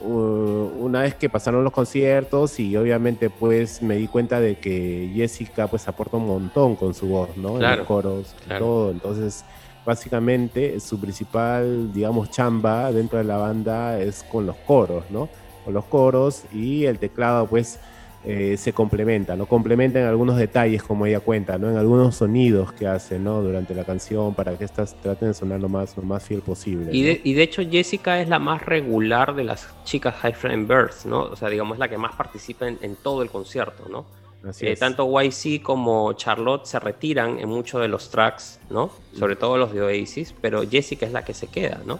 una vez que pasaron los conciertos y obviamente pues me di cuenta de que Jessica pues aporta un montón con su voz, ¿no? en los coros, todo. Entonces básicamente su principal, digamos, chamba dentro de la banda es con los coros, ¿no? Con los coros y el teclado, pues, eh, se complementa, ¿no? Complementa en algunos detalles, como ella cuenta, ¿no? En algunos sonidos que hace, ¿no? Durante la canción para que estas traten de sonar lo más, lo más fiel posible. Y de, y de hecho Jessica es la más regular de las chicas High Frame Birds, ¿no? O sea, digamos, es la que más participa en, en todo el concierto, ¿no? Así Eh, es. tanto YC como Charlotte se retiran en muchos de los tracks, ¿no? Sobre todo los de Oasis, pero Jessica es la que se queda, ¿no?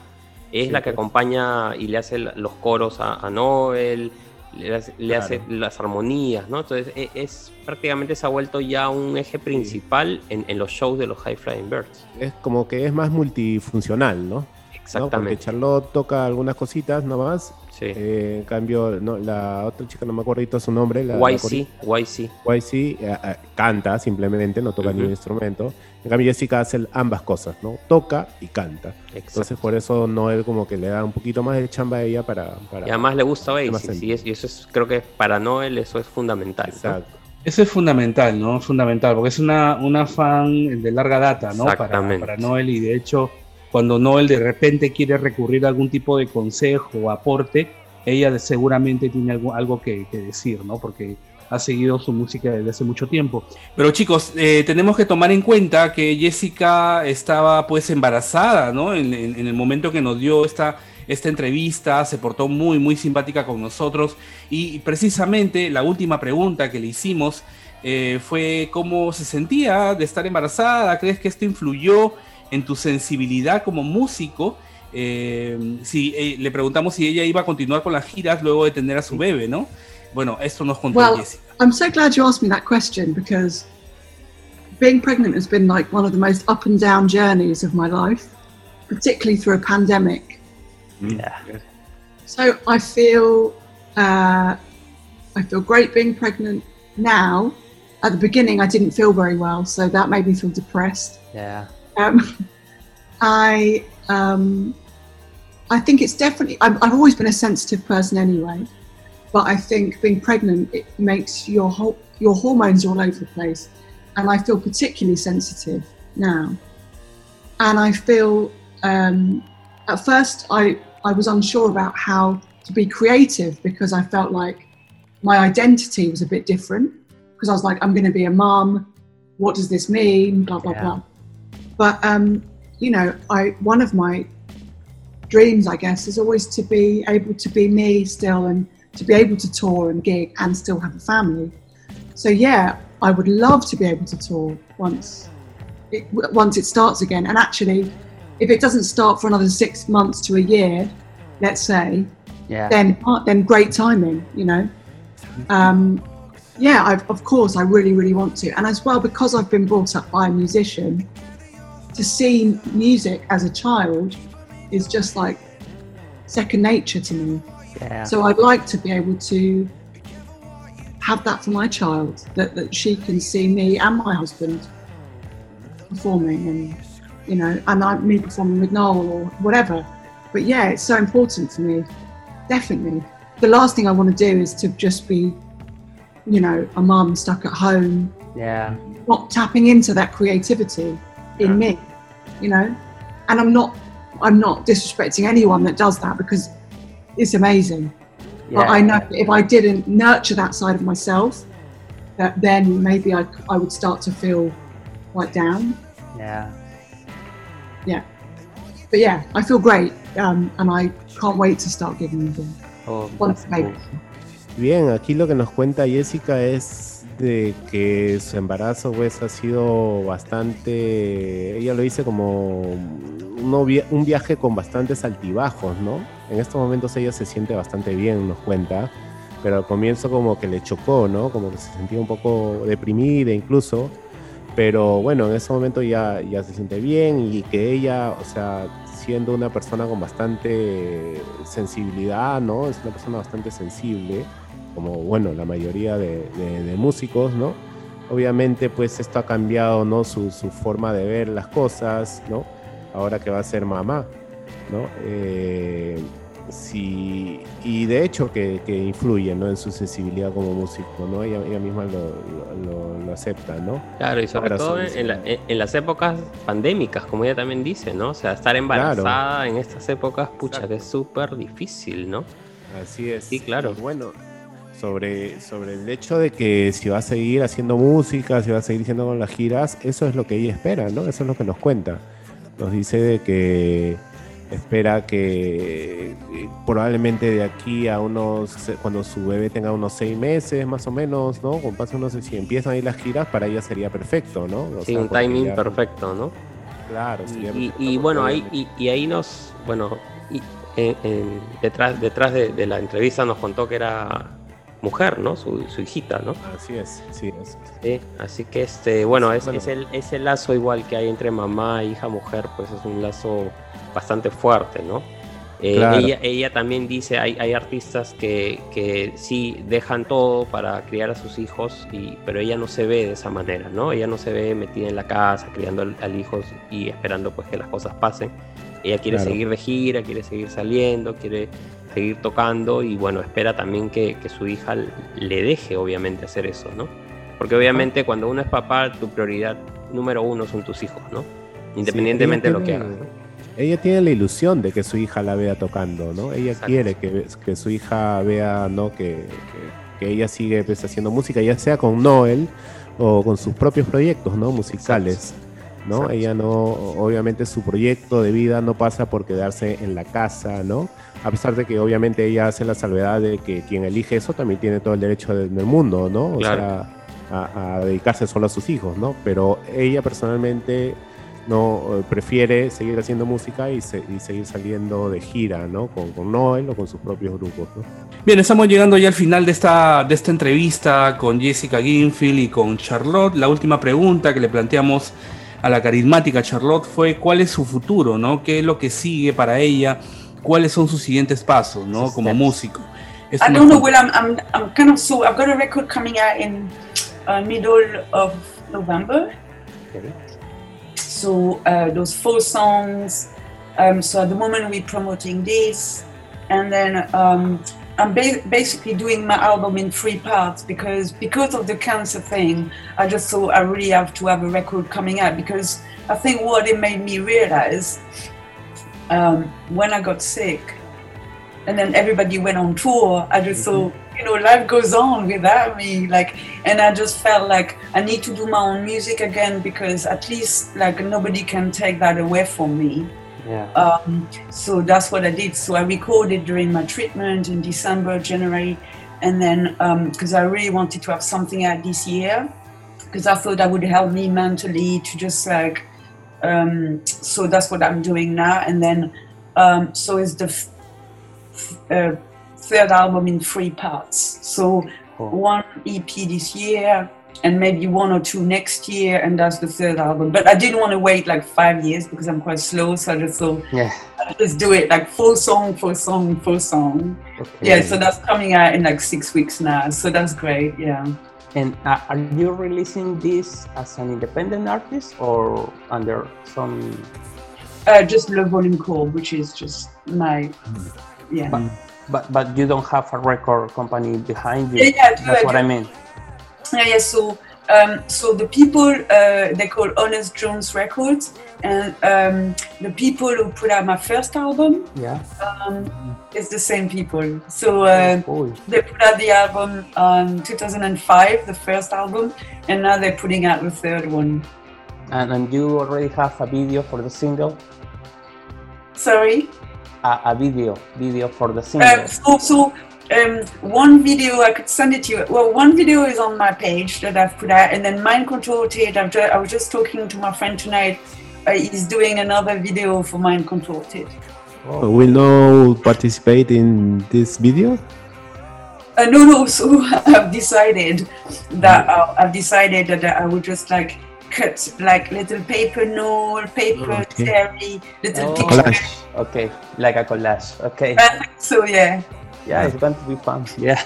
Es Sí, la que pues. acompaña y le hace los coros a, a Noel, le hace, le hace las armonías, ¿no? Entonces e- es, prácticamente se ha vuelto ya un eje principal en, en los shows de los High Flying Birds. Es como que es más multifuncional, ¿no? ¿No? Porque Exactamente. Charlotte toca algunas cositas nomás. Sí. eh, en cambio, no, la otra chica, no me acuerdo su nombre. La, la YC, YC. YC eh, eh, canta simplemente, no toca Ujú. ningún instrumento. En cambio, Jessica hace ambas cosas, ¿no? Toca y canta. Entonces, Exacto. por eso Noel como que le da un poquito más de chamba a ella para... para Y además le gusta Oasis, y, es- y eso es, creo que para Noel eso es fundamental. ¿no? Exacto. Eso es fundamental, ¿no? Fundamental, porque es una, una fan de larga data, ¿no? Para, Exactamente. para Noel y de hecho, cuando Noel de repente quiere recurrir a algún tipo de consejo o aporte, ella seguramente tiene algo, algo que, decir, ¿no? Porque ha seguido su música desde hace mucho tiempo. Pero chicos, eh, tenemos que tomar en cuenta que Jessica estaba pues embarazada, ¿no? En el momento que nos dio esta, esta entrevista, se portó muy, muy simpática con nosotros y precisamente la última pregunta que le hicimos eh, fue cómo se sentía de estar embarazada, ¿crees que esto influyó en tu sensibilidad como músico? Eh, si eh, le preguntamos si ella iba a continuar con las giras luego de tener a su bebé, ¿no? Bueno, esto nos contó Well, Jessica. I'm so glad you asked me that question because being pregnant has been like one of the most up and down journeys of my life, particularly through a pandemic. Yeah. So I feel uh, I feel great being pregnant now. At the beginning, I didn't feel very well, so that made me feel depressed. Yeah. Um, I um, I think it's definitely. I've, I've always been a sensitive person anyway, but I think being pregnant it makes your whole your hormones all over the place, and I feel particularly sensitive now. And I feel um, at first I I was unsure about how to be creative because I felt like my identity was a bit different because I was like I'm going to be a mum. What does this mean? Blah blah Yeah. blah. But um, you know, I one of my dreams, I guess, is always to be able to be me still and to be able to tour and gig and still have a family. So yeah, I would love to be able to tour once it, once it starts again. And actually, if it doesn't start for another six months to a year, let's say, Yeah. then then great timing, you know. Um, yeah, I've, of course, I really, really want to, and as well because I've been brought up by a musician, to see music as a child is just like second nature to me. yeah. So I'd like to be able to have that for my child, that, that she can see me and my husband performing and you know, and I, me performing with Noel or whatever. But yeah, it's so important for me. Definitely. The last thing I want to do is to just be, you know, a mum stuck at home, yeah. not tapping into that creativity in me, you know. And I'm not, I'm not disrespecting anyone that does that because it's amazing. But I know if I didn't nurture that side of myself, that then maybe I, I would start to feel quite down. Yeah. Yeah. But yeah, I feel great, um, and I can't wait to start giving again. Oh, Once that's maybe. Bien, aquí lo que nos cuenta Jessica es de que su embarazo pues ha sido bastante, ella lo dice como un viaje con bastantes altibajos, ¿no? En estos momentos ella se siente bastante bien, nos cuenta, pero al comienzo como que le chocó, ¿no? Como que se sentía un poco deprimida incluso, pero bueno, en ese momento ya, ya se siente bien y que ella, o sea, siendo una persona con bastante sensibilidad, ¿no? Es una persona bastante sensible, como, bueno, la mayoría de, de- de músicos, ¿no? Obviamente, pues esto ha cambiado, ¿no? Su, su forma de ver las cosas, ¿no? Ahora que va a ser mamá, ¿no? Eh, si, y de hecho que, que influye ¿no? en su sensibilidad como músico, ¿no? Ella, ella misma lo, lo, lo acepta, ¿no? Claro, y sobre Ahora, todo sí, en, sí. en la- en- en las épocas pandémicas, como ella también dice, ¿no? O sea, estar embarazada en estas épocas, pucha, que es súper difícil, ¿no? Así es. Sí, claro. Y bueno, sobre, sobre el hecho de que si va a seguir haciendo música, si va a seguir haciendo con las giras, eso es lo que ella espera, ¿no? Eso es lo que nos cuenta. Nos dice de que espera que eh, probablemente de aquí a unos, cuando su bebé tenga unos seis meses más o menos, ¿no? Con paso, no sé si empiezan ahí las giras, para ella sería perfecto, ¿no? O Sí, sea, un timing ya- perfecto, ¿no? Claro, sería Y, perfecto y porque bueno, ahí, y, y ahí nos, bueno, y en- en- detrás, detrás de, de la entrevista nos contó que era mujer, ¿no? Su, su hijita, ¿no? Así es, sí, es. Sí, así que este, bueno, es, Bueno. es el, ese lazo igual que hay entre mamá, hija, mujer, pues es un lazo bastante fuerte, ¿no? Eh, Claro. ella, ella también dice, hay, hay artistas que, que sí dejan todo para criar a sus hijos, y, pero ella no se ve de esa manera, ¿no? Ella no se ve metida en la casa, criando al, al hijo y esperando pues que las cosas pasen. Ella quiere Claro. seguir de gira, quiere seguir saliendo, quiere seguir tocando y bueno, espera también que, que su hija le deje obviamente hacer eso, ¿no? Porque obviamente cuando uno es papá, tu prioridad número uno son tus hijos, ¿no? Independientemente de lo que hagas. ¿no? Ella tiene la ilusión de que su hija la vea tocando, ¿no? Ella Exacto. quiere que, que su hija vea, ¿no? Que, que- ella sigue pues, haciendo música, ya sea con Noel o con sus propios proyectos, ¿no? Musicales, ¿no? Exacto. Ella no, obviamente su proyecto de vida no pasa por quedarse en la casa, ¿no? A pesar de que obviamente ella hace la salvedad de que quien elige eso también tiene todo el derecho de- del mundo, ¿no? O Claro. sea, a, a dedicarse solo a sus hijos, ¿no? Pero ella personalmente no eh, prefiere seguir haciendo música y, se- y seguir saliendo de gira, ¿no? Con, con Noel o con sus propios grupos, ¿no? Bien, estamos llegando ya al final de esta, de esta entrevista con Jessica Ginfield y con Charlotte. La última pregunta que le planteamos a la carismática Charlotte fue cuál es su futuro, ¿no? ¿Qué es lo que sigue para ella? ¿Cuáles son sus siguientes pasos, ¿no? Sus Como steps. músico. Esto I don't know. con- Well, I'm, I'm, I'm kind of so. I've got a record coming out in uh, middle of November. Okay. So uh, those four songs. Um, so at the moment we're promoting this, and then um, I'm ba- basically doing my album in three parts because because of the cancer thing. I just thought I really have to have a record coming out because I think what it made me realize um, when I got sick and then everybody went on tour. I just thought, you know, life goes on without me. Like, and I just felt like I need to do my own music again because at least like nobody can take that away from me. Yeah. Um, so that's what I did. So I recorded during my treatment in December, January, and then because I really wanted to have something out this year because I thought that would help me mentally to just like. Um, so that's what I'm doing now, and then um, so is the f- f- uh, third album in three parts. So Cool. one EP this year, and maybe one or two next year, and that's the third album. But I didn't want to wait like five years because I'm quite slow, so I just thought Yeah. I'll just do it like full song, full song, full song. Okay. Yeah, so that's coming out in like six weeks now. So that's great. Yeah. And uh, are you releasing this as an independent artist or under some? Uh, just Le Volume Core, which is just my yeah. But, but but you don't have a record company behind you. Yeah, yeah, That's what. I mean. Yeah, yeah. So, um, so the people uh, they call Honest Jones Records, and um, the people who put out my first album, Yeah. um, it's the same people. So uh, Cool. they put out the album on 2005, the first album, and now they're putting out the third one. And and you already have a video for the single. Sorry. A, a video video for the single. Um, so, so um, one video I could send it to you. Well, one video is on my page that I've put out, and then Mind Control Tate. I've ju- I was just talking to my friend tonight. Uh, he's doing another video for Mind Control Tate. Will no participate in this video? Uh, no, no. So I've decided that uh, I've decided that I would just like cut like little paper note, paper Okay. cherry, little Oh. Collage. Okay, like a collage. Okay. So yeah, Yeah, it's going to be fun. Yeah.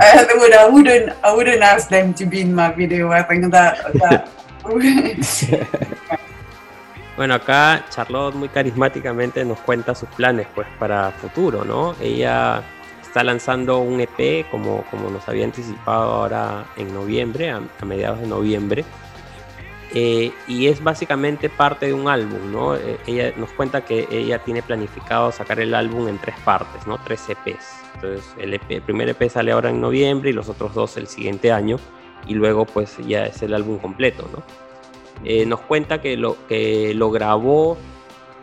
I would I wouldn't I wouldn't ask them to be in my video. I think that that. Bueno, acá Charlotte muy carismáticamente nos cuenta sus planes pues para futuro, ¿no? Ella está lanzando un EP como, como nos había anticipado ahora en noviembre, a, mediados de noviembre. Eh, y es básicamente parte de un álbum, ¿no? Eh, ella nos cuenta que ella tiene planificado sacar el álbum en tres partes, ¿no? Tres EPs. Entonces el, EP, el primer EP sale ahora en noviembre y los otros dos el siguiente año y luego pues ya es el álbum completo, ¿no? Eh, nos cuenta que lo, que lo grabó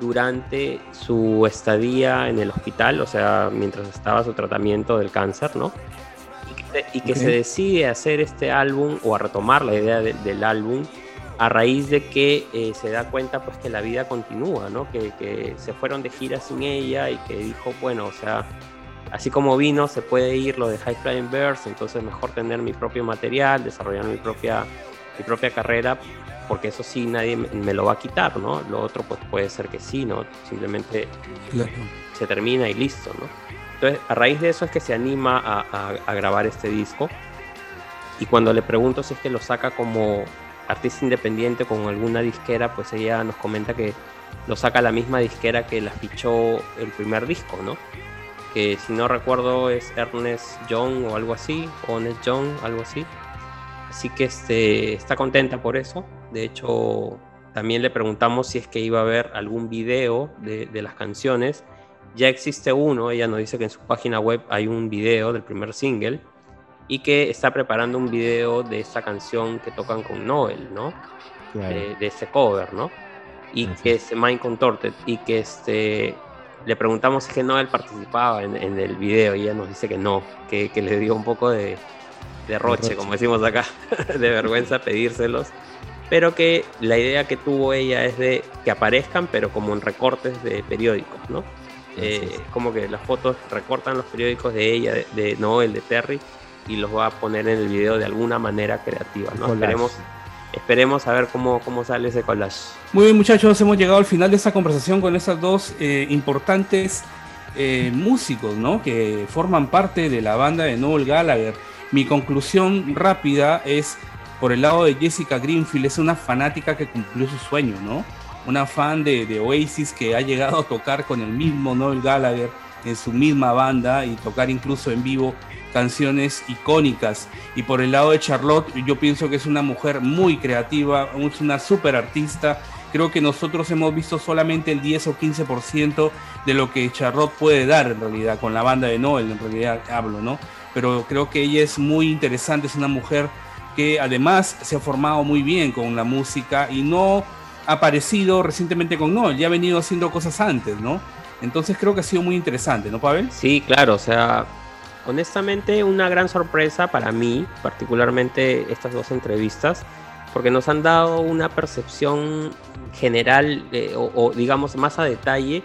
durante su estadía en el hospital, o sea, mientras estaba su tratamiento del cáncer, ¿no? Y que, se decide hacer este álbum o a retomar la idea del álbum a raíz de que eh, se da cuenta pues que la vida continúa, ¿no? Que, que, se fueron de gira sin ella y que dijo, bueno, o sea, así como vino, se puede ir lo de High Flying Birds, entonces mejor tener mi propio material, desarrollar mi propia, mi propia carrera porque eso sí nadie me lo va a quitar, ¿no? Lo otro pues puede ser que sí, ¿no? Simplemente se termina y listo, ¿no? Entonces, a raíz de eso es que se anima a, grabar este disco. Y cuando le pregunto si es que lo saca como artista independiente con alguna disquera, pues ella nos comenta que lo saca la misma disquera que la fichó el primer disco, ¿no? Que si no recuerdo es Ernest Young o algo así, o Ernest Young, algo así. Así que este, está contenta por eso. De hecho, también le preguntamos si es que iba a haber algún video de, las canciones. Ya existe uno, ella nos dice que en su página web hay un video del primer single y que está preparando un video de esa canción que tocan con Noel, ¿no? De, ese cover, ¿no? Y que es Mind Contorted y que este le preguntamos si es que Noel participaba en, el video y ella nos dice que no, que, que le dio un poco de, de roche, como decimos acá, de vergüenza pedírselos, pero que la idea que tuvo ella es de que aparezcan, pero como en recortes de periódicos, ¿no? Eh, como que las fotos recortan los periódicos de ella, de, Noel, de Terry, y los va a poner en el video de alguna manera creativa, ¿no? Esperemos, esperemos a ver cómo, cómo sale ese collage. Muy bien, muchachos, hemos llegado al final de esta conversación con esas dos eh, importantes eh, músicos, ¿no? Que forman parte de la banda de Noel Gallagher. Mi conclusión rápida es, por el lado de Jessica Greenfield, es una fanática que cumplió su sueño, ¿no? Una fan de, Oasis que ha llegado a tocar con el mismo Noel Gallagher en su misma banda y tocar incluso en vivo canciones icónicas. Y por el lado de Charlotte, yo pienso que es una mujer muy creativa, es una super artista. Creo que nosotros hemos visto solamente el 10 o 15% de lo que Charlotte puede dar en realidad con la banda de Noel, en realidad hablo, ¿no? pero creo que ella es muy interesante, es una mujer que además se ha formado muy bien con la música y no ha aparecido recientemente con Noel, ya ha venido haciendo cosas antes, ¿no? Entonces creo que ha sido muy interesante, ¿no, Pavel? Sí, claro, o sea, honestamente una gran sorpresa para mí, particularmente estas dos entrevistas, porque nos han dado una percepción general o, o, digamos más a detalle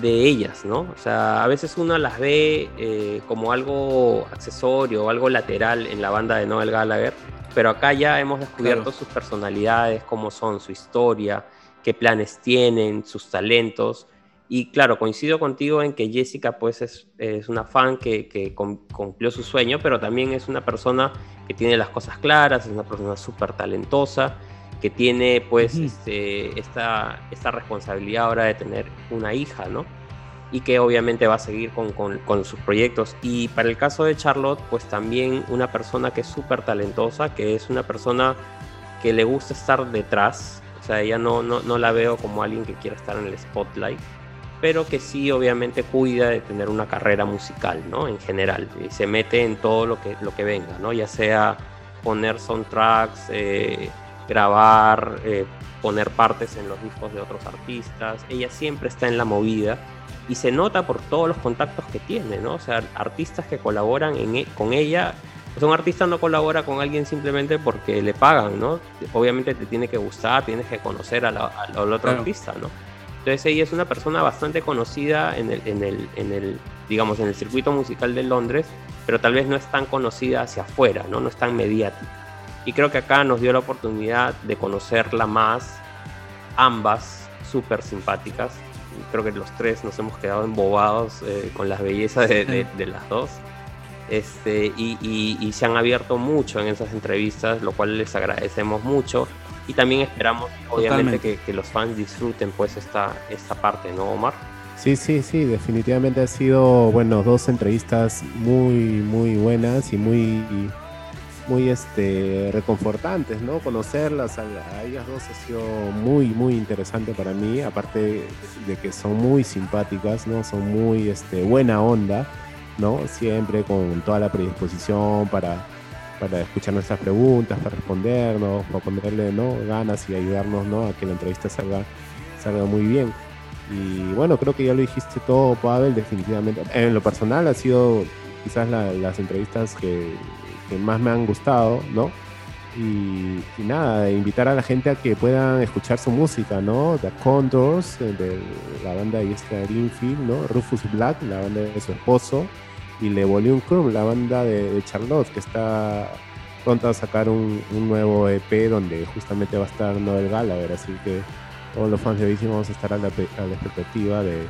de ellas, ¿no? O sea, a veces uno las ve eh, como algo accesorio o algo lateral en la banda de Noel Gallagher, pero acá ya hemos descubierto sus personalidades, cómo son, su historia, qué planes tienen, sus talentos. Y claro, coincido contigo en que Jessica pues es, una fan que, cumplió su sueño, pero también es una persona que tiene las cosas claras, es una persona súper talentosa que tiene pues este, esta, esta responsabilidad ahora de tener una hija, ¿no? Y que obviamente va a seguir con, con, sus proyectos. Y para el caso de Charlotte, pues también una persona que es súper talentosa, que es una persona que le gusta estar detrás. O sea, ella no, no, no la veo como alguien que quiera estar en el spotlight, pero que sí obviamente cuida de tener una carrera musical, ¿no? En general. Y se mete en todo lo que, lo que venga, ¿no? Ya sea poner soundtracks, eh, grabar, eh, poner partes en los discos de otros artistas. Ella siempre está en la movida y se nota por todos los contactos que tiene, ¿no? O sea, artistas que colaboran e, con ella. O sea, un artista no colabora con alguien simplemente porque le pagan, ¿no? Obviamente te tiene que gustar, tienes que conocer al otro artista, ¿no? Entonces ella es una persona bastante conocida en el, en el, en el, digamos, en el circuito musical de Londres, pero tal vez no es tan conocida hacia afuera, ¿no? No es tan mediática. Y creo que acá nos dio la oportunidad de conocerla más, ambas súper simpáticas. Creo que los tres nos hemos quedado embobados eh, con las bellezas de, las dos. Este, y, se han abierto mucho en esas entrevistas, lo cual les agradecemos mucho. Y también esperamos obviamente que, que, los fans disfruten pues esta, esta parte, ¿no, Omar? Sí, sí, sí, definitivamente ha sido, bueno, dos entrevistas muy, muy buenas y muy, muy este, reconfortantes, ¿no? Conocerlas a, a, ellas dos ha sido muy, muy interesante para mí, aparte de que son muy simpáticas, ¿no? Son muy este, buena onda, ¿no? Siempre con toda la predisposición para, para escuchar nuestras preguntas, para respondernos, para ponerle ¿no? ganas y ayudarnos ¿no? a que la entrevista salga, salga muy bien. Y bueno, creo que ya lo dijiste todo, Pavel, definitivamente. En lo personal ha sido quizás la, las entrevistas que, que, más me han gustado, ¿no? Y, y, nada, invitar a la gente a que puedan escuchar su música, ¿no? The Condors, de la banda de Jessica Greenfield, ¿no? Rufus Black, la banda de su esposo, y Le Volume Crew, la banda de, de, Charlotte, que está pronto a sacar un, un, nuevo EP donde justamente va a estar Noel Gallagher, así que todos los fans de Bici vamos a estar a la, a la expectativa de,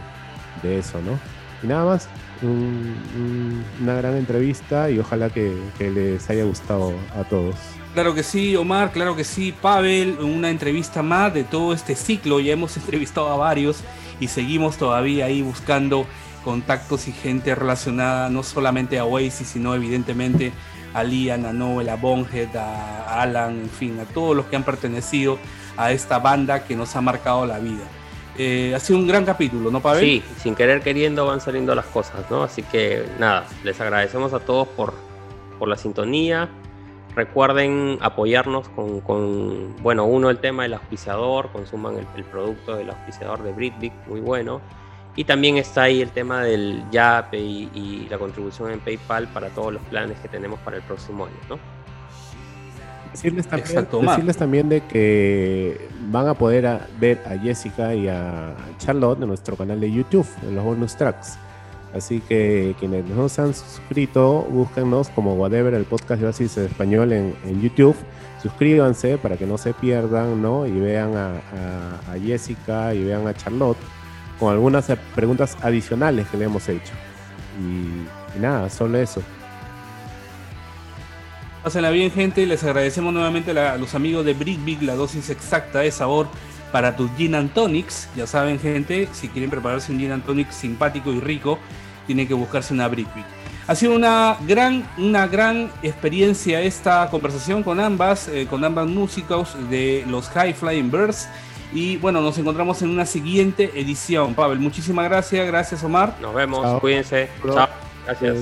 de, eso, ¿no? Y nada más, un, un, una gran entrevista y ojalá que, que les haya gustado a todos. Claro que sí, Omar, claro que sí, Pavel, una entrevista más de todo este ciclo, ya hemos entrevistado a varios y seguimos todavía ahí buscando contactos y gente relacionada no solamente a Oasis, sino evidentemente a Liam, a Noel, a Bonhead, a Alan, en fin, a todos los que han pertenecido a esta banda que nos ha marcado la vida. Eh, ha sido un gran capítulo, ¿no, Pavel? Sí, sin querer queriendo van saliendo las cosas, ¿no? Así que nada, les agradecemos a todos por, por la sintonía. Recuerden apoyarnos con, con, bueno, uno, el tema del auspiciador, consuman el, el producto del auspiciador de Britvic, muy bueno. Y también está ahí el tema del YAP y, y, la contribución en PayPal para todos los planes que tenemos para el próximo año, ¿no? Decirles también, Exacto, decirles también de que van a poder a ver a Jessica y a Charlotte en nuestro canal de YouTube, en los bonus tracks. Así que quienes no se han suscrito, búsquennos como Whatever, el podcast de Oasis en español en, en, YouTube. Suscríbanse para que no se pierdan, ¿no? Y vean a, a, a Jessica y vean a Charlotte con algunas preguntas adicionales que le hemos hecho. Y, y nada, solo eso. Pásenla bien, gente. Les agradecemos nuevamente a, los amigos de Brick Big la dosis exacta de sabor para tus gin and tonics. Ya saben, gente, si quieren prepararse un gin and tonic simpático y rico, tienen que buscarse una Brick Big. Ha sido una gran, una gran experiencia esta conversación con ambas, eh, con ambas músicos de los High Flying Birds. Y bueno, nos encontramos en una siguiente edición. Pavel, muchísimas gracias. Gracias, Omar. Nos vemos. Chao. Cuídense. Chao. Gracias.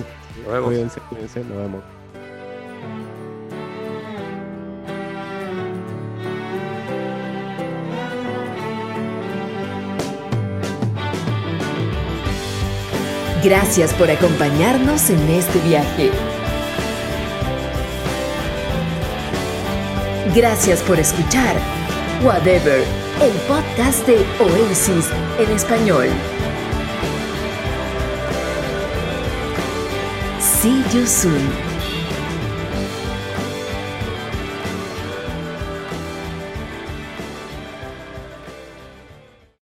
Nos vemos. Cuídense, cuídense. Nos vemos. Gracias por acompañarnos en este viaje. Gracias por escuchar Whatever, el podcast de Oasis en español. See you soon.